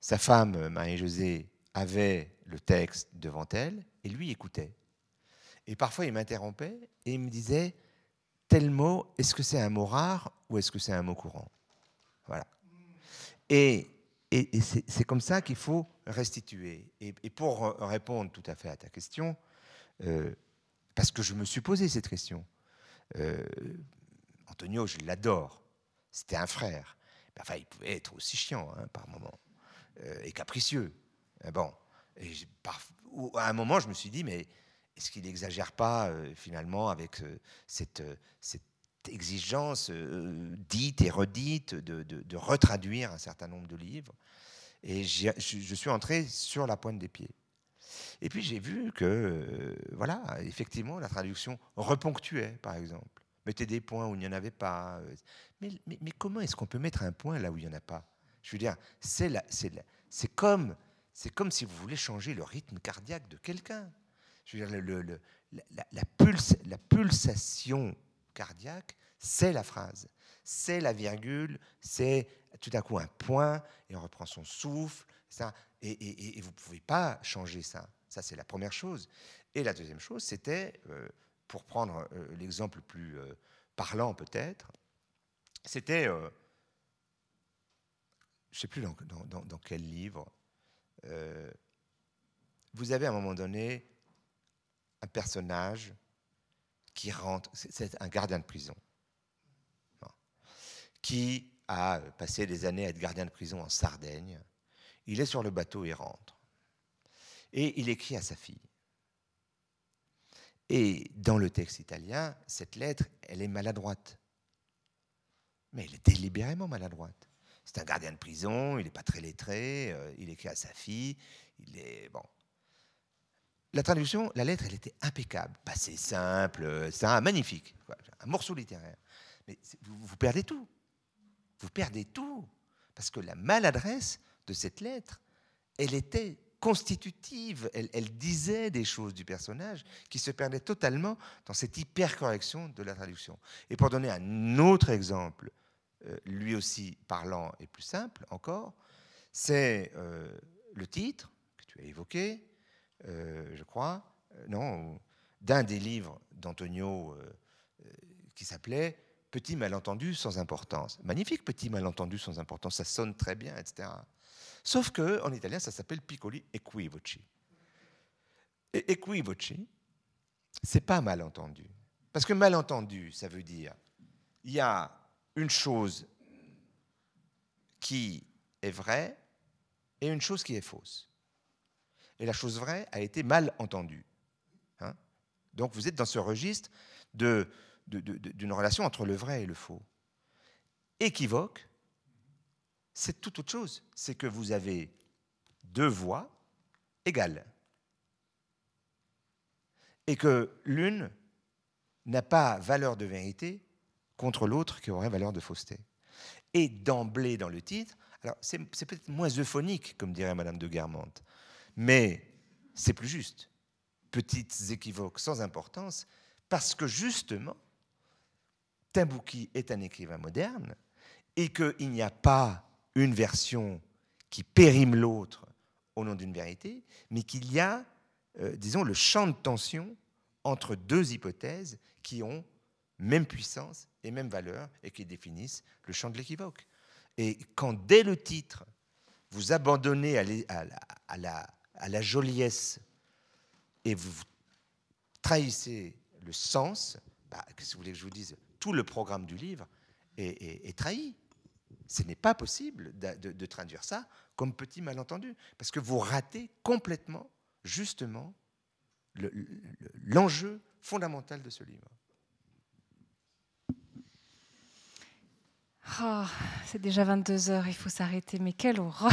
Sa femme, Marie-Josée, avait le texte devant elle et lui écoutait. Et parfois, il m'interrompait et il me disait tel mot, est-ce que c'est un mot rare ou est-ce que c'est un mot courant? Voilà. Et, et, c'est comme ça qu'il faut restituer. Et, pour répondre tout à fait à ta question, euh, parce que je me suis posé cette question, euh, Antonio, je l'adore. C'était un frère. Enfin, il pouvait être aussi chiant hein, par moment euh, et capricieux. bon, et à un moment, je me suis dit, mais est-ce qu'il n'exagère pas euh, finalement avec euh, cette, cette, exigence dite et redite de, de, retraduire un certain nombre de livres Et je, suis entré sur la pointe des pieds. Et puis j'ai vu que, voilà, effectivement, la traduction reponctuait, par exemple mettez des points où il n'y en avait pas. Euh, mais, comment est-ce qu'on peut mettre un point là où il n'y en a pas? Je veux dire, c'est comme si vous voulez changer le rythme cardiaque de quelqu'un. Je veux dire, la pulsation cardiaque, c'est la phrase, c'est la virgule, c'est tout à coup un point, et on reprend son souffle, ça, et, vous ne pouvez pas changer ça. Ça, c'est la première chose. Et la deuxième chose, c'était, euh, pour prendre euh, l'exemple le plus euh, parlant peut-être, c'était, je ne sais plus dans, dans, quel livre, vous avez à un moment donné personnage qui rentre, c'est un gardien de prison, qui a passé des années à être gardien de prison en Sardaigne. Il est sur le bateau et rentre. Et il écrit à sa fille. Et dans le texte italien, cette lettre, elle est maladroite. Mais elle est délibérément maladroite. C'est un gardien de prison, il n'est pas très lettré, euh, il écrit à sa fille, il est bon. La traduction, la lettre, elle était impeccable, passé simple, c'est un magnifique, un morceau littéraire. Mais vous, perdez tout. Vous perdez tout. Parce que la maladresse de cette lettre, elle était constitutive, elle, disait des choses du personnage qui se perdaient totalement dans cette hypercorrection de la traduction. Et pour donner un autre exemple, euh, lui aussi parlant et plus simple encore, c'est euh, le titre que tu as évoqué, euh, je crois, euh, non, d'un des livres d'Antonio euh, qui s'appelait Petit malentendu sans importance. Magnifique petit malentendu sans importance, ça sonne très bien, etc. Sauf que en italien, ça s'appelle piccoli equivoci. Equivoci, c'est pas malentendu. Parce que malentendu, ça veut dire il y a une chose qui est vraie et une chose qui est fausse et la chose vraie a été mal entendue. Hein. Donc vous êtes dans ce registre d'une relation entre le vrai et le faux. Équivoque, c'est tout autre chose. C'est que vous avez deux voix égales. Et que l'une n'a pas valeur de vérité contre l'autre qui aurait valeur de fausseté. Et d'emblée dans le titre, alors c'est peut-être moins euphonique, comme dirait Madame de Guermantes, mais c'est plus juste. Petites équivoques sans importance, parce que justement, Tabouki est un écrivain moderne et qu'il n'y a pas une version qui périme l'autre au nom d'une vérité, mais qu'il y a, euh, disons, le champ de tension entre deux hypothèses qui ont même puissance et même valeur et qui définissent le champ de l'équivoque. Et quand dès le titre, vous abandonnez à la, à la joliesse et vous trahissez le sens, bah, qu'est-ce que vous voulez que je vous dise? Tout le programme du livre est, trahi. Ce n'est pas possible de, traduire ça comme petit malentendu, parce que vous ratez complètement, justement, l'enjeu fondamental de ce livre. Oh, c'est déjà 22 heures, il faut s'arrêter, mais quelle horreur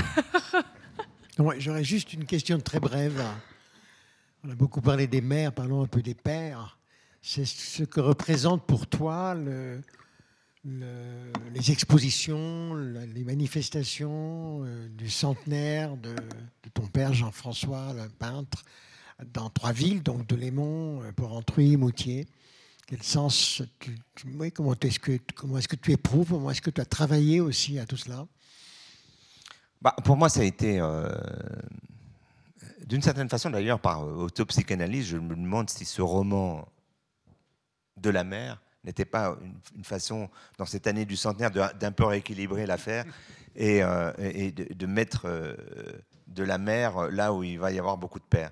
J'aurais juste une question très brève. On a beaucoup parlé des mères, parlons un peu des pères. C'est ce que représente pour toi les expositions, les manifestations euh, du centenaire de, ton père Jean-François, le peintre, dans trois villes, donc de Lémont, euh, Porrentruy, Moutier. Quel sens, comment est-ce que, comment est-ce que tu éprouves, comment est-ce que tu as travaillé aussi à tout cela? Bah, pour moi, ça a été, euh, d'une certaine façon d'ailleurs, par autopsychanalyse, je me demande si ce roman de la mer n'était pas une, façon, dans cette année du centenaire, d'un peu rééquilibrer l'affaire et, euh, de, mettre euh, de la mer là où il va y avoir beaucoup de pères.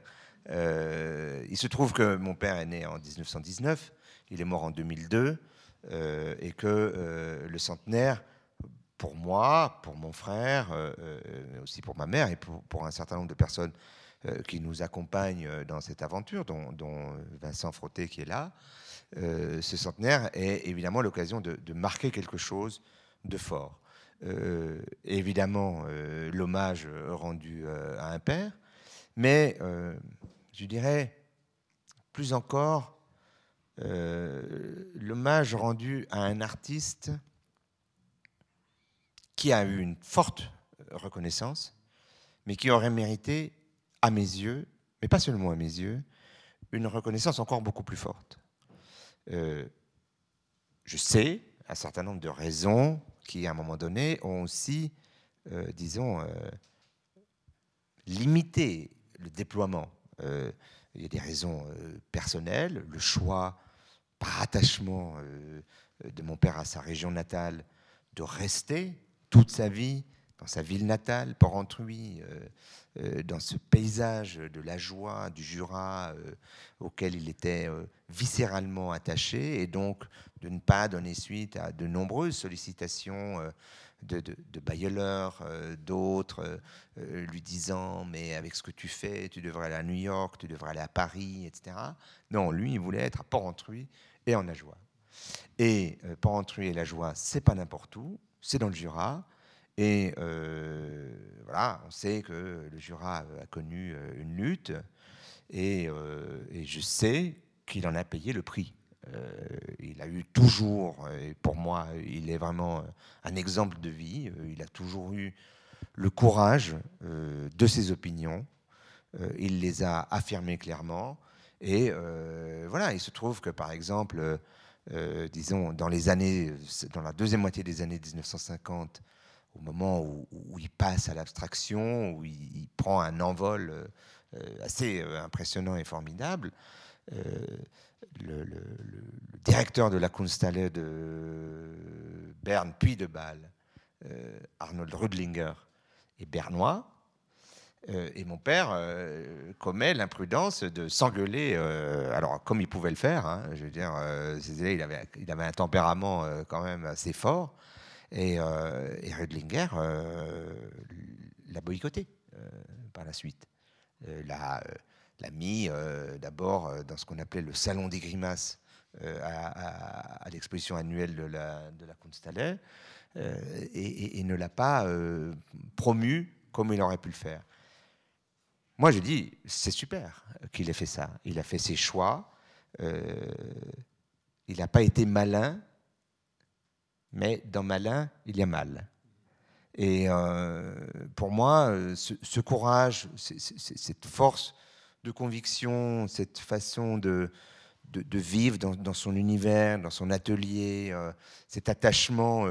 il se trouve que mon père est né en 1919, il est mort en 2002, et que le centenaire pour moi, pour mon frère, euh, euh, mais aussi pour ma mère et pour, un certain nombre de personnes euh, qui nous accompagnent dans cette aventure, dont, Vincent Frotté qui est là. ce centenaire est évidemment l'occasion de, marquer quelque chose de fort. évidemment, l'hommage rendu à un père, mais je dirais plus encore l'hommage rendu à un artiste qui a eu une forte reconnaissance, mais qui aurait mérité, à mes yeux, mais pas seulement à mes yeux, une reconnaissance encore beaucoup plus forte. Euh, je sais un certain nombre de raisons qui, à un moment donné, ont aussi, euh, disons, euh, limité le déploiement. il y a des raisons personnelles, le choix par attachement de mon père à sa région natale de rester toute sa vie dans sa ville natale, Porrentruy, euh, euh, dans ce paysage de la joie du Jura euh, auquel il était viscéralement attaché, et donc de ne pas donner suite à de nombreuses sollicitations de, de, d'autres, lui disant Mais avec ce que tu fais, tu devrais aller à New York, tu devrais aller à Paris, etc. Non, lui, il voulait être à Porrentruy et en Ajoie. Et Porrentruy et la joie, c'est pas n'importe où, c'est dans le Jura. Et euh, voilà, on sait que le Jura a connu euh, une lutte et, euh, et je sais qu'il en a payé le prix. il a eu toujours, et pour moi, il est vraiment un exemple de vie, il a toujours eu le courage de ses opinions, il les a affirmées clairement, et voilà, il se trouve que par exemple, disons, dans les années, dans la deuxième moitié des années 1950, au moment où, il passe à l'abstraction, où il, prend un envol euh, assez euh, impressionnant et formidable, euh, le, directeur de la Kunsthalle de Berne puis de Bâle, Arnold Rudlinger, est bernois. Et mon père commet l'imprudence de s'engueuler, alors comme il pouvait le faire, hein, je veux dire, il avait, un tempérament quand même assez fort, et, euh, euh, l'a boycotté euh, par la suite. l'a, mis d'abord dans ce qu'on appelait le Salon des Grimaces à, l'exposition annuelle de la, de la et, ne l'a pas promu comme il aurait pu le faire. Moi, je dis, c'est super qu'il ait fait ça. Il a fait ses choix. il n'a pas été malin mais dans malin, il y a mal. Et euh, pour moi, euh, ce, courage, cette force de conviction, cette façon de, vivre dans, son univers, dans son atelier, euh, cet attachement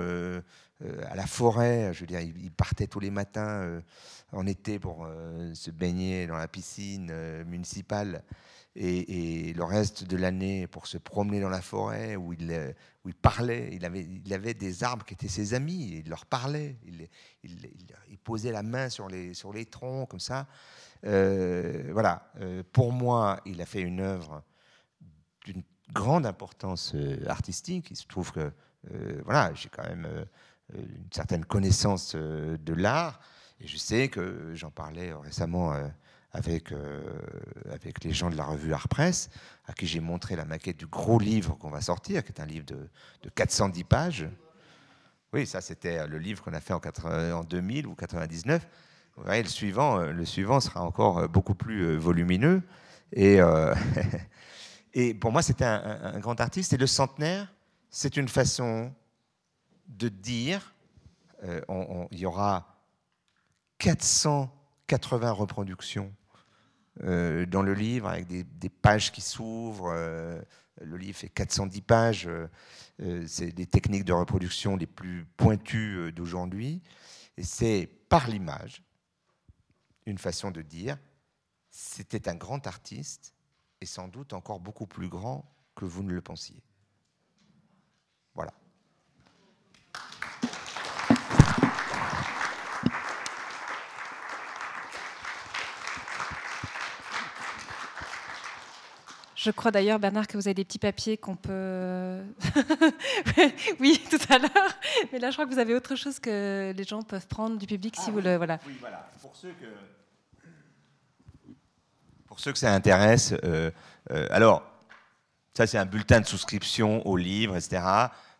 à la forêt, je veux dire, il, partait tous les matins en été pour se baigner dans la piscine municipale et, le reste de l'année pour se promener dans la forêt où il, euh, où il parlait. Il avait, il avait des arbres qui étaient ses amis, il leur parlait, il, il, posait la main sur les, sur les troncs comme ça. Euh, voilà, euh, pour moi, il a fait une œuvre d'une grande importance artistique. Il se trouve que voilà, j'ai quand même une certaine connaissance de l'art et je sais que j'en parlais récemment avec, euh, avec les gens de la revue Art Press, à qui j'ai montré la maquette du gros livre qu'on va sortir, qui est un livre de, de 410 pages. Oui, ça c'était le livre qu'on a fait en, en 2000 ou 99. le suivant, euh, le suivant sera encore euh, beaucoup plus volumineux. Et, et pour moi, c'était un, grand artiste. Et le centenaire, c'est une façon de dire, il y aura 480 reproductions euh, dans le livre, avec des, pages qui s'ouvrent. Euh, le livre fait 410 pages. Euh, c'est des techniques de reproduction les plus pointues d'aujourd'hui. Et c'est par l'image une façon de dire c'était un grand artiste et sans doute encore beaucoup plus grand que vous ne le pensiez. Voilà. Je crois d'ailleurs, Bernard, que vous avez des petits papiers qu'on peut. oui, tout à l'heure. Mais là, je crois que vous avez autre chose que les gens peuvent prendre du public si ah vous le. Voilà. Oui, voilà. Pour ceux que, Pour ceux que ça intéresse, euh, euh, alors, ça, c'est un bulletin de souscription au livre, etc.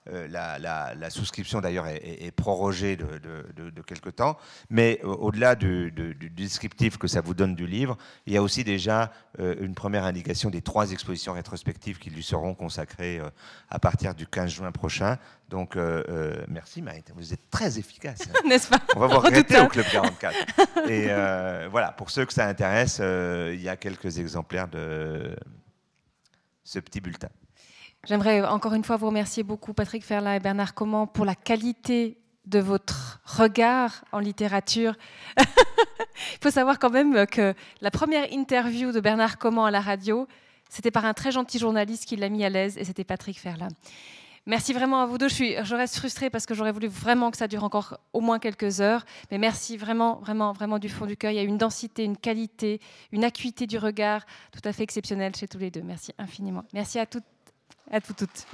euh, la, souscription d'ailleurs est, prorogée de, de, quelque temps. Mais au-delà du, descriptif que ça vous donne du livre, il y a aussi déjà une première indication des trois expositions rétrospectives qui lui seront consacrées à partir du 15 juin prochain. Donc, merci Marita, vous êtes très efficace. Hein. N'est-ce pas? On va vous regretter au Club 44. Et voilà, pour ceux que ça intéresse, il y a quelques exemplaires de ce petit bulletin. J'aimerais encore une fois vous remercier beaucoup, Patrick Ferlin et Bernard Comment, pour la qualité de votre regard en littérature. Il faut savoir quand même que la première interview de Bernard Comment à la radio, c'était par un très gentil journaliste qui l'a mis à l'aise, et c'était Patrick Ferlin. Merci vraiment à vous deux. Je, je reste frustrée parce que j'aurais voulu vraiment que ça dure encore au moins quelques heures. Mais merci vraiment, vraiment, vraiment du fond du cœur. Il y a une densité, une qualité, une acuité du regard tout à fait exceptionnelle chez tous les deux. Merci infiniment. Merci à toutes à tout toutes.